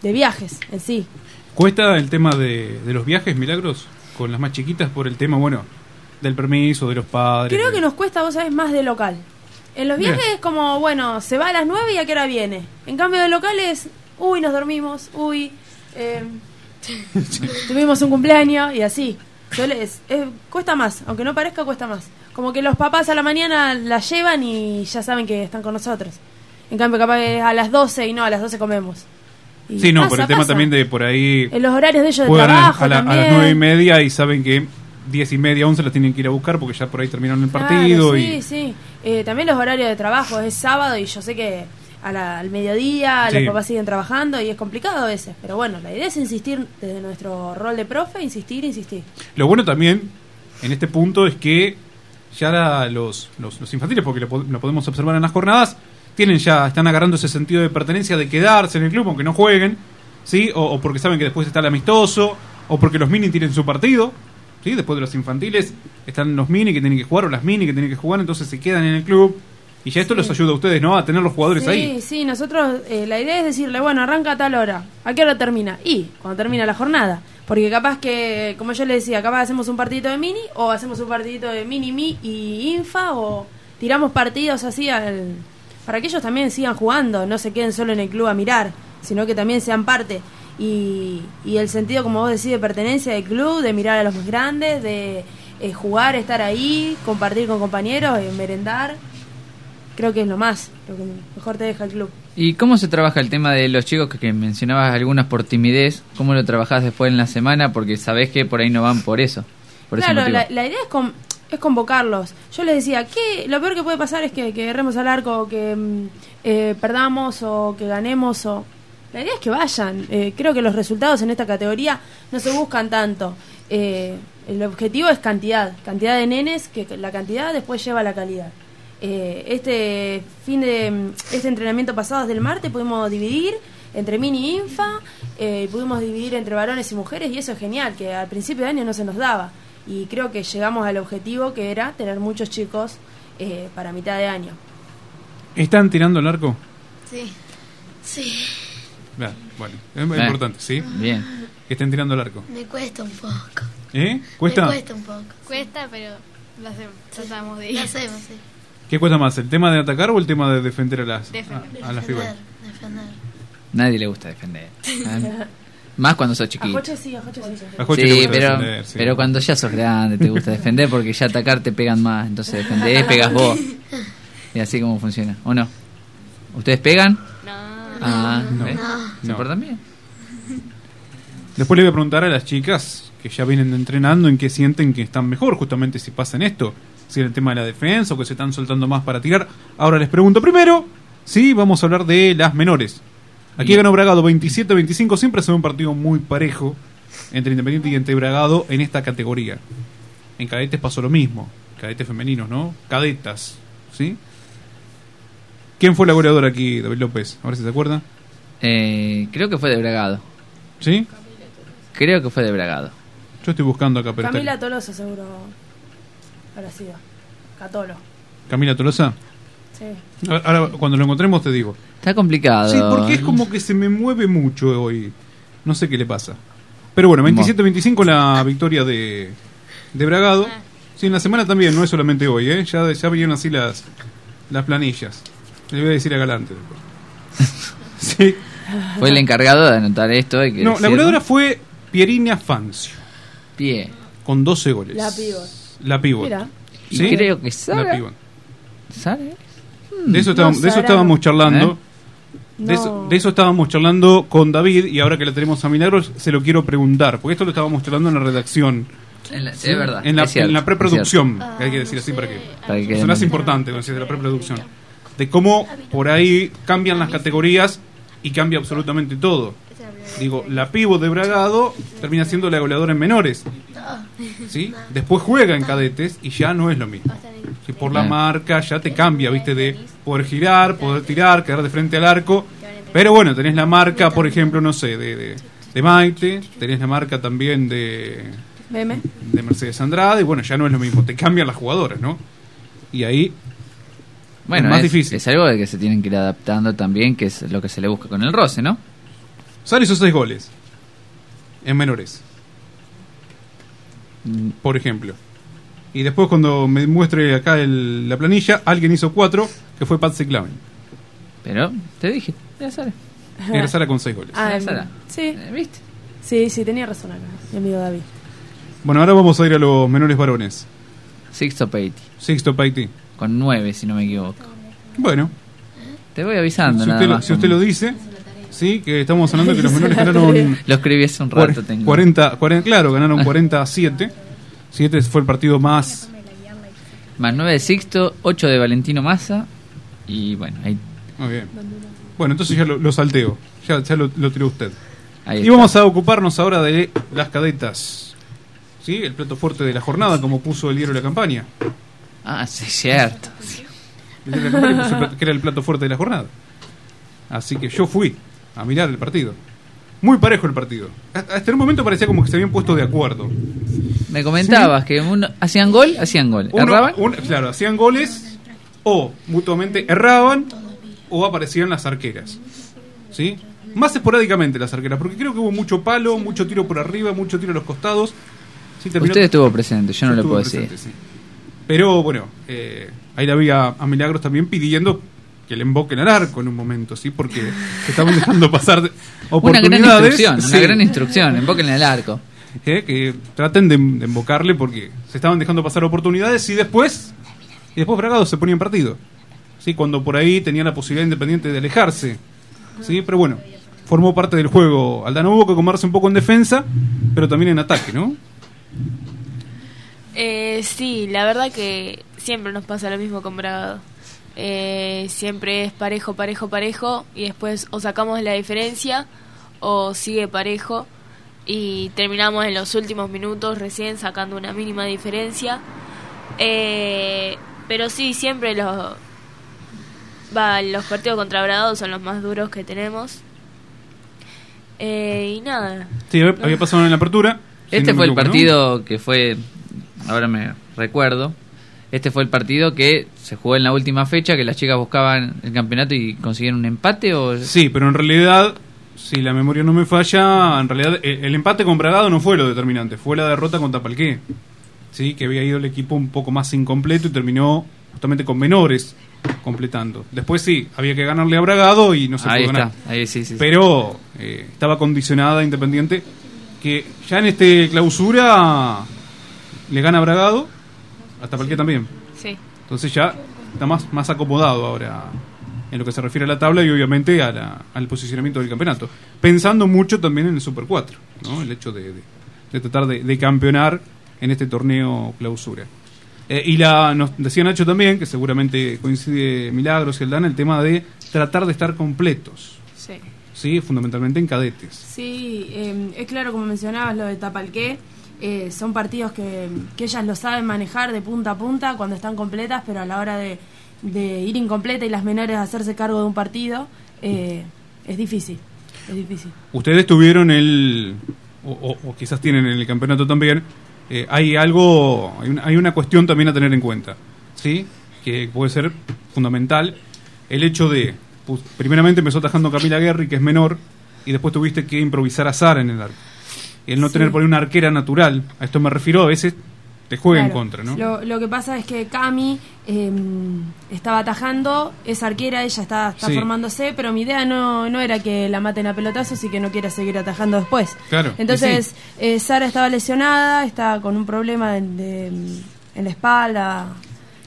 Speaker 3: de viajes en sí.
Speaker 2: ¿Cuesta el tema de, de los viajes, Milagros, con las más chiquitas por el tema, bueno, del permiso, de los padres?
Speaker 3: Creo
Speaker 2: de-
Speaker 3: que nos cuesta, vos sabés, más de local. En los
Speaker 2: Bien.
Speaker 3: viajes es como, bueno, se va a las 9 y a qué hora viene. En cambio de locales, uy, nos dormimos, uy, eh, <laughs> tuvimos un cumpleaños y así. Suele- es- es- cuesta más, aunque no parezca, cuesta más. Como que los papás a la mañana la llevan y ya saben que están con nosotros. En cambio, capaz que a las 12 y no, a las 12 comemos. Y
Speaker 2: Sí, no,
Speaker 3: pasa,
Speaker 2: por el tema
Speaker 3: pasa.
Speaker 2: también de por ahí
Speaker 3: En los horarios de ellos de trabajo
Speaker 2: a la- a
Speaker 3: también.
Speaker 2: las nueve y media y saben que diez y media, once las tienen que ir a buscar porque ya por ahí terminaron el partido y
Speaker 3: sí, sí. Eh, también los horarios de trabajo es sábado y yo sé que a la- al mediodía
Speaker 2: Sí.
Speaker 3: los papás siguen trabajando y es complicado a veces. Pero bueno, la idea es insistir desde nuestro rol de profe, insistir, insistir.
Speaker 2: Lo bueno también en este punto es que ya la- los, los, los infantiles, porque lo, po- lo podemos observar en las jornadas, tienen ya, están agarrando ese sentido de pertenencia de quedarse en el club aunque no jueguen, ¿sí? O, o porque saben que después está el amistoso, o porque los mini tienen su partido, ¿sí? Después de los infantiles están los mini que tienen que jugar, o las mini que tienen que jugar, entonces se quedan en el club. Y ya esto los ayuda a ustedes, ¿no? A tener los jugadores
Speaker 3: Sí,
Speaker 2: ahí.
Speaker 3: sí, nosotros eh, la idea es decirle, bueno, arranca a tal hora. ¿A qué hora termina? Y cuando termina la jornada. Porque capaz que, como yo le decía, capaz hacemos un partidito de mini o hacemos un partidito de mini, mi y infa o tiramos partidos así al, para que ellos también sigan jugando, no se queden solo en el club a mirar, sino que también sean parte. Y, y el sentido, como vos decís, de pertenencia del club, de mirar a los más grandes, de eh, jugar, estar ahí, compartir con compañeros, eh, merendar creo que es lo más, lo que mejor te deja el club.
Speaker 1: ¿Y cómo se trabaja el tema de los chicos que, que mencionabas algunas por timidez? ¿Cómo lo trabajás después en la semana? Porque sabés que por ahí no van por eso. Por
Speaker 3: claro, la idea es, con- es convocarlos. Yo les decía, que lo peor que puede pasar es que, que al arco, que mm, eh, perdamos o que ganemos. o La idea es que vayan. Eh, creo que los resultados en esta categoría no se buscan tanto. Eh, el objetivo es cantidad, cantidad de nenes, que la cantidad después lleva a la calidad. Eh, este fin de mm, este entrenamiento pasado desde el martes pudimos dividir entre mini e infa, eh, pudimos dividir entre varones y mujeres y eso es genial, que al principio de año no se nos daba. Y creo que llegamos al objetivo que era tener muchos chicos eh, para mitad de año.
Speaker 2: ¿Están tirando el arco?
Speaker 9: Sí. Sí.
Speaker 2: Bueno, es
Speaker 1: Bien.
Speaker 2: importante, ¿sí?
Speaker 1: Bien.
Speaker 2: Que estén tirando el arco.
Speaker 9: Me cuesta un poco.
Speaker 2: ¿Eh? ¿Cuesta?
Speaker 9: Me cuesta un poco.
Speaker 10: Cuesta, pero lo hacemos. Tratamos de ir.
Speaker 9: Lo hacemos, sí.
Speaker 2: ¿Qué cuesta más, el tema de atacar o el tema de defender a las,
Speaker 10: Defender.
Speaker 2: a, a las
Speaker 9: Defender,
Speaker 2: figuras?
Speaker 9: defender.
Speaker 1: Nadie le gusta defender. <laughs> ¿eh? Más cuando sos
Speaker 3: A
Speaker 1: chiquito.
Speaker 3: Joche sí, a Joche sí.
Speaker 2: A Joche
Speaker 1: Sí,
Speaker 2: gusta
Speaker 1: pero,
Speaker 2: defender, sí.
Speaker 1: pero cuando ya sos grande te gusta defender porque ya atacar te pegan más. Entonces defendés, <laughs> pegas vos. Y así como funciona. ¿O no? ¿Ustedes pegan?
Speaker 10: No.
Speaker 1: Ah,
Speaker 2: No.
Speaker 1: ¿Se
Speaker 2: No.
Speaker 1: portan bien?
Speaker 2: Después le voy a preguntar a las chicas que ya vienen entrenando en qué sienten que están mejor, justamente si pasan esto, si en el tema de la defensa o que se están soltando más para tirar. Ahora les pregunto primero, sí, vamos a hablar de las menores. Aquí ganó Bragado 27-25, siempre se ve un partido muy parejo entre Independiente y entre Bragado en esta categoría. En cadetes pasó lo mismo, cadetes femeninos, ¿no? Cadetas, ¿sí? ¿Quién fue la goleadora aquí, David López? A ver si se acuerda.
Speaker 1: Eh, creo que fue de Bragado.
Speaker 2: ¿Sí?
Speaker 1: Creo que fue de Bragado.
Speaker 2: Yo estoy buscando acá, pero
Speaker 3: Camila Tolosa seguro habrá sido. Catolo.
Speaker 2: Camila Tolosa.
Speaker 3: Sí.
Speaker 2: Ahora, cuando lo encontremos te digo.
Speaker 1: Está complicado.
Speaker 2: Sí, porque es como que se me mueve mucho hoy. No sé qué le pasa. Pero bueno, 27-25 la victoria de, de Bragado. Sí, en la semana también, no es solamente hoy, ¿eh? Ya, ya vinieron así las, las planillas. Le voy a decir a Galante después. <laughs> sí.
Speaker 1: Fue el encargado de anotar esto. hay que
Speaker 2: No, la goleadora fue Pierina Fancio,
Speaker 1: Pie.
Speaker 2: con 12 goles.
Speaker 3: La pivot.
Speaker 2: La pivot.
Speaker 3: Mira.
Speaker 1: Y
Speaker 2: ¿Sí?
Speaker 1: creo que
Speaker 2: La
Speaker 1: Sara.
Speaker 2: pivot.
Speaker 1: ¿Sara?
Speaker 2: De eso, estábamos, de eso estábamos
Speaker 1: ¿Eh?
Speaker 2: charlando. De, eso, de eso estábamos charlando con David y ahora que la tenemos a Milagros se lo quiero preguntar, porque esto lo estábamos charlando en la redacción,
Speaker 1: En la- sí, es verdad.
Speaker 2: en la,
Speaker 1: es cierto,
Speaker 2: en la preproducción, que hay que decir así para que...
Speaker 1: Para que quede
Speaker 2: Eso no es
Speaker 1: más-
Speaker 2: importante, cuando dice la preproducción. De cómo por ahí cambian las categorías y cambia absolutamente todo. Digo, la pivo de Bragado termina siendo la goleadora en menores. ¿Sí? Después juega en cadetes y ya no es lo mismo. Si por la
Speaker 1: Ah.
Speaker 2: marca ya te cambia, viste, de poder girar, poder tirar, quedar de frente al arco. Pero bueno, tenés la marca, por ejemplo, no sé, de, de, de Maite, tenés la marca también de, de Mercedes Andrade, y bueno, ya no es lo mismo, te cambian las jugadoras, ¿no? Y ahí,
Speaker 1: Bueno,
Speaker 2: es más
Speaker 1: es,
Speaker 2: difícil.
Speaker 1: es algo de que se tienen que ir adaptando también, que es lo que se le busca con el roce, ¿no?
Speaker 2: Sara hizo seis goles en menores,
Speaker 1: Mm,
Speaker 2: por ejemplo. Y después cuando me muestre acá el- la planilla, alguien hizo cuatro, que fue Patsy Claven.
Speaker 1: Pero, te dije, ya sale.
Speaker 2: Era Sara con seis goles.
Speaker 3: Ah,
Speaker 1: Sara.
Speaker 3: sí.
Speaker 1: Eh, ¿Viste?
Speaker 3: Sí, sí, tenía razón acá, mi amigo David.
Speaker 2: Bueno, ahora vamos a ir a los menores varones.
Speaker 1: Sixto Peiti,
Speaker 2: Sixto Paiti.
Speaker 1: con nueve, si no me equivoco.
Speaker 2: Bueno,
Speaker 1: Te voy avisando,
Speaker 2: si
Speaker 1: nada
Speaker 2: usted, lo,
Speaker 1: más.
Speaker 2: si usted lo dice, sí, que estamos hablando que los menores <laughs> ganaron
Speaker 1: Lo escribí hace un rato,
Speaker 2: cuar-
Speaker 1: tengo.
Speaker 2: 40, 40, claro, ganaron 40 a 7. 7 fue el partido más
Speaker 1: Más nueve de Sixto, ocho de Valentino Massa. Y bueno, ahí,
Speaker 2: Muy bien. Bueno, entonces ya lo, lo salteo. Ya, ya lo, lo tiró usted.
Speaker 1: ahí
Speaker 2: Y
Speaker 1: está.
Speaker 2: vamos a ocuparnos ahora de las cadetas. ¿Sí? El plato fuerte de la jornada, como puso el diario de la campaña.
Speaker 1: Ah, sí, cierto.
Speaker 2: El diario de la campaña puso el plato- que era el plato fuerte de la jornada. Así que yo fui a mirar el partido. Muy parejo el partido. Hasta en un momento parecía como que se habían puesto de acuerdo.
Speaker 1: Me comentabas que uno, hacían gol, hacían gol.
Speaker 2: Uno-
Speaker 1: ¿Erraban?
Speaker 2: un- claro, hacían goles o mutuamente erraban o aparecían las arqueras. ¿Sí? Más esporádicamente las arqueras, porque creo que hubo mucho palo, mucho tiro por arriba, mucho tiro a los costados. Sí,
Speaker 1: Usted estuvo presente, yo no lo puedo
Speaker 2: presente,
Speaker 1: decir.
Speaker 2: sí. Pero bueno, eh, ahí la vi a, a Milagros también pidiendo que le emboquen al arco en un momento, ¿sí? Porque se estaban dejando pasar de- <laughs>
Speaker 1: Una
Speaker 2: oportunidades.
Speaker 1: gran instrucción,
Speaker 2: sí,
Speaker 1: una gran instrucción, embóquenle al arco.
Speaker 2: eh, que traten de, de embocarle porque se estaban dejando pasar oportunidades y después y después Bragado se ponía en partido. ¿Sí? Cuando por ahí tenía la posibilidad independiente de alejarse. ¿Sí? Pero bueno, formó parte del juego. Aldana hubo que comerse un poco en defensa, pero también en ataque, ¿no?
Speaker 11: Eh, sí, la verdad que siempre nos pasa lo mismo con Bragado. Eh, siempre es parejo, parejo, parejo y después o sacamos la diferencia o sigue parejo y terminamos en los últimos minutos recién sacando una mínima diferencia. Eh, pero sí, siempre los, va, los partidos contra Bragado son los más duros que tenemos. Eh, y nada.
Speaker 2: Sí, había, había pasado en la apertura.
Speaker 1: Este fue el partido que fue, ahora me recuerdo, este fue el partido que se jugó en la última fecha, que las chicas buscaban el campeonato y consiguieron un empate o...
Speaker 2: Sí, pero en realidad, si la memoria no me falla, en realidad eh, el empate con Bragado no fue lo determinante, fue la derrota contra Palqué. Sí, que había ido el equipo un poco más incompleto y terminó justamente con menores completando. Después sí, había que ganarle a Bragado y no se
Speaker 1: Ahí
Speaker 2: pudo ganar.
Speaker 1: está, ahí sí, sí. sí.
Speaker 2: Pero eh, estaba condicionada Independiente que ya en este clausura le gana a Bragado, hasta Palqué también.
Speaker 11: Sí.
Speaker 2: Entonces ya está más, más acomodado ahora en lo que se refiere a la tabla y obviamente a la- al posicionamiento del campeonato. Pensando mucho también en el Super 4, ¿no? el hecho de, de- de tratar de, de campeonar en este torneo clausura. Eh, y la, nos decía Nacho también, que seguramente coincide Milagros y Aldana, el tema de tratar de estar completos,
Speaker 3: Sí.
Speaker 2: ¿sí? fundamentalmente en cadetes.
Speaker 3: Sí, eh, es claro, como mencionabas, lo de Tapalqué. Eh, son partidos que, que ellas lo saben manejar de punta a punta cuando están completas, pero a la hora de, de ir incompleta y las menores hacerse cargo de un partido, eh, es difícil. Es difícil.
Speaker 2: Ustedes tuvieron el, o, quizás tienen en el campeonato también, eh, hay algo, hay una, hay una cuestión también a tener en cuenta, ¿sí? Que puede ser fundamental. El hecho de, pues, primeramente empezó atajando Camila Guerri, que es menor, y después tuviste que improvisar a Sara en el arco. El no
Speaker 3: Sí.
Speaker 2: tener por ahí una arquera natural, a esto me refiero, a veces te juega en contra, ¿no?
Speaker 3: Lo, lo que pasa es que Cami eh, estaba atajando, es arquera, ella está, está
Speaker 2: Sí.
Speaker 3: formándose, pero mi idea no, no era que la maten a pelotazos y que no quiera seguir atajando después.
Speaker 2: Claro,
Speaker 3: Entonces, eh, Sara estaba lesionada, está con un problema de- de- en la espalda.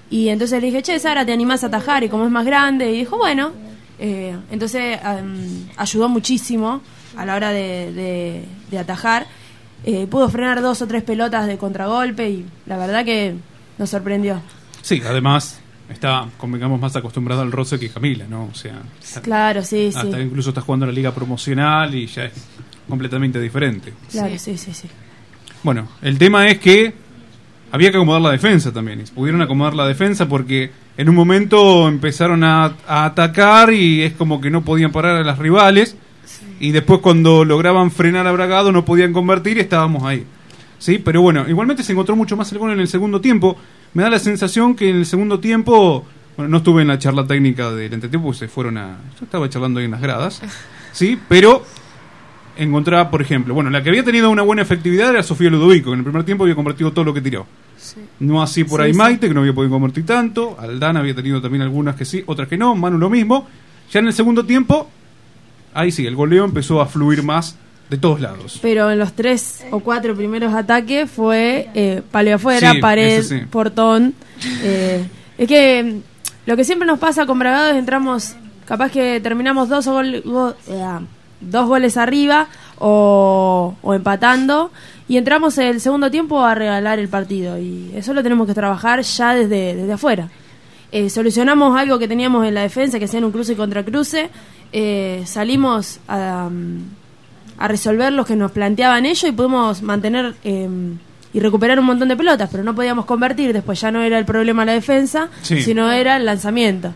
Speaker 3: Y entonces le dije, che, Sara, ¿te animás a atajar? Y como es más grande, y dijo, bueno. Eh, entonces em, ayudó muchísimo a la hora de, de- de atajar. Eh, pudo frenar dos o tres pelotas de contragolpe y la verdad que nos sorprendió.
Speaker 2: Sí, además está, convengamos, más acostumbrado al roce que Camila, ¿no? O sea,
Speaker 3: Claro, sí, sí.
Speaker 2: hasta incluso está jugando la liga promocional y ya es completamente diferente.
Speaker 3: Claro, sí, sí, sí.
Speaker 2: Bueno, el tema es que había que acomodar la defensa también. Pudieron acomodar la defensa porque en un momento empezaron a, a atacar y es como que no podían parar a las rivales. Y después cuando lograban frenar a Bragado no podían convertir y estábamos ahí. Sí, pero bueno, igualmente se encontró mucho más el gol en el segundo tiempo. Me da la sensación que en el segundo tiempo, bueno, no estuve en la charla técnica del entretiempo, porque se fueron a... Yo estaba charlando ahí en las gradas, <laughs> sí, pero encontraba, por ejemplo, bueno, la que había tenido una buena efectividad era Sofía Ludovico, que en el primer tiempo había convertido todo lo que tiró. No así por
Speaker 3: Sí,
Speaker 2: ahí. Maite, que no había podido convertir tanto. Aldana había tenido también algunas que sí, otras que no. Manu lo mismo. Ya en el segundo tiempo, ahí sí, el goleo empezó a fluir más de todos lados.
Speaker 3: Pero en los tres o cuatro primeros ataques fue eh, paleo afuera,
Speaker 2: Sí,
Speaker 3: pared,
Speaker 2: sí.
Speaker 3: portón. eh, es que lo que siempre nos pasa con Bragado es entramos, capaz que terminamos dos, o gol- go- eh, dos goles arriba o, o empatando y entramos el segundo tiempo a regalar el partido y eso lo tenemos que trabajar ya desde, desde afuera. Eh, solucionamos algo que teníamos en la defensa, que hacían un cruce contra cruce, eh, salimos a, mm, a resolver los que nos planteaban ellos y pudimos mantener eh, y recuperar un montón de pelotas, pero no podíamos convertir, después ya no era el problema la defensa,
Speaker 2: Sí.
Speaker 3: sino era el lanzamiento.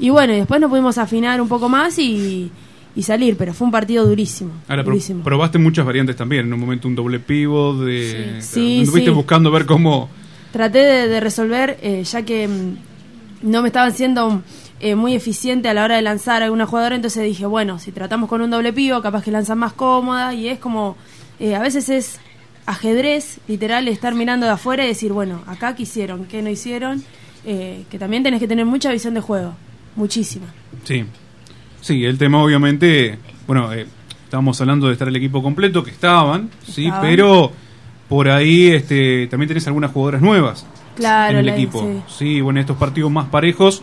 Speaker 3: Y bueno, y después nos pudimos afinar un poco más y, y salir, pero fue un partido durísimo.
Speaker 2: Ahora, pro-
Speaker 3: durísimo.
Speaker 2: probaste muchas variantes también. En un momento un doble pivo, de,
Speaker 3: Sí, sí.
Speaker 2: buscando ver cómo...
Speaker 3: Traté de, de resolver, eh, ya que mm, no me estaban siendo eh, muy eficiente a la hora de lanzar a alguna jugadora, entonces dije, bueno, si tratamos con un doble pivo, capaz que lanzan más cómoda y es como, eh, a veces es ajedrez, literal, estar mirando de afuera y decir, bueno, acá qué hicieron, qué no hicieron, eh, que también tenés que tener mucha visión de juego, muchísima.
Speaker 2: Sí. Sí, el tema obviamente, bueno, estábamos hablando de estar el equipo completo, que estaban, sí,
Speaker 3: Estaban.
Speaker 2: pero por ahí este, también tenés algunas jugadoras nuevas
Speaker 3: Claro,
Speaker 2: en el equipo.
Speaker 3: sí.
Speaker 2: Sí. bueno, estos partidos más parejos,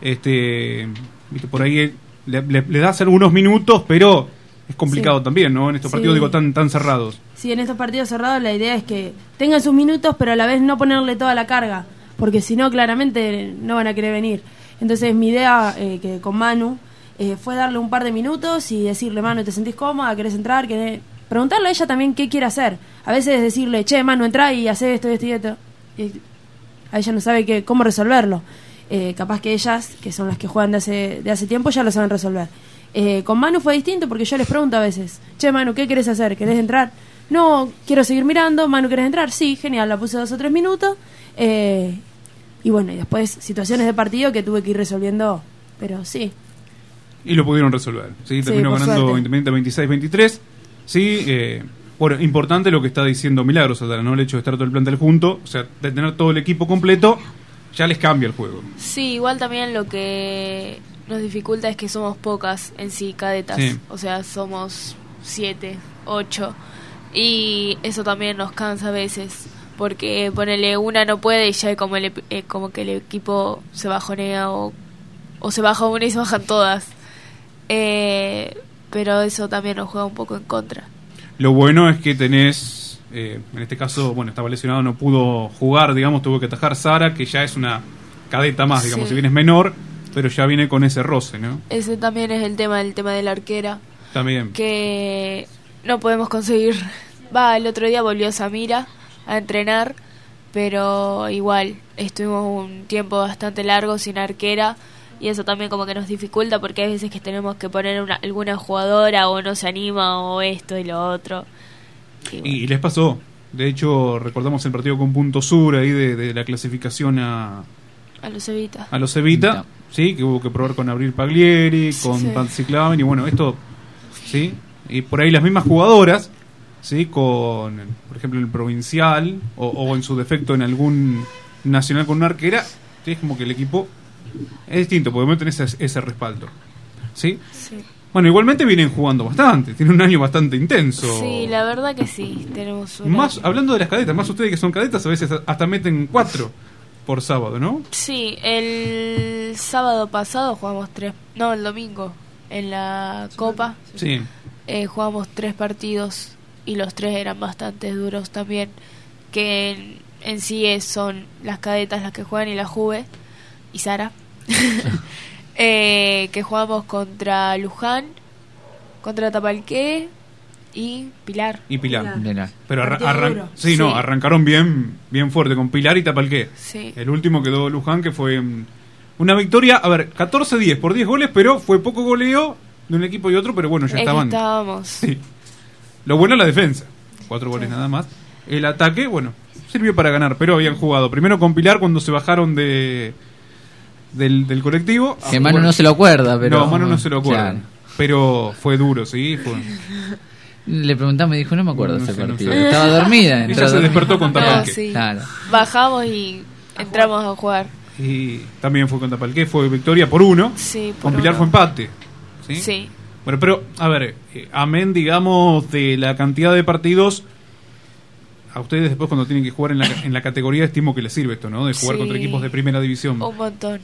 Speaker 2: este, viste, por ahí eh, le, le- le das algunos minutos, pero es complicado
Speaker 3: Sí.
Speaker 2: también, ¿no? En estos
Speaker 3: Sí.
Speaker 2: partidos digo tan tan cerrados.
Speaker 3: Sí, en estos partidos cerrados la idea es que tengan sus minutos, pero a la vez no ponerle toda la carga, porque si no, claramente no van a querer venir. Entonces, mi idea eh, que con Manu eh, fue darle un par de minutos y decirle, Manu, ¿te sentís cómoda? ¿Querés entrar? ¿Querés-?" Preguntarle a ella también qué quiere hacer. A veces es decirle, che, Manu, entra y hace esto, esto y esto. Y a ella no sabe qué, cómo resolverlo. Eh, capaz que ellas, que son las que juegan de hace, de hace tiempo, ya lo saben resolver. Eh, con Manu fue distinto porque yo les pregunto a veces, che Manu, ¿qué querés hacer? ¿Querés entrar? No, quiero seguir mirando. Manu, ¿querés entrar? Sí, genial, la puse dos o tres minutos. Eh, y bueno, y después situaciones de partido que tuve que ir resolviendo, pero sí.
Speaker 2: Y lo pudieron resolver. ¿sí? Terminó ganando. Independiente 26-23. Sí, eh, bueno, importante lo que está diciendo Milagros, ¿no? El hecho de estar todo el plantel junto, o sea, de tener todo el equipo completo, ya les cambia el juego.
Speaker 11: Sí, igual también lo que nos dificulta es que somos pocas en sí, cadetas.
Speaker 2: Sí.
Speaker 11: O sea, somos siete, ocho. Y eso también nos cansa a veces. Porque ponele una no puede y ya como, el, eh, como que el equipo se bajonea o, o se baja una y se bajan todas. Eh, pero eso también nos juega un poco en contra.
Speaker 2: Lo bueno es que tenés, eh, en este caso, bueno, estaba lesionado, no pudo jugar, digamos, tuvo que atajar Sara, que ya es una cadeta más, digamos,
Speaker 11: Sí.
Speaker 2: si bien es menor, pero ya viene con ese roce, ¿no?
Speaker 11: Ese también es el tema, el tema de la arquera.
Speaker 2: También.
Speaker 11: que no podemos conseguir. Va, el otro día volvió Samira a entrenar, pero igual estuvimos un tiempo bastante largo sin arquera y eso también como que nos dificulta porque hay veces que tenemos que poner una, alguna jugadora o no se anima o esto y lo otro. Y bueno,
Speaker 2: Y les pasó. De hecho, recordamos el partido con Punto Sur ahí de, de la clasificación a,
Speaker 11: a los evita.
Speaker 2: a los Evita, sí, que hubo que probar con Abril Paglieri, con
Speaker 11: Sí.
Speaker 2: Patsy Claven, y bueno, esto, sí, y por ahí las mismas jugadoras, sí, con, por ejemplo, en el provincial, o, o en su defecto en algún nacional con una arquera, sí, es como que el equipo es distinto, porque no tenés ese, ese respaldo, sí.
Speaker 11: Sí.
Speaker 2: Bueno, igualmente vienen jugando bastante, tienen un año bastante intenso.
Speaker 11: Sí, la verdad que sí, tenemos.
Speaker 2: Más, hablando de las cadetas, más ustedes que son cadetas, a veces hasta meten cuatro por sábado, ¿no?
Speaker 11: Sí, el sábado pasado jugamos tres, no, el domingo, en la Copa.
Speaker 2: Sí.
Speaker 11: Eh, jugamos tres partidos y los tres eran bastante duros también, que en, en sí es- son las cadetas las que juegan y la Juve y Sara, <laughs> Eh, que jugamos contra Luján, contra Tapalqué y Pilar.
Speaker 2: Y Pilar.
Speaker 1: Pilar.
Speaker 2: Pero arra- arran- sí, no, arrancaron bien, bien fuerte con Pilar y Tapalqué.
Speaker 11: Sí.
Speaker 2: El último quedó Luján, que fue mm, una victoria, a ver, 14-10 por 10 goles, pero fue poco goleo de un equipo y otro, pero bueno, ya
Speaker 11: Es
Speaker 2: estaban.
Speaker 11: estábamos.
Speaker 2: Sí. Lo bueno es la defensa, cuatro goles nada más. El ataque, bueno, sirvió para ganar, pero habían jugado primero con Pilar cuando se bajaron de del, del colectivo.
Speaker 1: Que Manu no se lo acuerda, pero-
Speaker 2: No, Manu no se lo acuerda.
Speaker 1: Claro.
Speaker 2: Pero fue duro, sí, fue.
Speaker 1: Le preguntamos y dijo, no me acuerdo
Speaker 2: No
Speaker 1: ese
Speaker 2: sé, no
Speaker 1: partido.
Speaker 2: sé.
Speaker 1: Estaba dormida.
Speaker 2: Ella
Speaker 1: entró
Speaker 2: se
Speaker 1: dormida.
Speaker 2: despertó con
Speaker 11: No,
Speaker 2: Tapalqué.
Speaker 11: sí.
Speaker 1: Claro.
Speaker 11: Bajamos y entramos a jugar.
Speaker 2: Y también fue con Tapalqué, fue victoria por uno.
Speaker 11: Sí, por
Speaker 2: con Pilar
Speaker 11: uno.
Speaker 2: fue empate. ¿sí?
Speaker 11: Sí.
Speaker 2: Bueno, pero, a ver, eh, amén, digamos, de la cantidad de partidos, a ustedes después cuando tienen que jugar en la, en la categoría, estimo que les sirve esto, ¿no? De jugar
Speaker 11: Sí.
Speaker 2: contra equipos de primera división.
Speaker 11: Un montón.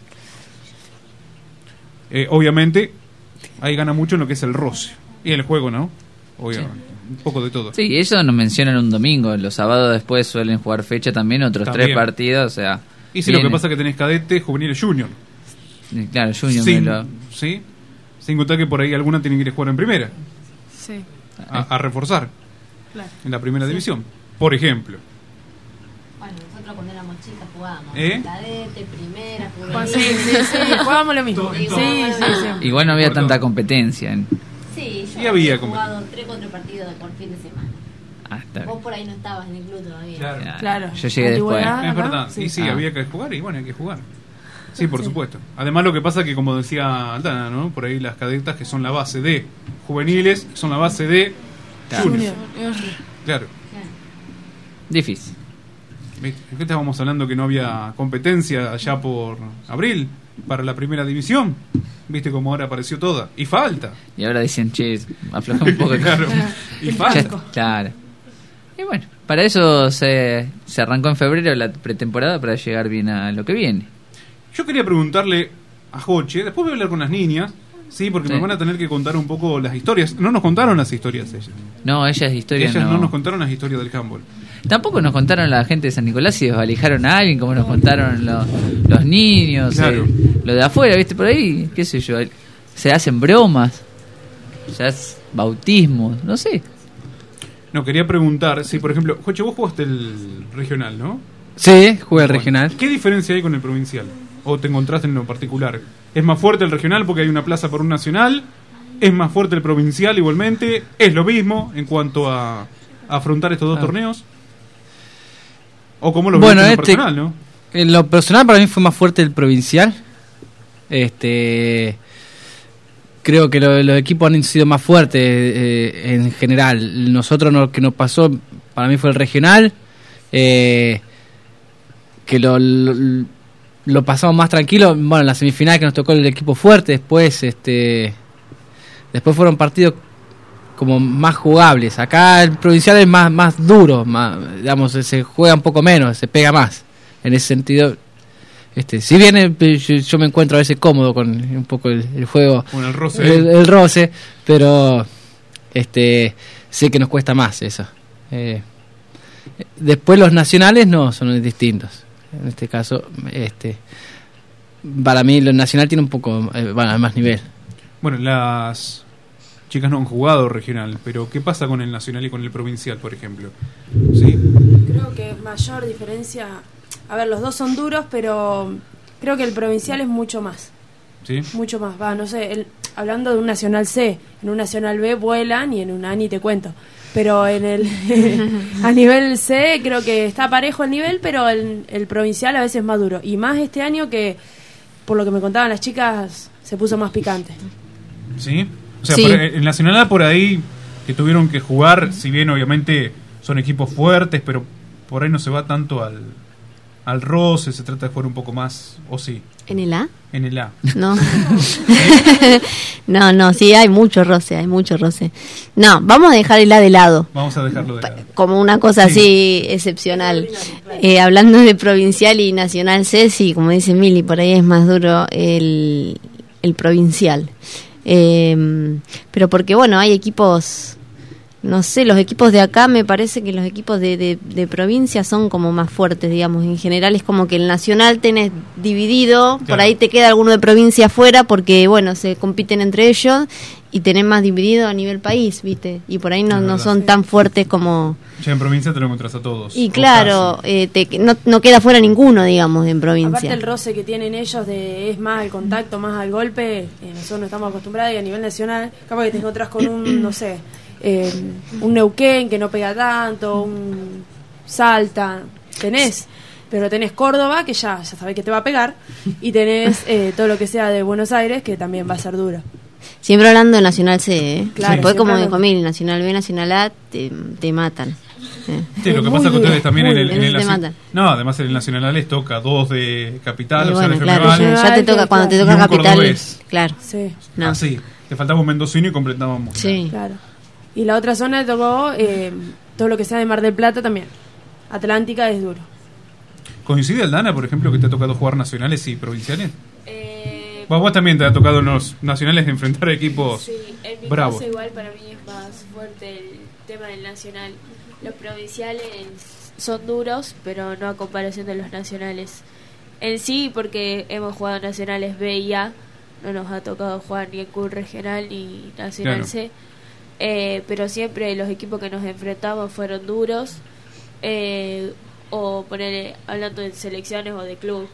Speaker 2: Eh, obviamente, ahí gana mucho en lo que es el roce. Y el juego, ¿no? Obviamente. Un poco de todo.
Speaker 1: Sí, eso nos mencionan un domingo. Los sábados después suelen jugar fecha también, otros
Speaker 2: También.
Speaker 1: tres partidos. O sea,
Speaker 2: Y si lo que pasa es que tenés cadete, juvenil y junior.
Speaker 1: Claro, Junior
Speaker 2: Sin,
Speaker 1: lo-
Speaker 2: ¿Sí? Sin contar que por ahí alguna tienen que ir a jugar en primera.
Speaker 11: Sí.
Speaker 2: A, a reforzar.
Speaker 3: Claro.
Speaker 2: En la primera división. Por ejemplo.
Speaker 4: Bueno, nosotros cuando éramos chicas jugábamos.
Speaker 2: ¿Eh?
Speaker 4: Cadete, primera,
Speaker 3: Juan, sí, sí, sí, jugábamos lo mismo. Sí, sí, sí.
Speaker 1: Igual no había tanta competencia. en-
Speaker 4: Sí, yo
Speaker 2: Y había
Speaker 4: jugado tres cuatro partidos de por fin de semana.
Speaker 1: Ah, está bien.
Speaker 4: Vos por ahí no estabas en el club todavía.
Speaker 2: Claro.
Speaker 3: Claro.
Speaker 1: Yo llegué después.
Speaker 2: Es verdad.
Speaker 3: sí.
Speaker 2: Y sí,
Speaker 1: Ah.
Speaker 2: había que jugar y bueno, hay que jugar. <laughs> Sí, por supuesto. Además lo que pasa que, como decía Aldana, ¿no? Por ahí las cadetas que son la base de juveniles, son la base de juniors. Claro.
Speaker 1: Difícil.
Speaker 2: ¿Qué estábamos hablando que no había competencia allá por abril para la primera división? ¿Viste cómo ahora apareció toda? Y falta.
Speaker 1: Y ahora dicen, che, afloja un poco. <laughs>
Speaker 2: Claro. Y falta.
Speaker 1: Claro. Y bueno, para eso se, se arrancó en febrero la pretemporada para llegar bien a lo que viene.
Speaker 2: Yo quería preguntarle a Joche, después voy a hablar con las niñas, sí, porque
Speaker 1: Sí.
Speaker 2: nos van a tener que contar un poco las historias. No nos contaron las historias ellas.
Speaker 1: No, ellas historias
Speaker 2: ellas no.
Speaker 1: no.
Speaker 2: nos contaron las historias del handball.
Speaker 1: Tampoco nos contaron la gente de San Nicolás si desvalijaron a alguien, como nos contaron lo- los niños,
Speaker 2: Claro.
Speaker 1: eh, lo de afuera, ¿viste? Por ahí, qué sé yo, se hacen bromas, se hacen bautismos, no sé.
Speaker 2: No, quería preguntar, si por ejemplo, Joche, vos jugaste el regional, ¿no?
Speaker 5: Sí, jugué el
Speaker 2: Bueno,
Speaker 5: regional.
Speaker 2: ¿Qué diferencia hay con el provincial? ¿O te encontraste en lo particular? ¿Es más fuerte el regional porque hay una plaza por un nacional? ¿Es más fuerte el provincial igualmente? ¿Es lo mismo en cuanto a, a afrontar estos dos
Speaker 5: Ah.
Speaker 2: torneos? ¿O cómo lo
Speaker 5: Bueno,
Speaker 2: lo
Speaker 5: este-
Speaker 2: personal, no?
Speaker 5: En lo personal para mí fue más fuerte el provincial. Este creo que lo- los equipos han sido más fuertes eh, en general. Nosotros lo que nos pasó para mí fue el regional. eh, que lo, lo, lo pasamos más tranquilo. Bueno, en la semifinal que nos tocó el equipo fuerte, después este después fueron partidos como más jugables. Acá el provincial es más más duro, más, digamos, se juega un poco menos, se pega más. En ese sentido, este, si bien eh, yo, yo me encuentro a veces cómodo con un poco el, el juego,
Speaker 2: Con el roce.
Speaker 5: el, el roce, pero este sé que nos cuesta más eso. Eh, después los nacionales no son distintos. En este caso, este para mí lo nacional tiene un poco eh, bueno, más nivel.
Speaker 2: Bueno, las chicas no han jugado regional, pero ¿qué pasa con el nacional y con el provincial, por ejemplo? ¿Sí?
Speaker 3: Creo que mayor diferencia. A ver, los dos son duros, pero creo que el provincial es mucho más.
Speaker 2: ¿Sí?
Speaker 3: Mucho más. Va, no sé, el- hablando de un Nacional C, en un Nacional B vuelan y en un A ni te cuento. Pero en el <laughs> a nivel C creo que está parejo el nivel, pero el, el provincial a veces es más duro. Y más este año que, por lo que me contaban las chicas, se puso más picante.
Speaker 2: ¿Sí? O sea,
Speaker 4: Sí.
Speaker 2: por- el Nacional A por ahí que tuvieron que jugar, si bien obviamente son equipos fuertes, pero por ahí no se va tanto al, al roce, se trata de jugar un poco más, o sí,
Speaker 4: ¿En el A?
Speaker 2: en el A.
Speaker 4: No. <laughs> <laughs> no, no, sí, hay mucho roce, hay mucho roce. No, vamos a dejar el A de lado,
Speaker 2: Vamos a dejarlo de lado.
Speaker 4: como una cosa así excepcional. Eh, hablando de provincial y nacional C, sí, como dice Mili, por ahí es más duro el, el provincial. Eh, pero porque, bueno, hay equipos, no sé, los equipos de acá me parece que los equipos de, de, de provincia son como más fuertes, digamos. En general es como que el nacional tenés dividido, por ahí te queda alguno de provincia afuera porque, bueno, se compiten entre ellos y tenés más dividido a nivel país, ¿viste? Y por ahí no, no son tan fuertes como...
Speaker 2: Ya en provincia te lo encontrás a todos.
Speaker 4: Y claro, eh, te- no, no queda fuera ninguno, digamos, en
Speaker 3: Aparte
Speaker 4: provincia.
Speaker 3: el roce que tienen ellos de es más al contacto, más al golpe, eh, nosotros no estamos acostumbrados y a nivel nacional, capaz que te encontrás con un, <clears throat> no sé, eh, un Neuquén que no pega tanto, un Salta, tenés, pero tenés Córdoba que ya, ya sabés que te va a pegar y tenés eh, todo lo que sea de Buenos Aires que también va a ser duro.
Speaker 4: Siempre hablando de Nacional C, ¿eh?
Speaker 3: Claro,
Speaker 4: Después, como dijo. Mil, Nacional B, Nacional A, te, te matan. Eh.
Speaker 2: Sí, lo que pasa que ustedes también en el, en el
Speaker 4: Te.
Speaker 2: No, además en el Nacional A les toca dos de capital,
Speaker 4: Y
Speaker 2: o sea,
Speaker 4: bueno,
Speaker 2: de
Speaker 4: claro,
Speaker 2: Femenal,
Speaker 4: ya, ya te toca, cuando te toca capital,
Speaker 2: cordobés.
Speaker 4: claro.
Speaker 3: Sí,
Speaker 4: No.
Speaker 2: Así, te faltaba un mendocino y completábamos.
Speaker 4: Sí.
Speaker 3: claro. Y la otra zona le tocó eh, todo lo que sea de Mar del Plata también. Atlántica es duro.
Speaker 2: ¿Coincide Aldana, por ejemplo, que te ha tocado jugar nacionales y provinciales?
Speaker 11: Eh,
Speaker 2: Vos, vos también te ha tocado en los nacionales de enfrentar equipos
Speaker 11: Sí, en mi
Speaker 2: bravos.
Speaker 11: caso igual para mí es más fuerte el tema del nacional. Los provinciales son duros, pero no a comparación de los nacionales. En sí, porque hemos jugado nacionales B y A, no nos ha tocado jugar ni en Q regional ni nacional
Speaker 2: Claro.
Speaker 11: C. Eh, pero siempre los equipos que nos enfrentamos fueron duros. Eh, o poner hablando de selecciones o de club.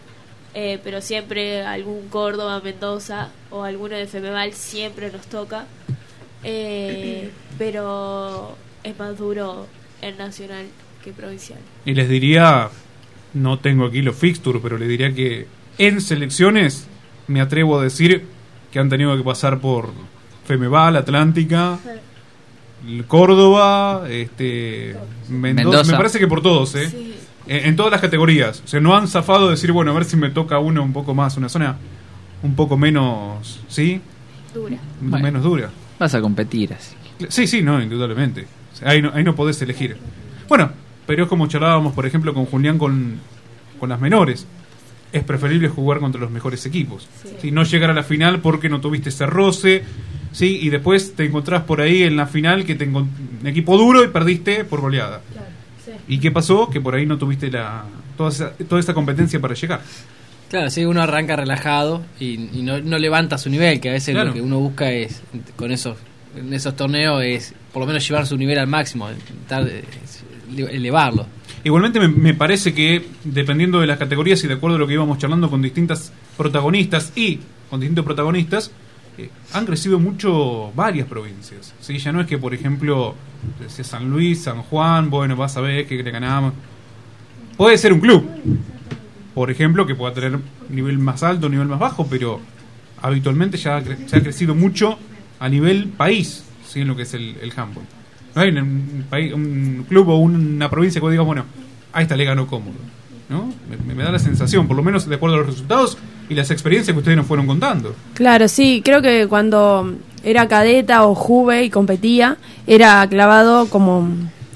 Speaker 11: Eh, pero siempre algún Córdoba, Mendoza o alguno de Femeval siempre nos toca. Eh, <coughs> pero es más duro el nacional que provincial.
Speaker 2: Y les diría, no tengo aquí los fixtures, pero les diría que en selecciones, me atrevo a decir que han tenido que pasar por Femeval, Atlántica, Córdoba, este, Mendoza.
Speaker 1: Mendoza.
Speaker 2: Me parece que por todos, ¿eh? En, en todas las categorías. O sea, no han zafado de decir, bueno, a ver si me toca uno un poco más, una zona un poco menos, ¿sí?
Speaker 9: Dura.
Speaker 1: Bueno.
Speaker 2: Menos dura.
Speaker 1: Vas a competir así.
Speaker 2: Sí, sí, no, indudablemente. O sea, ahí, no, ahí no podés elegir. Bueno, pero es como charlábamos, por ejemplo, con Julián con, con las menores. Es preferible jugar contra los mejores equipos. ¿sí? No llegar a la final porque no tuviste ese roce. ¿sí? Y después te encontrás por ahí en la final que te equipo duro y perdiste por goleada. ¿Y qué pasó? Que por ahí no tuviste la toda esa, toda esa competencia para llegar.
Speaker 5: Claro, sí, uno arranca relajado y, y no, no levanta su nivel, que a veces
Speaker 2: Claro.
Speaker 5: lo que uno busca es, con esos, en esos torneos, es por lo menos llevar su nivel al máximo, elevarlo.
Speaker 2: Igualmente me, me parece que dependiendo de las categorías y de acuerdo a lo que íbamos charlando con distintas protagonistas y con distintos protagonistas, han crecido mucho varias provincias. ¿sí? Ya no es que, por ejemplo, decía San Luis, San Juan, bueno, vas a ver que le ganamos. Puede ser un club, por ejemplo, que pueda tener nivel más alto, nivel más bajo, pero habitualmente ya ha, cre- ya ha crecido mucho a nivel país, ¿sí? en lo que es el, el handball. No hay un, país, un club o una provincia que vos digas, bueno, a esta le ganó cómodo. ¿No? Me, me da la sensación, por lo menos de acuerdo a los resultados y las experiencias que ustedes nos fueron contando.
Speaker 3: Claro, sí, creo que cuando era cadeta o juve y competía, era clavado como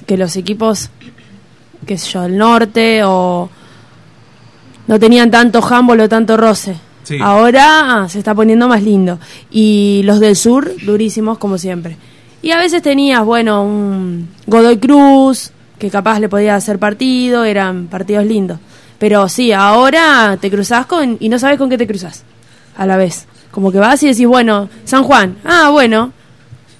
Speaker 3: que los equipos, qué sé yo, del norte o no tenían tanto handball o tanto roce.
Speaker 12: Sí.
Speaker 3: Ahora ah, se está poniendo más lindo. Y los del sur, durísimos como siempre. Y a veces tenías, bueno, un Godoy Cruz, que capaz le podía hacer partido, eran partidos lindos. Pero sí, ahora te cruzás con, y no sabes con qué te cruzas a la vez. Como que vas y decís, bueno, San Juan, ah, bueno,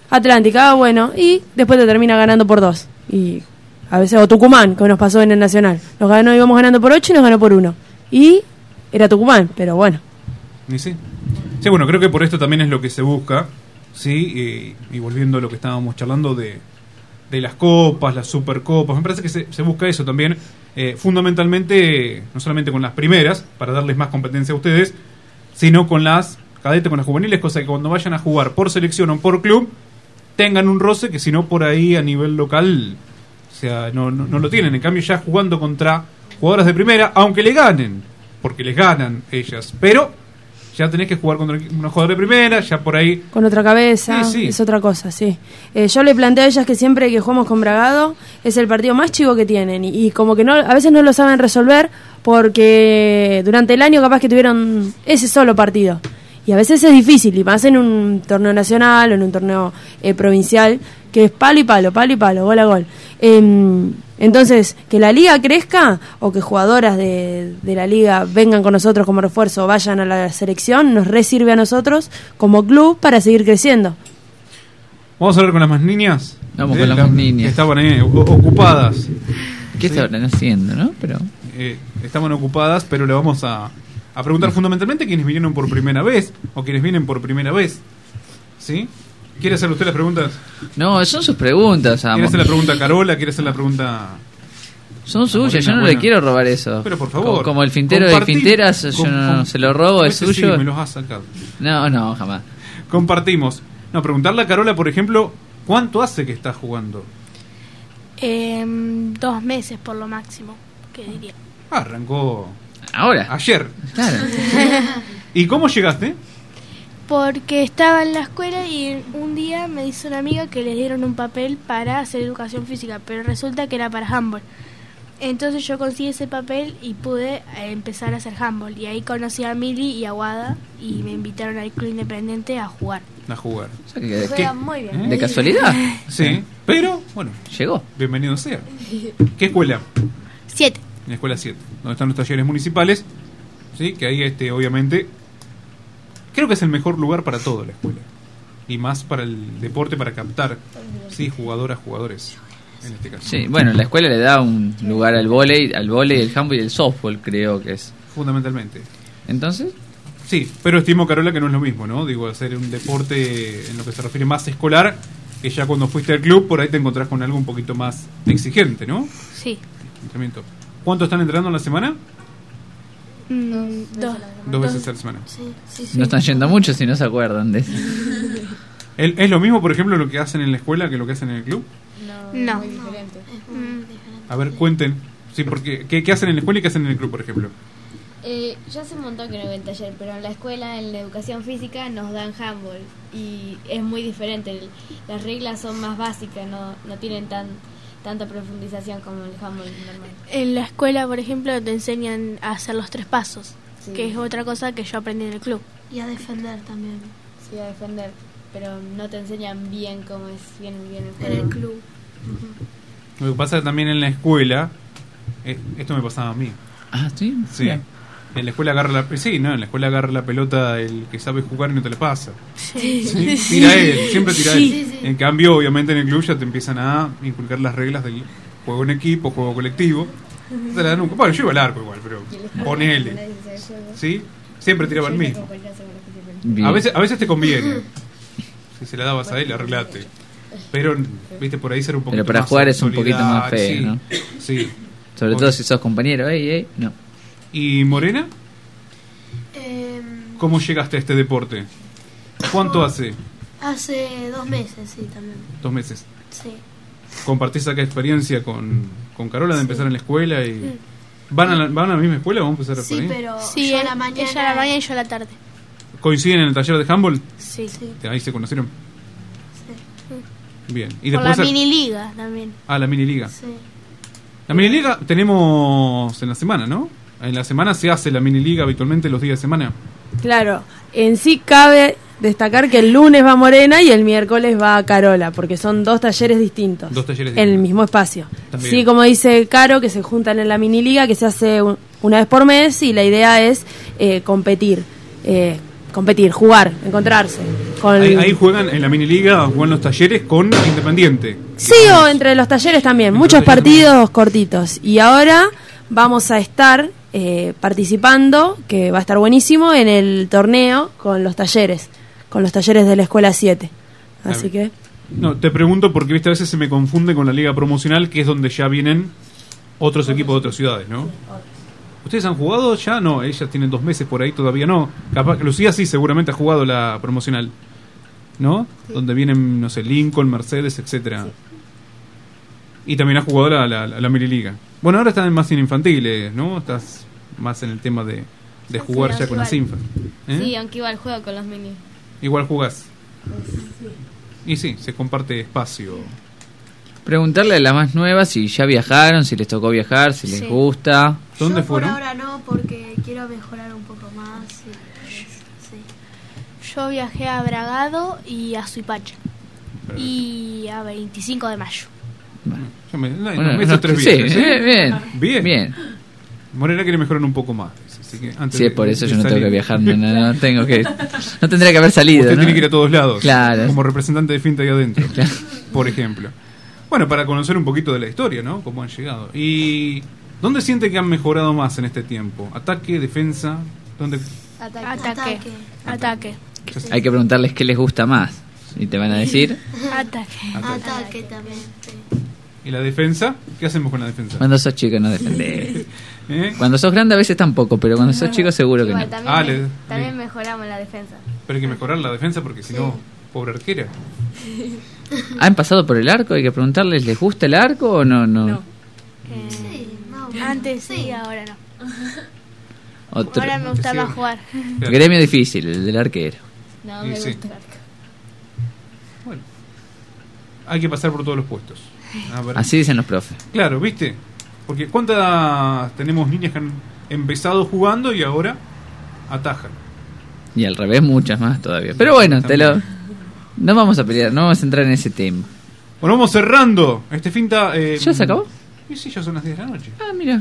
Speaker 3: Atlántica, ah, bueno, y después te termina ganando por dos. Y a veces, o Tucumán, que nos pasó en el Nacional. Nos ganó, íbamos ganando por ocho y nos ganó por uno. Y era Tucumán, pero bueno.
Speaker 2: ¿Y sí? Sí, bueno, creo que por esto también es lo que se busca, ¿sí? Y, y volviendo a lo que estábamos charlando de, de las copas, las supercopas, me parece que se, busca eso también, eh, fundamentalmente, no solamente con las primeras, para darles más competencia a ustedes, sino con las cadetes, con las juveniles, cosa que cuando vayan a jugar por selección o por club, tengan un roce que si no por ahí a nivel local, o sea, no, no, no lo tienen. En cambio, ya jugando contra jugadoras de primera, aunque le ganen, porque les ganan ellas, pero ya tenés que jugar contra una jugadora de primera, ya por ahí.
Speaker 3: Con otra cabeza,
Speaker 2: Sí, sí.
Speaker 3: es otra cosa, sí. Eh, yo le planteo a ellas que siempre que jugamos con Bragado es el partido más chivo que tienen y, y como que no a veces no lo saben resolver porque durante el año capaz que tuvieron ese solo partido. Y a veces es difícil, y más en un torneo nacional o en un torneo eh, provincial, que es palo y palo, palo y palo, gol a gol. Em, entonces, que la liga crezca o que jugadoras de, de la liga vengan con nosotros como refuerzo o vayan a la selección, nos resirve a nosotros como club para seguir creciendo.
Speaker 2: Vamos a hablar con las más niñas.
Speaker 1: Vamos
Speaker 2: Eh,
Speaker 1: con las
Speaker 2: la-
Speaker 1: más niñas.
Speaker 2: que estaban ahí ocupadas.
Speaker 1: ¿Qué estaban haciendo, no? Pero
Speaker 2: Eh, estaban ocupadas, pero le vamos a, a preguntar fundamentalmente quienes vinieron por primera vez o quienes vienen por primera vez. ¿Sí? ¿Quiere hacer usted las preguntas?
Speaker 1: no, son sus preguntas,
Speaker 2: ¿Quiere
Speaker 1: amo.
Speaker 2: hacer la pregunta a Carola? ¿Quiere hacer la pregunta
Speaker 1: Son suyas,
Speaker 2: Morena,
Speaker 1: yo no le quiero robar eso.
Speaker 2: Pero por favor.
Speaker 1: Como, como el fintero de finteras, yo no se lo robo, es suyo.
Speaker 2: Sí, me los has sacado.
Speaker 1: No, no, jamás.
Speaker 2: Compartimos. No, preguntarle a Carola, por ejemplo, ¿cuánto hace que está jugando?
Speaker 10: Em, dos meses por lo máximo, que diría.
Speaker 2: Ah, arrancó
Speaker 1: Ahora.
Speaker 2: ayer.
Speaker 1: Claro. <laughs>
Speaker 2: ¿Y cómo llegaste?
Speaker 10: Porque estaba en la escuela y un día me dice una amiga que les dieron un papel para hacer educación física, pero resulta que era para handball. Entonces yo conseguí ese papel y pude eh, empezar a hacer handball. Y ahí conocí a Mili y a Wada y me invitaron al Club Independiente a jugar.
Speaker 2: A jugar.
Speaker 1: O sea, que-
Speaker 10: muy bien.
Speaker 1: ¿De casualidad? <laughs>
Speaker 2: Sí, pero bueno,
Speaker 1: Llegó.
Speaker 2: bienvenido sea. ¿Qué escuela?
Speaker 10: Siete.
Speaker 2: En la escuela 7, donde están los talleres municipales. Sí, que ahí este obviamente creo que es el mejor lugar para todo la escuela. Y más para el deporte para captar sí, jugadoras, jugadores en este caso.
Speaker 1: Sí, bueno, la escuela le da un lugar al volei, al volei, el handball y el softball, creo que es.
Speaker 2: Fundamentalmente.
Speaker 1: Entonces,
Speaker 2: Sí, pero estimo, Carola, que no es lo mismo, ¿no? Digo, hacer un deporte en lo que se refiere más escolar, que ya cuando fuiste al club, por ahí te encontrás con algo un poquito más exigente, ¿no?
Speaker 10: Sí.
Speaker 2: ¿Cuánto están entrenando en la semana?
Speaker 10: Mm, dos.
Speaker 2: Dos veces a la semana.
Speaker 10: Sí, sí, sí.
Speaker 1: No están yendo mucho si no se acuerdan de eso. <laughs>
Speaker 2: ¿El- ¿Es lo mismo, por ejemplo, lo que hacen en la escuela que lo que hacen en el club?
Speaker 10: No.
Speaker 9: Mm.
Speaker 2: A ver, cuenten. Sí, porque ¿qué, qué hacen en la escuela y qué hacen en el club, por ejemplo?
Speaker 9: Eh, yo hace un montón que no veo en taller, pero en la escuela, en la educación física, nos dan handball y es muy diferente. El- Las reglas son más básicas, no, no tienen tan tanta profundización como el handball normal.
Speaker 10: En la escuela, por ejemplo, te enseñan a hacer los tres pasos,
Speaker 9: Sí.
Speaker 10: que es otra cosa que yo aprendí en el club.
Speaker 9: Y a defender también. Sí, a defender, pero no te enseñan bien cómo es bien, bien el juego.
Speaker 10: club.
Speaker 2: Lo que pasa también en la escuela, eh, esto me pasaba a mí.
Speaker 1: Ah, sí.
Speaker 2: Sí.
Speaker 1: Bien.
Speaker 2: En la escuela agarra la sí, no, en la escuela agarra la pelota el que sabe jugar y no te la pasa.
Speaker 10: Sí.
Speaker 2: Sí, Tira él, siempre tira
Speaker 10: Sí.
Speaker 2: él.
Speaker 10: Sí, sí.
Speaker 2: En cambio, obviamente en el club ya te empiezan a inculcar las reglas del juego en equipo, juego colectivo. Te la dan un- Bueno, yo iba al arco igual, pero ponele. ¿Sí? Siempre tiraba el mismo. A veces, a veces te conviene. Si se la dabas a él, arreglate. Pero, viste, por ahí ser un poquito
Speaker 1: Pero para
Speaker 2: más
Speaker 1: jugar es un poquito más feo, ¿no?
Speaker 2: Sí. sí.
Speaker 1: Sobre todo si sos compañero, ey, ey, no.
Speaker 2: ¿Y Morena?
Speaker 10: Em,
Speaker 2: ¿Cómo llegaste a este deporte? ¿Cuánto hace?
Speaker 10: hace dos meses, sí, también.
Speaker 2: Dos meses.
Speaker 10: Sí.
Speaker 2: ¿Compartís acá experiencia con, con Carola de empezar en la escuela? y ¿Van a la, ¿Van a la misma escuela? ¿Vamos a empezar por ahí?
Speaker 10: sí,
Speaker 9: yo a
Speaker 10: él-
Speaker 9: la mañana-
Speaker 10: ella a la mañana y yo a la tarde.
Speaker 2: ¿Coinciden en el taller de handball?
Speaker 10: Sí. sí.
Speaker 2: Ahí se conocieron. Bien. ¿Y
Speaker 10: Por la
Speaker 2: después a-
Speaker 10: mini liga también.
Speaker 2: Ah, la mini liga.
Speaker 10: Sí.
Speaker 2: La mini liga tenemos en la semana, ¿no? En la semana se hace la mini liga habitualmente los días de semana.
Speaker 3: Claro, en sí cabe destacar que el lunes va Morena y el miércoles va Carola, porque son dos talleres distintos.
Speaker 2: Dos talleres
Speaker 3: En el
Speaker 2: distintos.
Speaker 3: mismo espacio.
Speaker 2: También.
Speaker 3: Sí, como dice Caro, que se juntan en la mini liga, que se hace un- una vez por mes y la idea es eh, competir. eh, competir, jugar, encontrarse. Con
Speaker 2: Ahí, ahí juegan en la mini liga, juegan los talleres con Independiente.
Speaker 3: Sí, o entre los talleres también, muchos partidos cortitos. Y ahora vamos a estar eh, participando, que va a estar buenísimo, en el torneo con los talleres, con los talleres de la Escuela 7. Así que...
Speaker 2: No, te pregunto porque viste a veces se me confunde con la liga promocional, que es donde ya vienen otros equipos de otras ciudades, ¿no? ¿Ustedes han jugado ya? No, ellas tienen dos meses por ahí, todavía no. Capaz, Lucía sí, seguramente ha jugado la promocional, ¿no? Donde vienen, no sé, Lincoln, Mercedes, etcétera. Y también ha jugado la, la, la. Bueno, ahora están más en infantiles, ¿no? Estás más en el tema de, de jugar
Speaker 9: Sí,
Speaker 2: ya con las
Speaker 9: igual.
Speaker 2: infas. ¿eh?
Speaker 9: Sí, aunque igual juego con los mini.
Speaker 2: Igual jugás. Y sí, se comparte espacio.
Speaker 1: Preguntarle a la más nueva si ya viajaron, si les tocó viajar, si les
Speaker 10: Sí.
Speaker 1: gusta.
Speaker 2: ¿Dónde
Speaker 10: Yo
Speaker 2: fueron?
Speaker 10: Por ahora no, porque quiero mejorar un poco más. sí, sí. Yo viajé a Bragado y a Suipacha. Y a 25 de mayo.
Speaker 2: Me- no,
Speaker 1: Bueno,
Speaker 2: no,
Speaker 1: no,
Speaker 2: tres
Speaker 1: sí,
Speaker 2: viajes, ¿eh?
Speaker 1: bien,
Speaker 2: Bien.
Speaker 1: Bien.
Speaker 2: Morena quiere mejorar un poco más. Así que antes
Speaker 1: Sí,
Speaker 2: de-
Speaker 1: es por eso yo no tengo que viajar, no, no, no tengo que... <laughs> No tendría que haber salido,
Speaker 2: Usted
Speaker 1: ¿no?
Speaker 2: tiene que ir a todos lados.
Speaker 1: Claro.
Speaker 2: Como representante de Finta ahí adentro. Por ejemplo. Bueno, para conocer un poquito de la historia, ¿no? Cómo han llegado. ¿Y dónde siente que han mejorado más en este tiempo? ¿Ataque, defensa? ¿Dónde?
Speaker 10: Ataque. Ataque.
Speaker 1: Hay que preguntarles qué les gusta más. Y te van a decir, <laughs>
Speaker 10: Ataque.
Speaker 2: Ataque.
Speaker 10: también.
Speaker 2: ¿Y la defensa? ¿Qué hacemos con la defensa?
Speaker 1: cuando sos chico no defendés. <laughs>
Speaker 2: ¿Eh?
Speaker 1: Cuando sos grande a veces tampoco, pero cuando sos chico seguro que no.
Speaker 9: también,
Speaker 2: Ah,
Speaker 9: me-
Speaker 2: le-
Speaker 9: también mejoramos la defensa.
Speaker 2: Pero hay que mejorar la defensa porque si no, pobre arquera. <laughs>
Speaker 1: ¿Han pasado por el arco? Hay que preguntarles, ¿les gusta el arco o no? no.
Speaker 10: Antes sí, ahora no. <laughs>
Speaker 1: Otro.
Speaker 10: Ahora me gusta más jugar. <laughs>
Speaker 1: Gremio difícil, el del arquero.
Speaker 9: No,
Speaker 2: Y
Speaker 9: me
Speaker 2: sí.
Speaker 9: gusta.
Speaker 2: Bueno, hay que pasar por todos los puestos. A ver.
Speaker 1: Así dicen los profes.
Speaker 2: Claro, ¿viste? Porque ¿cuántas tenemos niñas que han empezado jugando y ahora atajan?
Speaker 1: Y al revés muchas más todavía. Pero bueno, te lo... No vamos a pelear, no vamos a entrar en ese tema.
Speaker 2: Bueno, vamos cerrando. Este finta. eh,
Speaker 1: ¿Ya se acabó?
Speaker 2: Y sí, ya son las 10 de la noche.
Speaker 1: Ah, mira.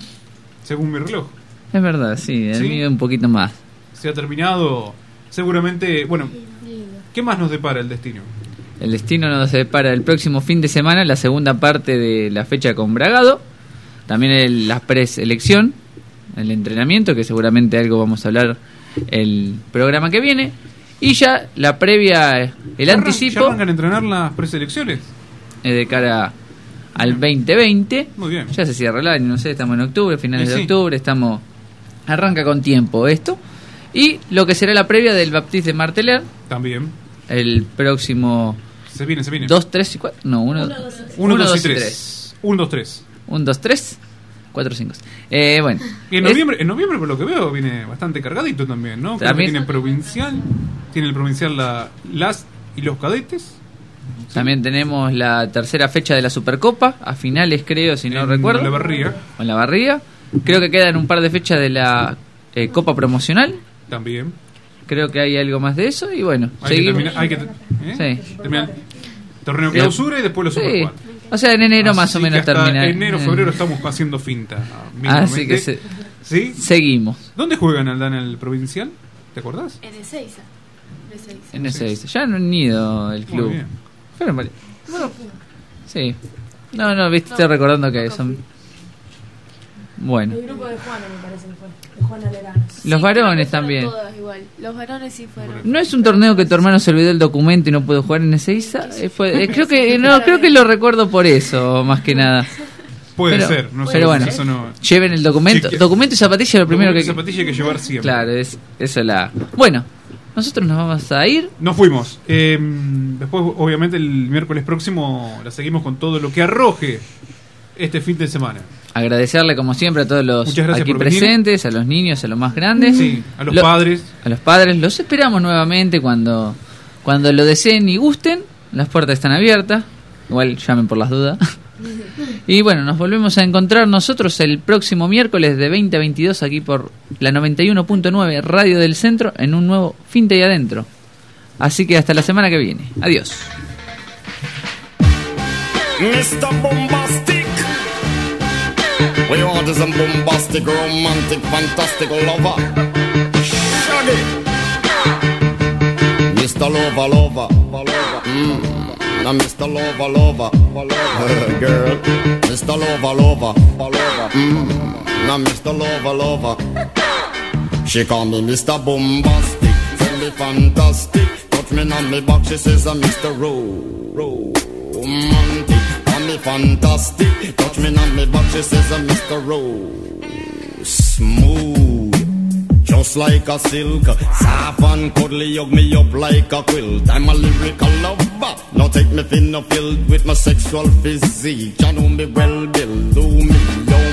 Speaker 2: Según mi reloj.
Speaker 1: Es verdad, sí, el
Speaker 2: ¿Sí?
Speaker 1: mío un poquito más.
Speaker 2: Se ha terminado. Seguramente. Bueno, ¿qué más nos depara el destino?
Speaker 1: El destino nos depara el próximo fin de semana, la segunda parte de la fecha con Bragado. También el- la preselección, el entrenamiento, que seguramente algo vamos a hablar el programa que viene. Y ya la previa, el
Speaker 2: ¿Ya arran-
Speaker 1: anticipo
Speaker 2: ¿Ya arrancan a entrenar las preselecciones?
Speaker 1: eh, de cara al 2020.
Speaker 2: Muy bien.
Speaker 1: Ya se cierra el año, no sé, estamos en octubre, finales
Speaker 2: Y
Speaker 1: de
Speaker 2: sí.
Speaker 1: octubre, estamos Arranca con tiempo esto. Y lo que será la previa del Baptiste de Marteler,
Speaker 2: También.
Speaker 1: el próximo
Speaker 2: Se viene, se viene.
Speaker 1: 2, 3 y 4. No, 1,
Speaker 2: 1, 2 y 3. 1, 2, 3.
Speaker 1: 1, 2, 3, 4, 5. Eh, bueno.
Speaker 2: Y en
Speaker 1: Es-
Speaker 2: noviembre, en noviembre, por lo que veo, viene bastante cargadito también, ¿no? Creo que
Speaker 1: También-
Speaker 2: tiene provincial, tiene el provincial la, las y los cadetes.
Speaker 1: También tenemos la tercera fecha de la Supercopa, a finales creo, si no
Speaker 2: En
Speaker 1: recuerdo.
Speaker 2: Olavarría.
Speaker 1: O en la barriga. Creo que quedan un par de fechas de la eh, Copa Promocional.
Speaker 2: También.
Speaker 1: Creo que hay algo más de eso y bueno,
Speaker 2: Hay que hay que, ¿eh?
Speaker 1: Sí.
Speaker 2: torneo clausura y después los Super
Speaker 1: Sí.
Speaker 2: 4.
Speaker 1: O sea, en enero
Speaker 2: Así
Speaker 1: más o menos termina.
Speaker 2: enero,
Speaker 1: Eh,
Speaker 2: febrero estamos haciendo finta.
Speaker 1: Así que se-
Speaker 2: ¿Sí?
Speaker 1: seguimos
Speaker 2: ¿Dónde juegan Aldana el provincial? ¿Te acordás?
Speaker 11: En Ezeiza. En Ezeiza.
Speaker 1: en. Ya no han ido el club.
Speaker 2: bien.
Speaker 1: Pero, vale. Bueno, sí. No, no, viste, estoy recordando que son. Bueno,
Speaker 3: El grupo de Juana me parece que fue. De Juana Lerano.
Speaker 1: los varones también.
Speaker 11: Todas igual. Los varones sí fueron.
Speaker 1: ¿No es un torneo que tu hermano se olvidó el documento y no pudo jugar en Ezeiza? Eh, fue- eh, creo que <laughs> no, creo que lo recuerdo por eso, más que nada.
Speaker 2: Puede
Speaker 1: Pero-
Speaker 2: ser, no sé.
Speaker 1: pero bueno,
Speaker 2: eso no-
Speaker 1: lleven el documento, documento y zapatilla lo primero que
Speaker 2: y zapatilla hay que llevar siempre.
Speaker 1: Claro, es eso es la. Bueno, nosotros nos vamos a ir.
Speaker 2: Nos fuimos. Eh, después, obviamente, el miércoles próximo la seguimos con todo lo que arroje este fin de semana.
Speaker 1: Agradecerle como siempre a todos los aquí
Speaker 2: venir.
Speaker 1: presentes, a los niños, a los más grandes.
Speaker 2: Sí, a los
Speaker 1: Lo-
Speaker 2: padres.
Speaker 1: A los padres, los esperamos nuevamente cuando, cuando lo deseen y gusten. Las puertas están abiertas. Igual llamen por las dudas. <laughs> y bueno, nos volvemos a encontrar nosotros el próximo miércoles de 20 a 22 aquí por la 91.9 Radio del Centro en un nuevo Fin de ahí adentro. Así que hasta la semana que viene. Adiós.
Speaker 6: We is a bombastic, romantic, fantastic lover. Shaggy. Mr. Lover, lover. Mm. Now, Mr. Lover, lover. <laughs> Girl. Mr. Lover, lover. Mm. Now, Mr. Lover, lover. She call me Mr. Bombastic, tell me fantastic. Touch me on me back, she says I'm Mr. Ro- Romantic. Me fantastic, touch me on me back, she says I'm Mr. Ro- Smooth. Just like a silk, soft and cuddly, hug me up like a quilt. I'm a lyrical lover. Now take me thin filled with my sexual physique. You know me well, Bill. Do me, oh